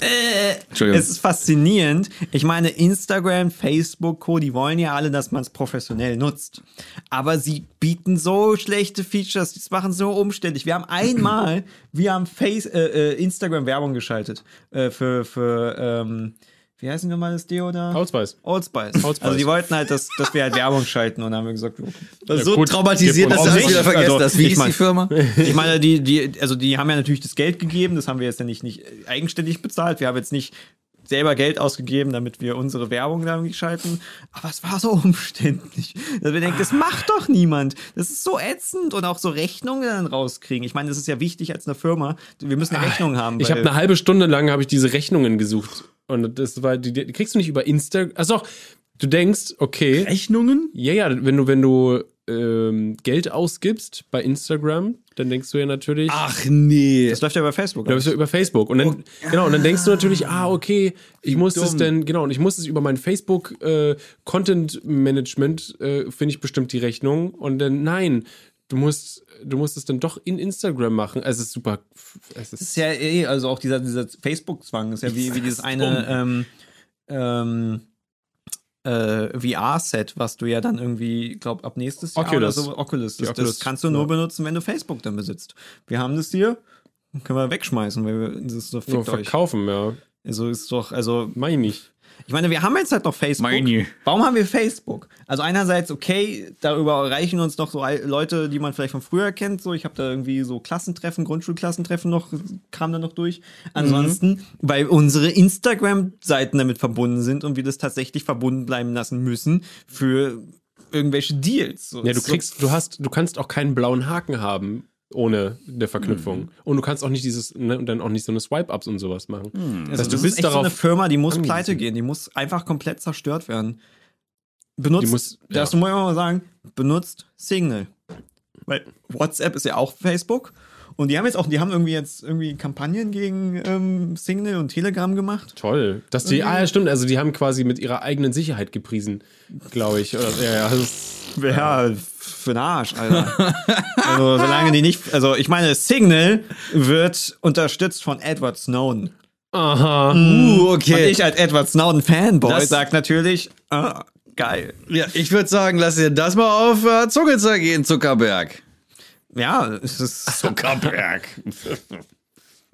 Entschuldigung. Es ist faszinierend. Ich meine, Instagram, Facebook, Co., die wollen ja alle, dass man es professionell nutzt. Aber sie bieten so schlechte Features, die machen so umständlich. Wir haben einmal, wir haben Face, äh, äh, Instagram Werbung geschaltet äh, für, für ähm, wie heißt denn nochmal das Deo da? Old Spice. Old Spice. Old Spice. Also die wollten halt, dass, dass wir halt Werbung schalten und dann haben wir gesagt, okay. Das ist so gut, traumatisiert, dass du das wieder vergessen Also, hast. Wie ich ist mein- die Firma? Ich meine, die, die, also die haben ja natürlich das Geld gegeben, das haben wir jetzt ja nicht, nicht eigenständig bezahlt. Wir haben jetzt nicht selber Geld ausgegeben, damit wir unsere Werbung da irgendwie schalten. Aber es war so umständlich. Dass wir denken, das macht doch niemand. Das ist so ätzend und auch so Rechnungen dann rauskriegen. Ich meine, das ist ja wichtig als eine Firma. Wir müssen eine Rechnung haben. Ich habe eine halbe Stunde lang habe ich diese Rechnungen gesucht und das war die, die kriegst du nicht über Insta. Also du denkst, okay, Rechnungen? ja ja, wenn du wenn du ähm, Geld ausgibst bei Instagram, dann denkst du ja natürlich, Ach nee. das läuft ja bei Facebook. Bist du über Facebook. Und dann, genau, und dann denkst du natürlich, ah, okay, ich muss es dumm. denn, genau, und ich muss es über mein Facebook äh, Content Management, äh, finde ich bestimmt die Rechnung. Und dann, nein, du musst, du musst es dann doch in Instagram machen. Es ist super. Es Das ist, ist ja eh, also auch dieser, dieser Facebook-Zwang ist ja wie, wie dieses eine ähm, ähm, äh, VR-Set, was du ja dann irgendwie, glaub, ab nächstes Jahr Oculus. oder so, Oculus, das, Oculus, das kannst du nur ja. benutzen, wenn du Facebook dann besitzt. Wir haben das hier, können wir wegschmeißen, weil wir, das so fickt euch. verkaufen, ja. Also ist doch, also Meine ich. Ich meine, wir haben jetzt halt noch Facebook. Meine. Warum haben wir Facebook? Also einerseits, okay, darüber erreichen uns noch so Leute, die man vielleicht von früher kennt. So, ich habe da irgendwie so Klassentreffen, Grundschulklassentreffen noch, kam da noch durch. Ansonsten, weil unsere Instagram-Seiten damit verbunden sind und wir das tatsächlich verbunden bleiben lassen müssen für irgendwelche Deals. So, Ja, du ist so- kriegst, du hast, du kannst auch keinen blauen Haken haben ohne eine Verknüpfung. Mhm. Und du kannst auch nicht dieses, ne, und dann auch nicht so eine Swipe-Ups und sowas machen. Das Also heißt, das du ist bist echt so eine darauf. Firma, die muss angewiesen. pleite gehen, die muss einfach komplett zerstört werden. Benutzt, Die muss- das ja. muss ich mal sagen, benutzt Signal. Weil WhatsApp ist ja auch Facebook. Und die haben jetzt auch, die haben irgendwie jetzt irgendwie Kampagnen gegen ähm, Signal und Telegram gemacht. Toll. Dass die, ah ja, stimmt, also die haben quasi mit ihrer eigenen Sicherheit gepriesen, glaube ich. Oder, ja, ja, das ist, Ja, für den Arsch, Alter. also, solange die nicht, also ich meine, Signal wird unterstützt von Edward Snowden. aha. Uh, Und okay. ich als Edward Snowden Fanboy Das- sag natürlich, ah, geil. ja, ich würde sagen, lass dir das mal auf äh, Zunge zergehen, Zuckerberg. Ja, es ist Zuckerberg.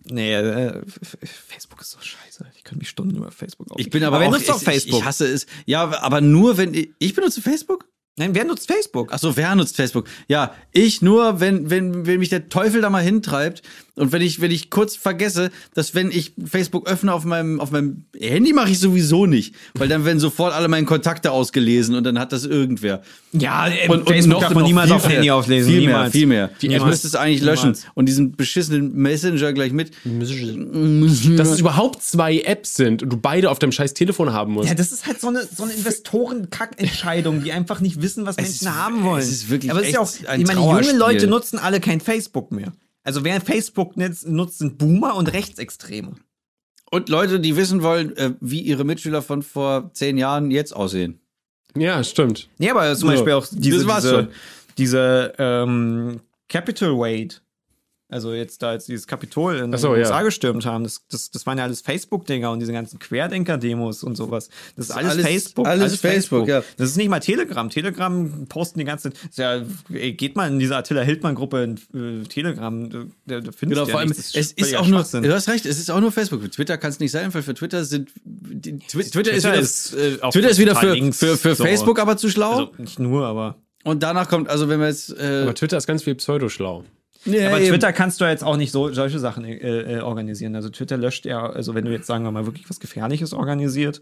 Nee, äh, Facebook ist so scheiße. Ich könnte mich Stunden über Facebook Ich bin aber wer auch, nutzt doch ich, Facebook? Ich hasse es. Ja, aber nur wenn ich, ich benutze Facebook. Nein, wer nutzt Facebook? Ach so, wer nutzt Facebook? Ja, ich nur, wenn, wenn, wenn mich der Teufel da mal hintreibt und wenn ich, wenn ich kurz vergesse, dass wenn ich Facebook öffne auf meinem, auf meinem Handy mache ich sowieso nicht, weil dann werden sofort alle meine Kontakte ausgelesen und dann hat das irgendwer. Ja, äh, Und, Facebook darf man niemals auf Handy auflesen. Viel niemals. mehr, viel mehr. Ich Niemals. müsste es eigentlich löschen Niemals. und diesen beschissenen Messenger gleich mit. Dass es überhaupt zwei Apps sind und du beide auf deinem scheiß Telefon haben musst. Ja, das ist halt so eine, so eine Investoren-Kackentscheidung, die einfach nicht wissen, was Menschen ist- haben wollen. es ist wirklich Aber es ist ja auch, ich meine, junge. Leute nutzen alle kein Facebook mehr. Also wer Facebook nutzt, nutzt sind Boomer und Rechtsextreme. Und Leute, die wissen wollen, äh, wie ihre Mitschüler von vor zehn Jahren jetzt aussehen. Ja, stimmt. Nee, aber zum So, Beispiel auch diese, das war's diese, schon. diese ähm, Capital Raid. Also jetzt da jetzt dieses Kapitol in Ach so, den ja. USA gestürmt haben, das, das, das waren ja alles Facebook-Dinger und diese ganzen Querdenker-Demos und sowas. Das ist alles, alles- Facebook. alles Facebook, ja. Das ist nicht mal Telegram. Telegram posten die ganze ist ja, ey, geht mal in diese Attila Hildmann-Gruppe in äh, Telegram, da, da findest Genau, du ja vor allem, es ist auch nur, du hast recht, es ist auch nur Facebook. Für Twitter kann es nicht sein, weil für Twitter sind, die, Twi- Twitter, ist wieder, ist, äh, Twitter ist wieder für, links, für, für so. Facebook aber zu schlau. Also nicht nur, aber. und danach kommt, also wenn wir jetzt, äh, Aber Twitter ist ganz viel pseudoschlau. Ja, Aber eben. Twitter kannst du jetzt auch nicht so solche Sachen äh, äh, organisieren. Also Twitter löscht ja, also wenn du jetzt sagen wir mal wirklich was Gefährliches organisiert,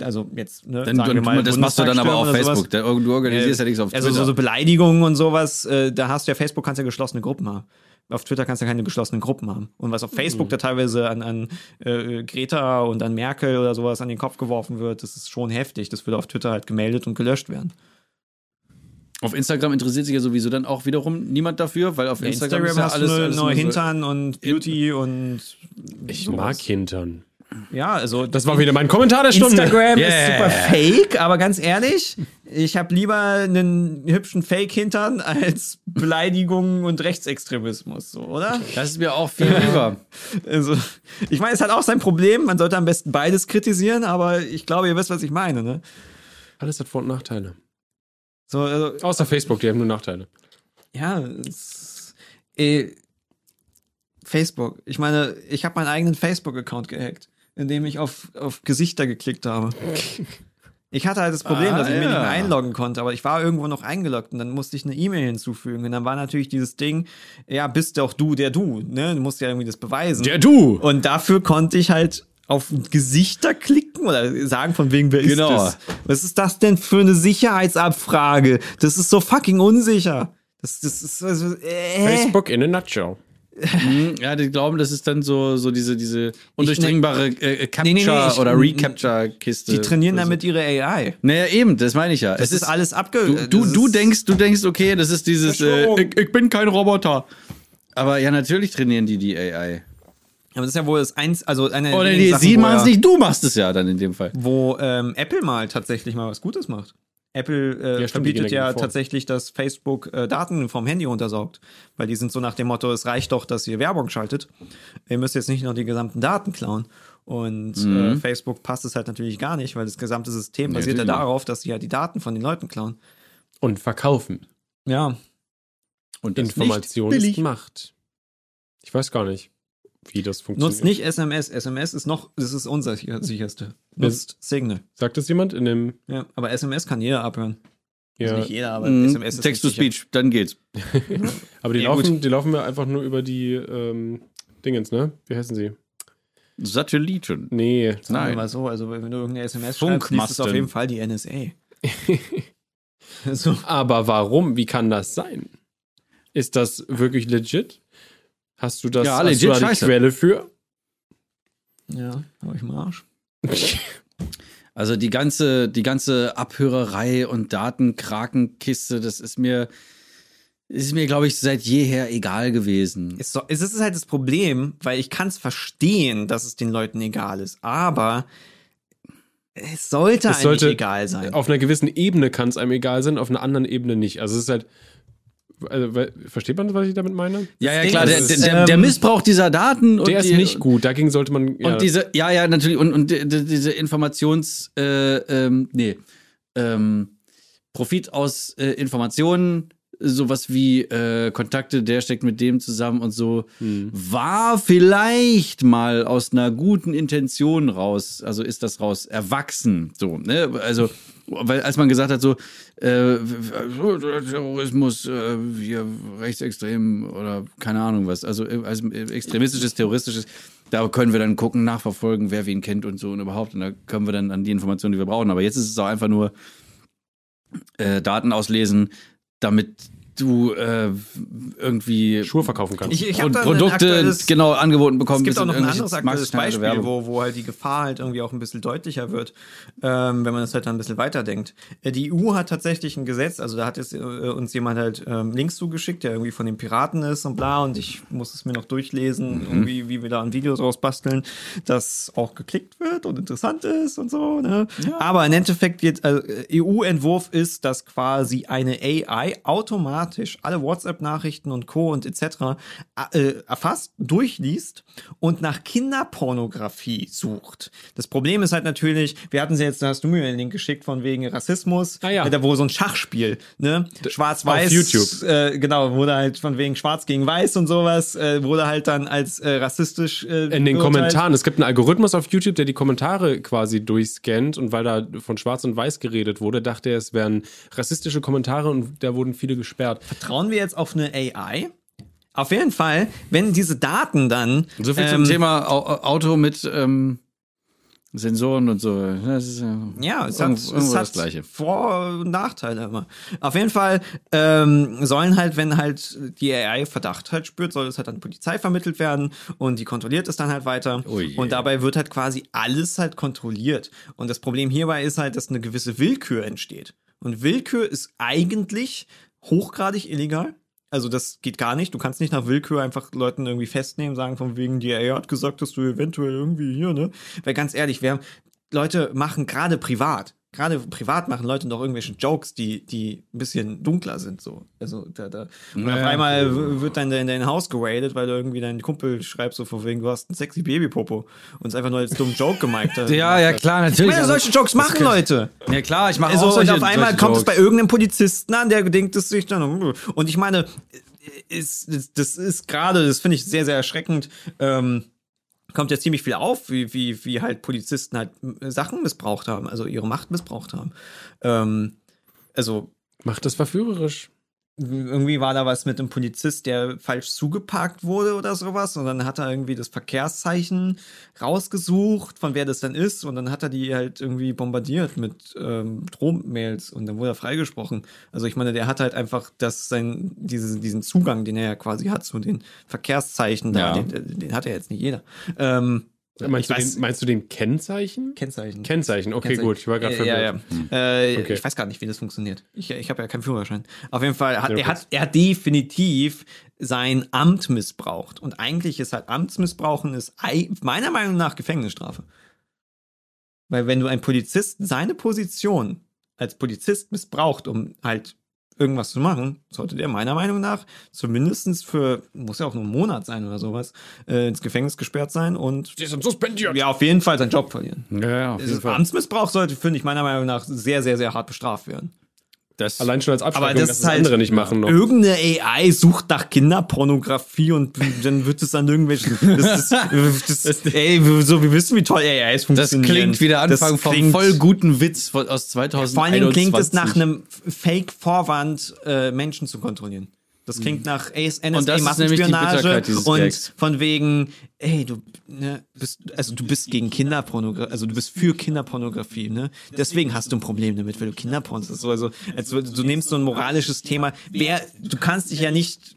also jetzt, ne, Dann, sagen wir mal, das machst du dann aber auf Bundestagstürme oder sowas. Facebook. Da- Du organisierst ja nichts auf Also Twitter. so, so Beleidigungen und sowas, äh, da hast du ja Facebook kannst ja geschlossene Gruppen haben. Auf Twitter kannst du ja keine geschlossenen Gruppen haben. Und was auf Facebook da teilweise an, an äh, Greta und an Merkel oder sowas an den Kopf geworfen wird, das ist schon heftig. Das würde auf Twitter halt gemeldet und gelöscht werden. Auf Instagram interessiert sich ja sowieso dann auch wiederum niemand dafür, weil auf Ja, Instagram, Instagram, ist ja hast alles, alles nur so- Hintern und Beauty und Ich sowas. mag Hintern. Ja, also Das war wieder mein Kommentar der Stunde. Instagram Yeah. ist super fake, aber ganz ehrlich, ich habe lieber einen hübschen Fake-Hintern als Beleidigungen und Rechtsextremismus, so, oder? Das ist mir auch viel lieber. Also, ich meine, es hat auch sein Problem, man sollte am besten beides kritisieren, aber ich glaube, ihr wisst, was ich meine, ne? Alles hat Vor- und Nachteile. So, also, Außer Facebook, die haben nur Nachteile. ja, es, äh, Facebook. Ich meine, ich habe meinen eigenen Facebook-Account gehackt, indem ich auf, auf Gesichter geklickt habe. Ich hatte halt das Problem, Ah, dass ich mir ja. nicht mehr einloggen konnte, aber ich war irgendwo noch eingeloggt und dann musste ich eine E-Mail hinzufügen. Und dann war natürlich dieses Ding, ja, bist doch du der du, ne? Du musst ja irgendwie das beweisen. Der du! Und dafür konnte ich halt auf Gesichter klicken oder sagen von wegen, wer Genau. ist das? Was ist das denn für eine Sicherheitsabfrage? Das ist so fucking unsicher. Das, das ist also, äh. Facebook in a nutshell. Hm, Ja, die glauben, das ist dann so, so diese, diese undurchdringbare äh, äh, Capture- Nee, nee, nee, ich- oder Recapture-Kiste. Die trainieren Also- damit ihre AI. Naja, eben, das meine ich ja. Das ist, alles abge... Du, du, du ist- denkst, du denkst, okay, das ist dieses, äh, ich, ich bin kein Roboter. Aber ja, natürlich trainieren die die AI. Aber das ist ja wohl das eins, also eine Oder der die, Sachen, sie machen es ja- nicht, du machst es ja dann in dem Fall. Wo ähm, Apple mal tatsächlich mal was Gutes macht. Apple äh, Ja, stimmt, verbietet ja vor. tatsächlich, dass Facebook äh, Daten vom Handy runtersaugt. Weil die sind so nach dem Motto, es reicht doch, dass ihr Werbung schaltet. Ihr müsst jetzt nicht noch die gesamten Daten klauen. Und äh, Facebook passt es halt natürlich gar nicht, weil das gesamte System basiert ja natürlich. darauf, dass sie ja die Daten von den Leuten klauen. Und verkaufen. Ja. Und Information ist. Macht. Ich weiß gar nicht, wie das funktioniert. Nutzt nicht SMS. SMS ist noch, das ist unser sicher- sicherste. Nutzt Signal. Sagt das jemand in dem. Ja, aber SMS kann jeder abhören. Also Ja, nicht jeder, aber Mhm. SMS ist Text to sicher. Speech, dann geht's. aber die Ja, laufen, die laufen mir einfach nur über die ähm, Dingens, ne? Wie heißen sie? Satelliten. Nee. Sagen wir Nein. mal so, also wenn du irgendeine SMS schreibst, es Funkmasten. auf jeden Fall die NSA. so. Aber warum? Wie kann das sein? Ist das wirklich legit? Hast du das Ja, hast legit du da die. Quelle für? Ja, hab ich mal Arsch. Also die ganze, die ganze Abhörerei und Datenkrakenkiste, das ist mir, ist mir, glaube ich, seit jeher egal gewesen. Es, so, es ist halt das Problem, weil ich kann es verstehen, dass es den Leuten egal ist, aber es sollte Es eigentlich sollte egal sein. Auf einer gewissen Ebene kann es einem egal sein, auf einer anderen Ebene nicht. Also es ist halt. Also, versteht man, was ich damit meine? Ja, ja, klar, der, ist, der, der, der ähm, Missbrauch dieser Daten und Der ist die, nicht gut. Dagegen sollte man. Ja, Und diese, ja, ja, natürlich, und, und die, die, diese Informations, äh, ähm, nee, ähm, Profit aus äh, Informationen, sowas wie äh, Kontakte, der steckt mit dem zusammen und so, Hm. war vielleicht mal aus einer guten Intention raus, also ist das raus erwachsen, so, ne, also, weil als man gesagt hat, so, äh, Terrorismus, äh, hier rechtsextrem oder keine Ahnung was, also also extremistisches, terroristisches, da können wir dann gucken, nachverfolgen, wer wen kennt und so und überhaupt. Und da können wir dann an die Informationen, die wir brauchen. Aber jetzt ist es auch einfach nur äh, Daten auslesen, damit du äh, irgendwie Schuhe verkaufen kannst. Ich- ich hab Pro da ein Produkte genau angeboten bekommen. Es gibt auch noch in ein anderes aktuelles Beispiel, wo, wo halt die Gefahr halt irgendwie auch ein bisschen deutlicher wird, ähm, wenn man das halt dann ein bisschen weiterdenkt. Äh, Die EU hat tatsächlich ein Gesetz, also da hat jetzt äh, uns jemand halt ähm, Links zugeschickt, der irgendwie von den Piraten ist und bla, und ich muss es mir noch durchlesen, irgendwie, wie wir da ein Video draus basteln, das auch geklickt wird und interessant ist und so. Ne? Aber im Endeffekt also, äh, EU-Entwurf ist, dass quasi eine AI automatisch alle WhatsApp-Nachrichten und Co. und etc. Äh, erfasst, durchliest und nach Kinderpornografie sucht. Das Problem ist halt natürlich, wir hatten sie jetzt, da hast du mir den Link geschickt von wegen Rassismus, Ah ja. da wo so ein Schachspiel, ne? Schwarz-Weiß. auf YouTube. Äh, genau, wurde halt von wegen Schwarz gegen Weiß und sowas, äh, wurde halt dann als äh, rassistisch äh, in den. Kommentaren. Es gibt einen Algorithmus auf YouTube, der die Kommentare quasi durchscannt und weil da von Schwarz und Weiß geredet wurde, dachte er, es wären rassistische Kommentare und da wurden viele gesperrt. Trauen wir jetzt auf eine AI? Auf jeden Fall, wenn diese Daten dann. So viel ähm, zum Thema Au Auto mit ähm, Sensoren und so. Das ist, äh, Ja, es hat, es das hat Gleiche. Vor- und Nachteile immer. Auf jeden Fall ähm, sollen halt, wenn halt die AI Verdacht halt spürt, soll es halt an die Polizei vermittelt werden und die kontrolliert es dann halt weiter. Oh und dabei wird halt quasi alles halt kontrolliert. Und das Problem hierbei ist halt, dass eine gewisse Willkür entsteht. Und Willkür ist eigentlich hochgradig illegal. Also das geht gar nicht. Du kannst nicht nach Willkür einfach Leuten irgendwie festnehmen, sagen von wegen, die AI hat gesagt, dass du eventuell irgendwie hier, ne? Weil ganz ehrlich, wir haben, Leute machen gerade privat, gerade privat machen Leute noch irgendwelche Jokes, die, die ein bisschen dunkler sind, so. Also da, da. Und auf Ja, einmal w- wird dann dein, dein Haus geradet, weil du irgendwie deinen Kumpel schreibst, so von wegen, du hast ein sexy Babypopo und es einfach nur als dummen Joke gemeint hast. Ja, ja, klar, Ich natürlich. meine, Also, solche Jokes machen Leute. ja, klar, ich mache Also, auch solche, und auf einmal kommt es bei Jokes. irgendeinem Polizisten an, der denkt es sich dann. Und ich meine, ist, das, das ist gerade, das finde ich sehr, sehr erschreckend. Ähm, kommt ja ziemlich viel auf, wie, wie, wie halt Polizisten halt äh, Sachen missbraucht haben, also ihre Macht missbraucht haben. Ähm, also Macht das verführerisch. Irgendwie war da was mit einem Polizist, der falsch zugeparkt wurde oder sowas. Und dann hat er irgendwie das Verkehrszeichen rausgesucht, von wer das dann ist. Und dann hat er die halt irgendwie bombardiert mit ähm, Drohmails und dann wurde er freigesprochen. Also ich meine, der hat halt einfach das sein, diese, diesen Zugang, den er ja quasi hat zu den Verkehrszeichen da, Ja. den, den hat ja jetzt nicht jeder. Ähm, Meinst, du weiß- den, meinst du den Kennzeichen? Kennzeichen. Kennzeichen, okay, Kennzeichen. gut. Ich war gerade Äh, ja, ja. verwirrt. Äh, Okay. Ich weiß gar nicht, wie das funktioniert. Ich, ich habe ja keinen Führerschein. Auf jeden Fall hat Ja, er hat er hat definitiv sein Amt missbraucht. Und eigentlich ist halt Amtsmissbrauchen ist ei- meiner Meinung nach Gefängnisstrafe. Weil wenn du ein Polizist seine Position als Polizist missbraucht, um halt irgendwas zu machen, sollte der meiner Meinung nach zumindest für, muss ja auch nur ein Monat sein oder sowas, äh, ins Gefängnis gesperrt sein und Die sind suspendiert. ja auf jeden Fall seinen Job verlieren. Ja, ja, auf jeden Fall. Amtsmissbrauch sollte, finde ich, meiner Meinung nach sehr, sehr, sehr hart bestraft werden. Das, Allein schon als Abschreckung, Aber das dass das halt- andere nicht machen noch. Irgendeine AI sucht nach Kinderpornografie und dann wird es an irgendwelchen. Das ist, das, ey, so, wir wissen, wie toll AIs das funktionieren. klingt wie der Anfang Das vom voll guten Witz aus 2021. Vor allen Dingen klingt es nach einem Fake-Vorwand, äh, Menschen zu kontrollieren. Das klingt nach Mhm. Und die NSA-Massenspionage und Gags. von wegen, ey, du ne, bist, also du bist gegen Kinderpornografie, also du bist für Kinderpornografie, ne? Deswegen hast du ein Problem damit, weil du Kinderporn hast. So, also, als, du nimmst so ein moralisches Thema. Wer, du kannst dich ja nicht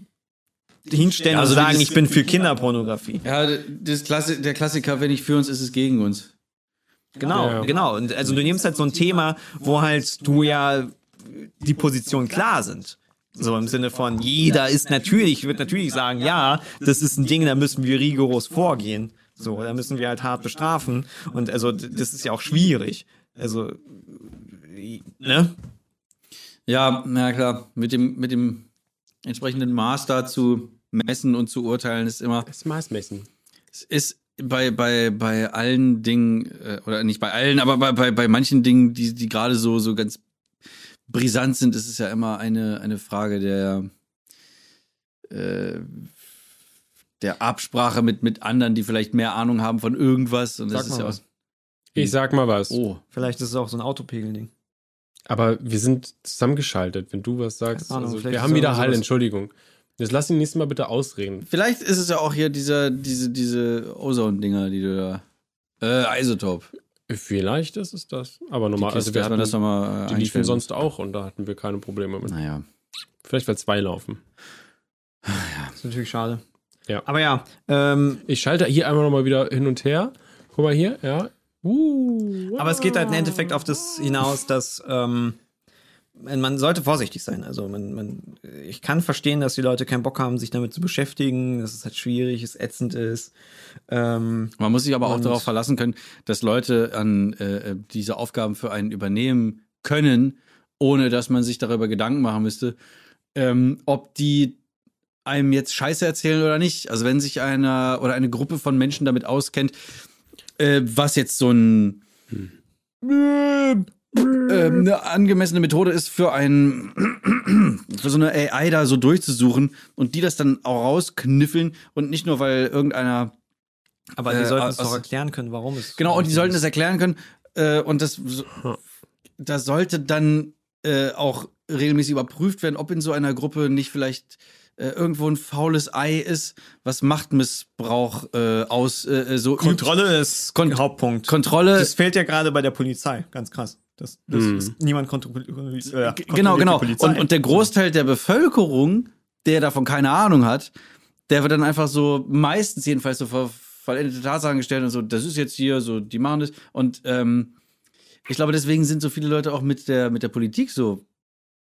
hinstellen Also und sagen, ich bin für Kinderpornografie. Ja, das Klassi der Klassiker, wenn nicht für uns, ist es gegen uns. Genau, Ja. genau. Und also du nimmst halt so ein Thema, wo halt du ja die Positionen klar sind. So im Sinne von, jeder ist natürlich, wird natürlich sagen, ja, das ist ein Ding, da müssen wir rigoros vorgehen. So, da müssen wir halt hart bestrafen. Und also das ist ja auch schwierig. Also, ne? Ja, na klar, mit dem, mit dem entsprechenden Maß da zu messen und zu urteilen ist immer, Das Maßmessen. es ist bei, bei, bei allen Dingen, äh, oder nicht bei allen, aber bei, bei, bei manchen Dingen, die, die gerade so, so ganz brisant sind, ist es ja immer eine, eine Frage der, äh, der Absprache mit, mit anderen, die vielleicht mehr Ahnung haben von irgendwas. Und das Sag ist mal ja was. auch. Ich sag mal was. Oh. Vielleicht ist es auch so ein Autopegelding. Aber wir sind zusammengeschaltet, wenn du was sagst. Ahnung, also, wir haben wieder Hall, Entschuldigung. Jetzt lass ihn nächstes Mal bitte ausreden. Vielleicht ist es ja auch hier dieser, diese, diese Ozone-Dinger, die du da. Äh, Isotop. Vielleicht ist es das. Aber normal, Also also wir hatten, das nochmal äh, die liefen sonst auch und da hatten wir keine Probleme mit. Naja. Vielleicht weil zwei laufen. Das ist natürlich schade. Ja. Aber ja, ähm, Ich schalte hier einmal nochmal wieder hin und her. Guck mal hier, ja. Uh, Aber es geht halt im Endeffekt auf das hinaus, dass ähm, man sollte vorsichtig sein. Also man, man, ich kann verstehen, dass die Leute keinen Bock haben, sich damit zu beschäftigen, dass es halt schwierig ist, ätzend ist. Ähm, Man muss sich aber auch darauf verlassen können, dass Leute an äh, diese Aufgaben für einen übernehmen können, ohne dass man sich darüber Gedanken machen müsste, ähm, ob die einem jetzt Scheiße erzählen oder nicht. Also wenn sich einer oder eine Gruppe von Menschen damit auskennt, äh, was jetzt so ein ähm, eine angemessene Methode ist für ein für so eine AI da so durchzusuchen und die das dann auch rauskniffeln und nicht nur weil irgendeiner aber die Äh, sollten es doch erklären können, warum es. Genau, und die sollten das erklären können. Äh, und das, so- da sollte dann äh, auch regelmäßig überprüft werden, ob in so einer Gruppe nicht vielleicht äh, irgendwo ein faules Ei ist, was Machtmissbrauch äh, aus äh, so übt. Kontrolle ist Kon- Hauptpunkt. Kontrolle. das fehlt ja gerade bei der Polizei, ganz krass. Das, das ist, niemand kontrolliert. Äh, genau, die genau. Polizei. Und, und der Großteil der Bevölkerung, der davon keine Ahnung hat, der wird dann einfach so, meistens jedenfalls so vor vollendete Tatsachen gestellt und so, das ist jetzt hier so, die machen das. Und ähm, ich glaube, deswegen sind so viele Leute auch mit der, mit der Politik so,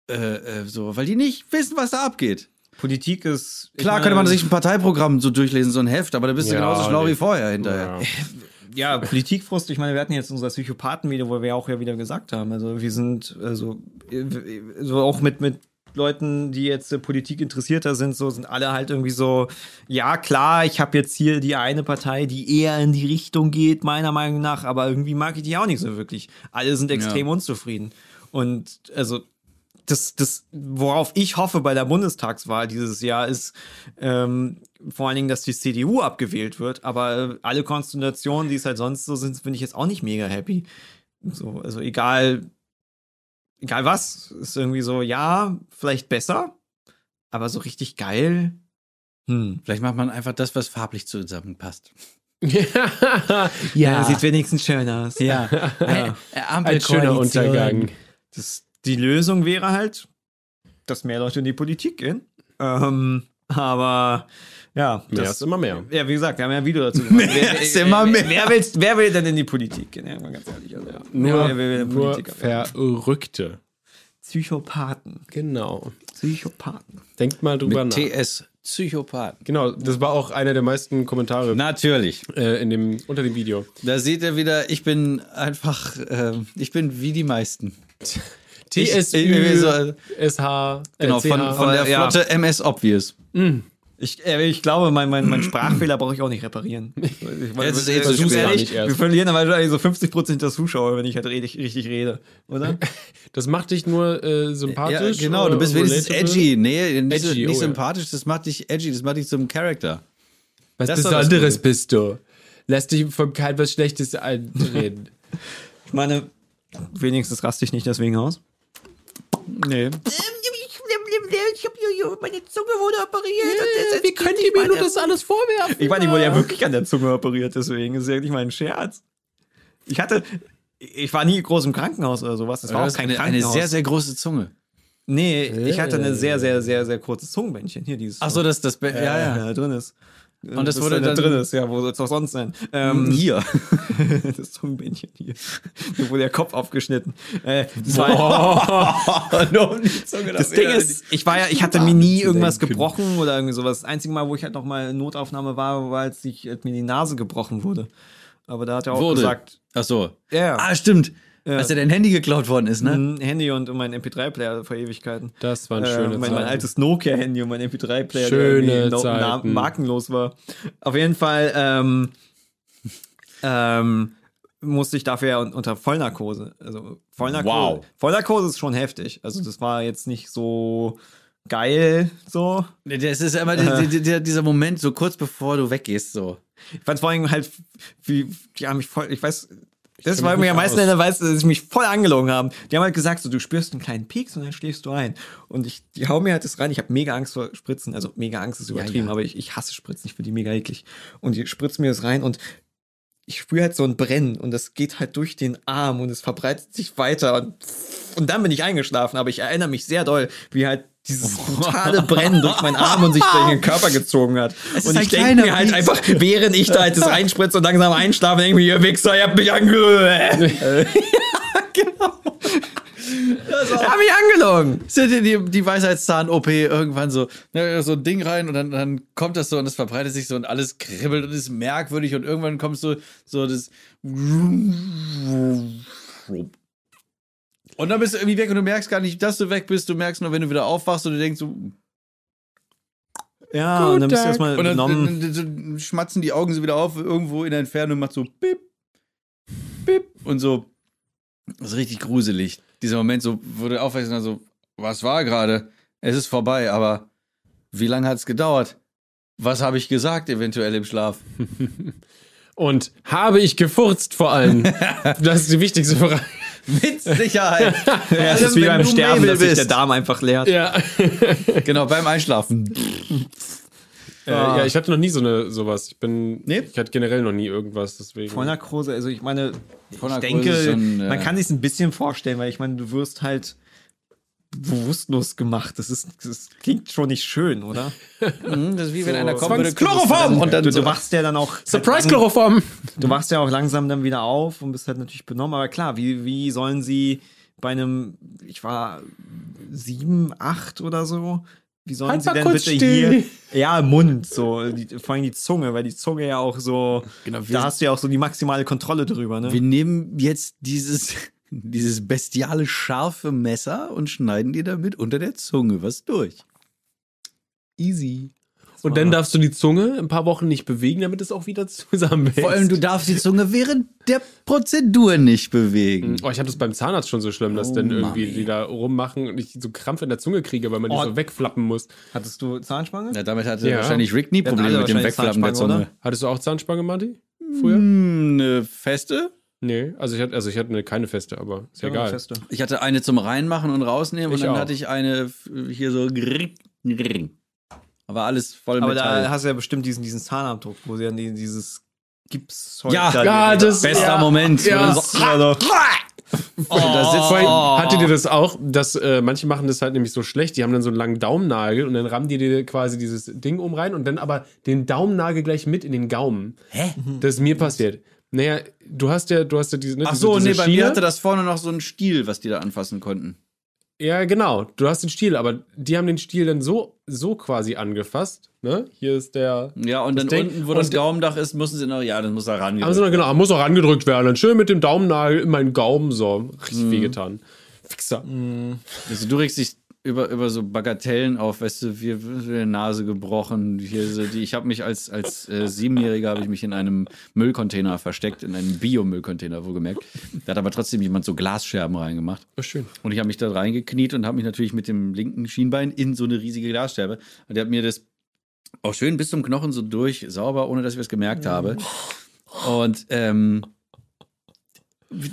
äh, äh, so, weil die nicht wissen, was da abgeht. Politik ist. Klar meine, könnte man sich ein Parteiprogramm so durchlesen, so ein Heft, aber da bist du Ja, genauso schlau nee. wie vorher hinterher. Ja. Ja, Politikfrust, ich meine, wir hatten jetzt unser Psychopathen-Video, wo wir auch ja wieder gesagt haben. Also wir sind, also so auch mit, mit Leuten, die jetzt äh, Politik interessierter sind, so sind alle halt irgendwie so, ja klar, ich habe jetzt hier die eine Partei, die eher in die Richtung geht, meiner Meinung nach, aber irgendwie mag ich die auch nicht so wirklich. Alle sind extrem Ja. unzufrieden. Und also das, das, worauf ich hoffe bei der Bundestagswahl dieses Jahr, ist ähm, vor allen Dingen, dass die CDU abgewählt wird. Aber äh, alle Konstellationen, die es halt sonst so sind, bin ich jetzt auch nicht mega happy. So, also egal, egal was, ist irgendwie so, ja, vielleicht besser, aber so richtig geil. Hm. Vielleicht macht man einfach das, was farblich zusammenpasst. ja, Sieht wenigstens schön aus. Ja. Ein, ein schöner Untergang. Das, die Lösung wäre halt, dass mehr Leute in die Politik gehen. Ähm, aber ja, Mehr das, ist immer mehr. Ja, wie gesagt, wir haben ja ein Video dazu gemacht. Mehr ist immer mehr. Wer, will, wer will denn in die Politik gehen? Ja, mal ganz ehrlich. Also, Nur, wer nur? Verrückte. Psychopathen. Genau. Psychopathen. Denkt mal drüber Mit nach. TS Psychopathen. Genau, das war auch einer der meisten Kommentare Natürlich. äh, in dem, unter dem Video. Da seht ihr wieder, ich bin einfach, ähm, ich bin wie die meisten. TSÜ, ich- so- SH, Genau, von, von der Aber, ja. Flotte MS Obvious. Ich, äh, ich glaube, mein, mein, mein Sprachfehler brauche ich auch nicht reparieren. Ich, Jetzt ist eh zu versuch's ehrlich, wir verlieren dann wahrscheinlich so 50% der Zuschauer, wenn ich halt richtig, richtig rede, oder? Das macht dich nur äh, sympathisch. Ja, genau, du äh, bist wenigstens edgy. Nee, nicht, Edgy, nicht oh ja. sympathisch, das macht dich edgy, das macht dich zum Charakter. Was Das Besonderes bist du. Lass dich vom Kalb was Schlechtes einreden. Ich meine, wenigstens raste ich nicht deswegen aus. Nee. Ich hab meine Zunge wurde operiert. Wie könnt ihr mir nur das alles vorwerfen? Ich meine, ich wurde ja wirklich an der Zunge operiert, deswegen ist ja nicht mal ein Scherz. Ich hatte, ich war nie groß im Krankenhaus oder sowas. Das war Das auch kein eine, eine Krankenhaus. sehr, sehr große Zunge. nee, ich hatte eine sehr, sehr, sehr, sehr kurzes Zungenbändchen. Hier, dieses. Ach so, das, das, äh, ja, ja. da drin ist. Und das wurde da dann- drin ist, ja, wo soll es auch sonst sein? Ähm, Hier. das Zungenbändchen hier. Da wurde der Kopf aufgeschnitten. Äh, das war, Das Ding ist, ich war ja, ich hatte mir nie irgendwas gebrochen oder irgendwie sowas. Das einzige Mal, wo ich halt noch mal in Notaufnahme war, war, als ich als mir die Nase gebrochen wurde. Aber da hat er auch Wurde. gesagt, Ach so. ja, Ah, stimmt. Als ja dein Handy geklaut worden ist, ne? ein Handy und, und mein MP3-Player vor Ewigkeiten. Das waren Äh, schöne mein, mein Zeiten. altes Nokia-Handy und mein MP3-Player, Schöne der Zeiten. markenlos war. Auf jeden Fall ähm, ähm, musste ich dafür ja un- unter Vollnarkose. Also Vollnarkose. Wow. Vollnarkose ist schon heftig. Also das war jetzt nicht so geil so. Das ist immer die, dieser Moment, so kurz bevor du weggehst, so. Ich fand vor allem halt, wie, die haben mich voll, ich weiß, das war mir am meisten in der Weiß, dass sie mich voll angelogen haben. Die haben halt gesagt, so, du spürst einen kleinen Pieks und dann schläfst du ein. Und ich, die hauen mir halt das rein. Ich habe mega Angst vor Spritzen. Also mega Angst ist übertrieben, ja. aber ich, ich hasse Spritzen. Ich finde die mega eklig. Und die spritzen mir das rein und ich spüre halt so ein Brennen und das geht halt durch den Arm und es verbreitet sich weiter und, und dann bin ich eingeschlafen. Aber ich erinnere mich sehr doll, wie halt dieses brutale Brennen durch meinen Arm und sich durch den Körper gezogen hat. Es und ich denke mir halt einfach, während ich da halt das reinspritze und langsam einschlafe, denke ich mir, ihr Wichser, ihr habt mich angelogen. genau. Er hat mich angelogen. Sind die, die, die Weisheitszahn-OP irgendwann so, ne, so ein Ding rein und dann, dann kommt das so und es verbreitet sich so und alles kribbelt und ist merkwürdig und irgendwann kommt so, so das. Und dann bist du irgendwie weg und du merkst gar nicht, dass du weg bist. Du merkst nur, wenn du wieder aufwachst und du denkst so, Ja, und dann bist du erstmal und dann, dann, dann, dann schmatzen die Augen so wieder auf, irgendwo in der Entfernung macht so bip, bip und so. Das ist richtig gruselig. Dieser Moment, so, wo du aufwachst und dann so, was war gerade? Es ist vorbei, aber wie lange hat es gedauert? Was habe ich gesagt, eventuell im Schlaf? Und habe ich gefurzt vor allem. das ist die wichtigste Frage. Mit Sicherheit. Ja, es ist wie beim Sterben, Mabel dass sich der Darm einfach leert. Ja. Genau, beim Einschlafen. Äh, ja, ich hatte noch nie so eine sowas. Ich bin, Nee? ich hatte generell noch nie irgendwas, deswegen. Vollnarkose, also ich meine, ich denke, schon, äh, man kann sich ein bisschen vorstellen, weil ich meine, du wirst halt bewusstlos gemacht. Das ist, das klingt schon nicht schön, oder? Mhm, Das ist wie wenn einer kommt mit Chloroform und dann du, so. du wachst ja dann auch Surprise-Chloroform! Du wachst ja auch langsam dann wieder auf und bist halt natürlich benommen. Aber klar, wie, wie sollen sie bei einem, ich war sieben, acht oder so, wie sollen Halt sie denn bitte still. hier, ja, Mund, so, die, vor allem die Zunge, weil die Zunge ja auch so, Genau, da hast du ja auch so die maximale Kontrolle drüber, ne? Wir nehmen jetzt dieses, dieses bestiale scharfe Messer und schneiden dir damit unter der Zunge was durch. Easy. Und dann darfst du die Zunge ein paar Wochen nicht bewegen, damit es auch wieder zusammenwächst. Vor allem, du darfst die Zunge während der Prozedur nicht bewegen. Oh, ich hatte es beim Zahnarzt schon so schlimm, dass Oh, dann irgendwie Mami. die da rummachen und ich so Krampf in der Zunge kriege, weil man die Oh. so wegflappen muss. Hattest du Zahnspange? Ja, damit hatte Ja. wahrscheinlich Rick nie Probleme mit dem Wegflappen der Zunge. Hattest du auch Zahnspange, Marty? Früher? Hm, eine feste? Nee, also ich hatte, also ich hatte eine, keine feste, aber ist Ja, egal. Feste. Ich hatte eine zum Reinmachen und rausnehmen Ich und dann auch. hatte ich eine hier so. Aber alles voll Aber da Metall. hast du ja bestimmt diesen, diesen Zahnabdruck, wo sie dann die, dieses Gipszeug Ja, da- ja, das- Bester Ja. Moment. Ja. So, Oh, da sitzt, Oh. Hattet ihr das auch? Dass, äh, manche machen das halt nämlich so schlecht, die haben dann so einen langen Daumennagel und dann rammen die dir quasi dieses Ding um rein und dann aber den Daumennagel gleich mit in den Gaumen. Hä? Das ist mir passiert. Naja, du hast ja, du hast ja diese. Ne, Ach diese, so, diese nee, bei Schiene. mir hatte das vorne noch so einen Stiel, was die da anfassen konnten. Ja, genau. Du hast den Stiel, aber die haben den Stiel dann so, so quasi angefasst. Ne? Hier ist der. Ja, und Das dann Ding- unten, wo das Gaumendach ist, müssen sie noch, ja, dann muss er ran. Haben sie noch, genau, muss auch angedrückt werden. Dann schön mit dem Daumennagel in meinen Gaumen so. Richtig Mhm. wehgetan. Fixer. Also du regst dich über, über so Bagatellen auf, weißt du, wie wie die Nase gebrochen. Hier so die, ich habe mich als, als äh, Siebenjähriger habe ich mich in einem Müllcontainer versteckt, in einem Biomüllcontainer, wohlgemerkt. Da hat aber trotzdem jemand so Glasscherben reingemacht. Oh, schön. Und ich habe mich da reingekniet und habe mich natürlich mit dem linken Schienbein in so eine riesige Glasscherbe. Und der hat mir das auch schön bis zum Knochen so durch, sauber, ohne dass ich was gemerkt habe. Und ähm,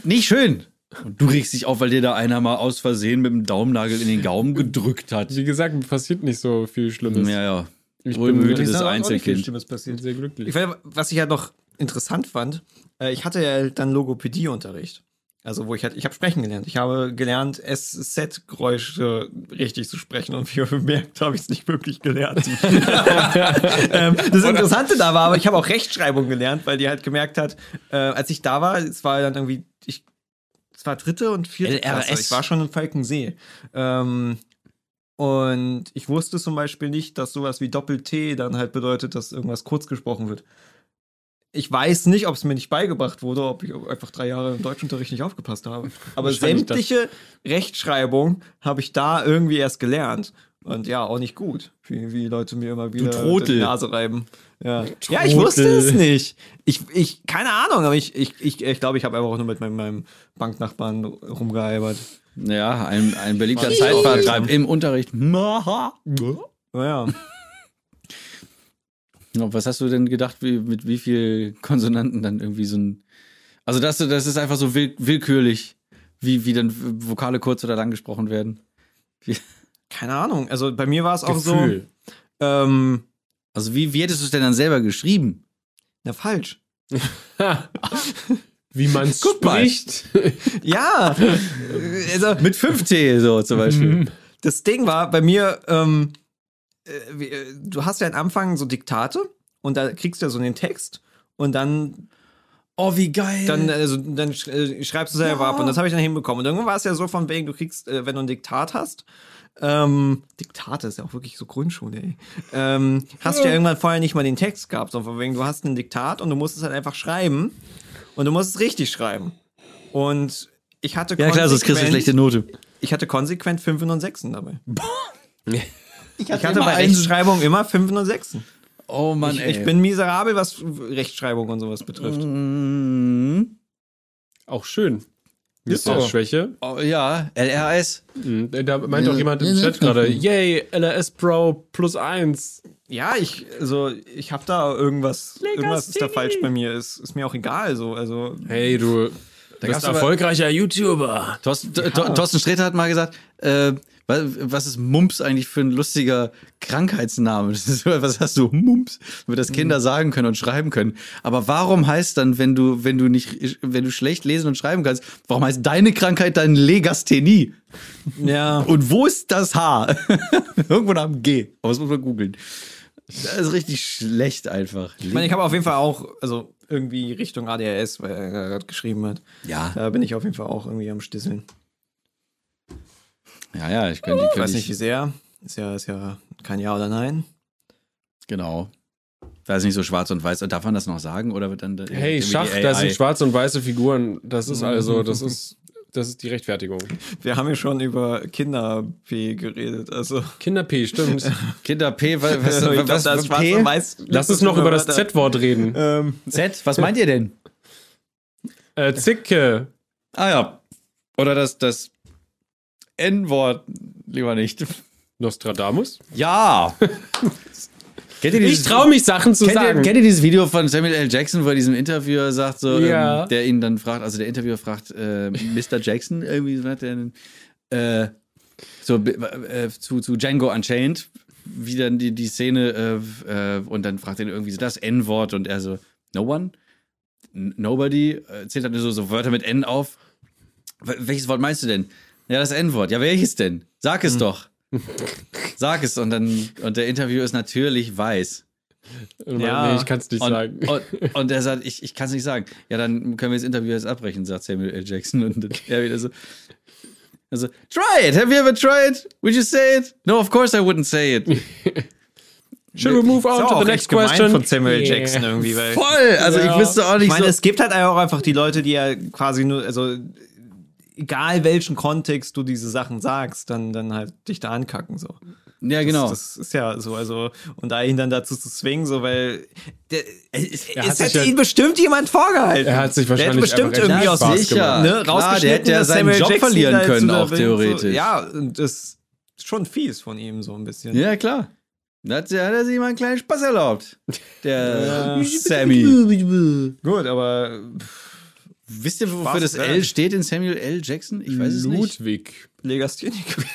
nicht schön. Und du regst dich auf, weil dir da einer mal aus Versehen mit dem Daumennagel in den Gaumen gedrückt hat. Wie gesagt, mir passiert nicht so viel Schlimmes. Ja, ja. Ich Wohlmütiges bin Ist da auch nicht viel Einzelkind. Schlimmes passiert. sehr glücklich. Ich was ich halt noch interessant fand, äh, ich hatte ja dann Logopädieunterricht. Also wo ich halt, ich habe sprechen gelernt. Ich habe gelernt, SZ-Geräusche richtig zu sprechen und wie ihr bemerkt, habe ich es nicht wirklich gelernt. ähm, das Interessante da war, aber ich habe auch Rechtschreibung gelernt, weil die halt gemerkt hat, äh, als ich da war, es war dann irgendwie, ich, war dritte und vierte LRS. Klasse. Ich war schon in Falkensee. Ähm, und ich wusste zum Beispiel nicht, dass sowas wie Doppel-T dann halt bedeutet, dass irgendwas kurz gesprochen wird. Ich weiß nicht, ob es mir nicht beigebracht wurde, ob ich einfach drei Jahre im Deutschunterricht nicht aufgepasst habe. Aber sämtliche Rechtschreibung habe ich da irgendwie erst gelernt. Und ja, auch nicht gut, wie, wie Leute mir immer wieder die Nase reiben. Ja, ja ich wusste es nicht. Ich, ich, keine Ahnung, aber ich, ich, ich, ich glaube, ich habe einfach auch nur mit meinem, meinem Banknachbarn rumgealbert. Ja, ein, ein beliebter. Zeitvertreib im Unterricht. Naja. Ja, Was hast du denn gedacht, wie, mit wie viel Konsonanten dann irgendwie so ein. Also, das, das ist einfach so will, willkürlich, wie, wie dann Vokale kurz oder lang gesprochen werden. Keine Ahnung. Also bei mir war es auch Gefühl. so. Ähm, Also, wie, wie hättest du es denn dann selber geschrieben? na, falsch. Wie man mal. spricht. Ja. also, Mit 5T, so zum Beispiel. das Ding war bei mir, ähm, äh, äh, du hast ja am Anfang so Diktate und da kriegst du ja so den Text und dann Oh, wie geil. dann, also, dann äh, schreibst du selber ab und das habe ich dann hinbekommen. Und irgendwann war es ja so von wegen, du kriegst, äh, wenn du ein Diktat hast, ähm, Diktate ist ja auch wirklich so Grundschule, ey. Ähm, hast du ja irgendwann vorher nicht mal den Text gehabt, sondern von wegen, du hast ein Diktat und du musst es halt einfach schreiben und du musst es richtig schreiben. Und ich hatte ja, klar, sonst kriegst du schlechte Note. Ich hatte konsequent 5 und 6 dabei. Ich Ich hatte bei Rechtschreibung immer 5 und 6. Oh Mann, Ich, ey. ich bin miserabel, was Rechtschreibung und sowas betrifft. Mhm. Auch schön. Ist Ist auch so. Schwäche. Oh, ja, LRS. Mhm. Da meint auch jemand im Chat gerade, yay, LRS Pro plus eins. Ja, ich, also, ich habe da irgendwas, irgendwas ist da falsch bei mir. Ist, ist mir auch egal, so, also. Hey, du gab's bist aber- erfolgreicher YouTuber. Thorsten, Th- Thorsten Sträter hat mal gesagt, äh, Was, was ist Mumps eigentlich für ein lustiger Krankheitsname? Ist, was hast du? Mumps, damit das Kinder sagen können und schreiben können. Aber warum heißt dann, wenn du, wenn du nicht, wenn du schlecht lesen und schreiben kannst, warum heißt deine Krankheit dann Legasthenie? Ja. Und wo ist das H? Irgendwo nach dem G. Aber das muss man googeln. Das ist richtig schlecht einfach. Ich meine, ich habe auf jeden Fall auch, also irgendwie Richtung ADHS, weil er gerade geschrieben hat. Ja. Da bin ich auf jeden Fall auch irgendwie am Stisseln. Ja, ja, ich könnte, Ich weiß nicht, wie sehr. Ist ja, ist ja kein Ja oder Nein. Genau. Da ist nicht so schwarz und weiß. Darf man das noch sagen? Oder wird dann. Hey, Schach, da sind schwarze und weiße Figuren. Das ist also, das ist, das ist die Rechtfertigung. Wir haben ja schon über Kinder-P geredet. Also, Kinder-P, stimmt. Kinder P, was, was, was, was schwarz P? und weiß. Lass uns noch über das Z-Wort reden. Ähm, Z, was meint ihr denn? Äh, Zicke. Ah ja. Oder das, das N-Wort lieber nicht. Nostradamus? Ja. ihr Ich traue mich, Sachen zu kennt ihr, sagen. kennt ihr dieses Video von Samuel L. Jackson, wo er diesem Interviewer sagt, so, Ja. ähm, der ihn dann fragt, also der Interviewer fragt, äh, Mr. Jackson, irgendwie so hat er einen, äh, so äh, zu, zu Django Unchained, wie dann die, die Szene, äh, äh, und dann fragt er ihn irgendwie so das N-Wort und er so, no one? Nobody? Äh, zählt dann so, so Wörter mit N auf. Wel- Welches Wort meinst du denn? Ja, das N-Wort. Ja, welches denn? Sag es doch. Sag es. Und dann, und der Interviewer ist natürlich weiß. ja. Nee, ich kann es nicht Und, sagen. und, und er sagt, ich, ich kann es nicht sagen. Ja, dann können wir das Interview jetzt abbrechen, sagt Samuel L. Jackson. Und er wieder so, also, try it. Have you ever tried? Would you say it? No, of course I wouldn't say it. Should we move on to the next gemein question? von Samuel Yeah. Jackson irgendwie, weil Voll. Also Ja. ich wüsste auch nicht ich meine, so. es gibt halt auch einfach die Leute, die ja quasi nur, also egal welchen Kontext du diese Sachen sagst, dann, dann halt dich da ankacken so. Ja, genau. Das, das ist ja so, also, und da ihn dann dazu zu zwingen, so, weil der, es, Er hat es sich hätte ja- ihn bestimmt jemand vorgehalten. Er hat sich der hätte wahrscheinlich bestimmt irgendwie aus sich, ne, Klar, der hätte ja seinen Samuel Job Jackson verlieren können, auch theoretisch. So, ja, und das ist schon fies von ihm, so ein bisschen. Ja, klar. Da hat, er sich mal einen kleinen Spaß erlaubt. Der Ja. Sammy. Gut, aber Wisst ihr, wofür Spaß das L steht in Samuel L. Jackson? Ich weiß es nicht. Ludwig. Legastheniker.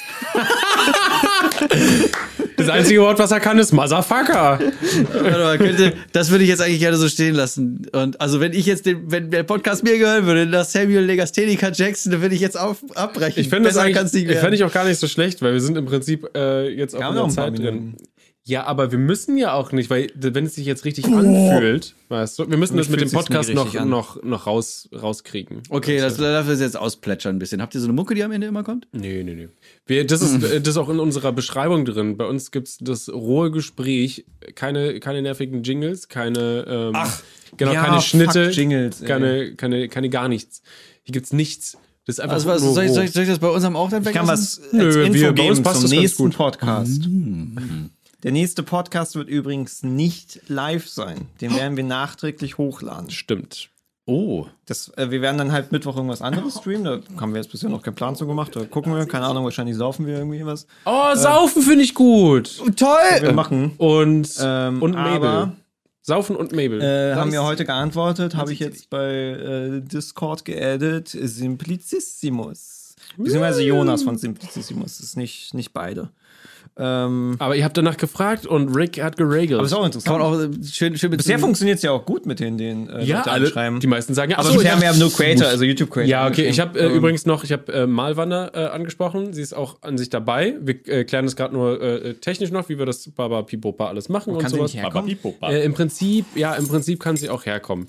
Das einzige Wort, was er kann, ist Motherfucker. Warte mal, könnte, das würde ich jetzt eigentlich gerne so stehen lassen. Und also wenn ich jetzt den, wenn der Podcast mir gehören würde, nach Samuel Legastheniker Jackson, dann würde ich jetzt auf, abbrechen. Ich finde das eigentlich, ich fände ich auch gar nicht so schlecht, weil wir sind im Prinzip äh, jetzt auch haben in noch der ein paar Zeit drin. Ja, aber wir müssen ja auch nicht, weil wenn es sich jetzt richtig anfühlt, weißt du, wir müssen das mit dem Podcast noch, an. noch, noch raus, rauskriegen. Okay, das darf das jetzt ausplätschern ein bisschen. Habt ihr so eine Mucke, die am Ende immer kommt? Nee, nee, nee. Wir, das, ist, äh, das ist auch in unserer Beschreibung drin. Bei uns gibt es das rohe Gespräch, keine, keine nervigen Jingles, keine, ähm, genau, Ja, keine fuck Schnitte, Jingles, keine, keine, keine gar nichts. Hier gibt's nichts. Das ist einfach Also, was, soll, ich, soll, ich, soll ich das bei unserem auch dann Ich kann weglassen? was Nö, als Info wir- bei uns geben passt zum nächsten. Podcast. Der nächste Podcast wird übrigens nicht live sein. Den werden wir nachträglich hochladen. Stimmt. Oh. Das, äh, wir werden dann halt Mittwoch irgendwas anderes streamen. Da haben wir jetzt bisher noch keinen Plan zu gemacht. Da gucken wir. Keine Ahnung, wahrscheinlich saufen wir irgendwie was. Oh, Saufen finde ich gut. Toll! Wir machen. Und, Ähm, und Mabel. aber- Saufen und Mabel. Äh, haben wir heute geantwortet, habe ich jetzt bei äh, Discord geaddet. Simplicissimus. Beziehungsweise Jonas von Simplicissimus. Das ist nicht, nicht beide. Ähm, aber ihr habt danach gefragt und Rick hat geregelt. aber ist auch Kann interessant. man auch äh, schön, schön Bisher funktioniert es ja auch gut mit den, den äh, ja, Leute alle, anschreiben. die meisten sagen ja. aber so, bisher haben wir nur Creator, also YouTube-Creator. Ja, okay. Ich habe äh, Ähm, übrigens noch, ich habe äh, Malwanner äh, angesprochen. Sie ist auch an sich dabei. Wir äh, klären das gerade nur äh, technisch noch, wie wir das Baba Pipopa alles machen und Kann sie sowas. nicht herkommen? Äh, Im Prinzip, ja, im Prinzip kann sie auch herkommen.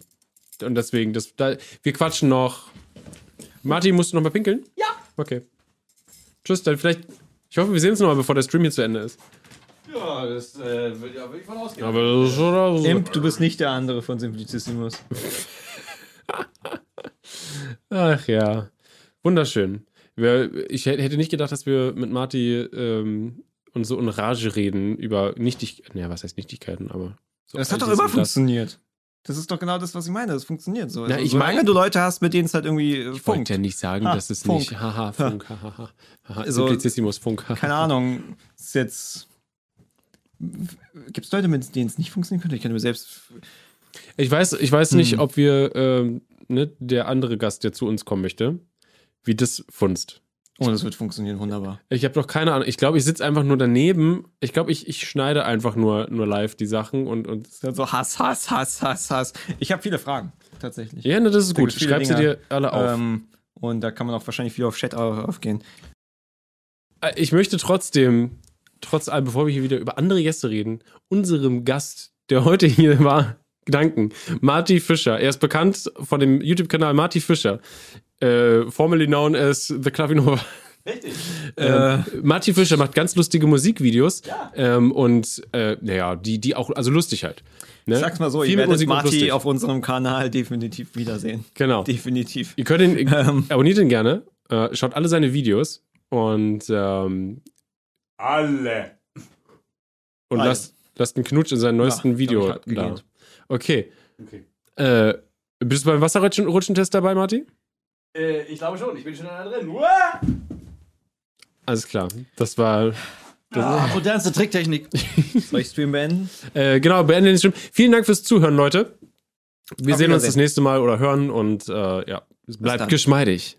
Und deswegen, das, da, wir quatschen noch. Martin, musst du noch mal pinkeln? Ja. Okay. Tschüss, dann vielleicht. Ich hoffe, wir sehen uns noch mal, bevor der Stream hier zu Ende ist. Ja, das äh, würde ja, ich von ausgehen. Aber das ist oder so. Imp, du bist nicht der andere von Simplicissimus. Ach ja. Wunderschön. Ich hätte nicht gedacht, dass wir mit Marty ähm, uns so in Rage reden über Nichtigkeiten. Ja, was heißt Nichtigkeiten, aber. So Das hat doch immer und das. funktioniert. Das ist doch genau das, was ich meine. Das funktioniert so. Na, Also, ich meine- du Leute hast, mit denen es halt irgendwie äh, Ich funkt. wollte ja nicht sagen, Ha, dass es Funk. nicht. Haha, Funk, haha. haha. Also, Simplicissimus Funk. Keine Ahnung. Ist jetzt. Gibt es Leute, mit denen es nicht funktionieren könnte? Ich könnte mir selbst. Ich weiß, ich weiß nicht, Hm. ob wir, ähm, ne, der andere Gast, der zu uns kommen möchte, wie das funzt. Und es wird funktionieren wunderbar. Ich habe doch keine Ahnung. Ich glaube, ich sitze einfach nur daneben. Ich glaube, ich, ich schneide einfach nur, nur live die Sachen und. und So Hass, Hass, Hass, Hass, Hass. Ich habe viele Fragen, tatsächlich. ja, ne, das ist Da gut. Schreib sie dir alle auf. Ähm, und da kann man auch wahrscheinlich viel auf Chat au- aufgehen. Äh, Ich möchte trotzdem, trotz allem, bevor wir hier wieder über andere Gäste reden, unserem Gast, der heute hier war, danken. Marty Fischer. Er ist bekannt von dem YouTube-Kanal Marty Fischer. Äh, formerly known as The Clavinova. Richtig. Ähm, Marty Fischer macht ganz lustige Musikvideos ähm, und äh, naja, die, die auch, also lustig halt. Ne? Sag's mal so, Viel ihr werdet Musik lustig. auf unserem Kanal definitiv wiedersehen. Genau. Definitiv. Ihr könnt ihn, Ähm. abonniert ihn gerne, äh, schaut alle seine Videos und ähm, Alle. und Alle. lasst, lasst einen Knutsch in seinem neuesten Ja, Video ich, da. gegeben. Okay. Okay. Äh, bist du beim Wasserrutschentest dabei, Marty? Äh, ich glaube schon, ich bin schon da drin. Uah! Alles klar. Das war. Ah, modernste Tricktechnik. Soll ich Stream beenden? Äh, genau, beenden den Stream. Vielen Dank fürs Zuhören, Leute. Wir Auf sehen uns das nächste Mal oder hören und äh, ja, bleibt geschmeidig.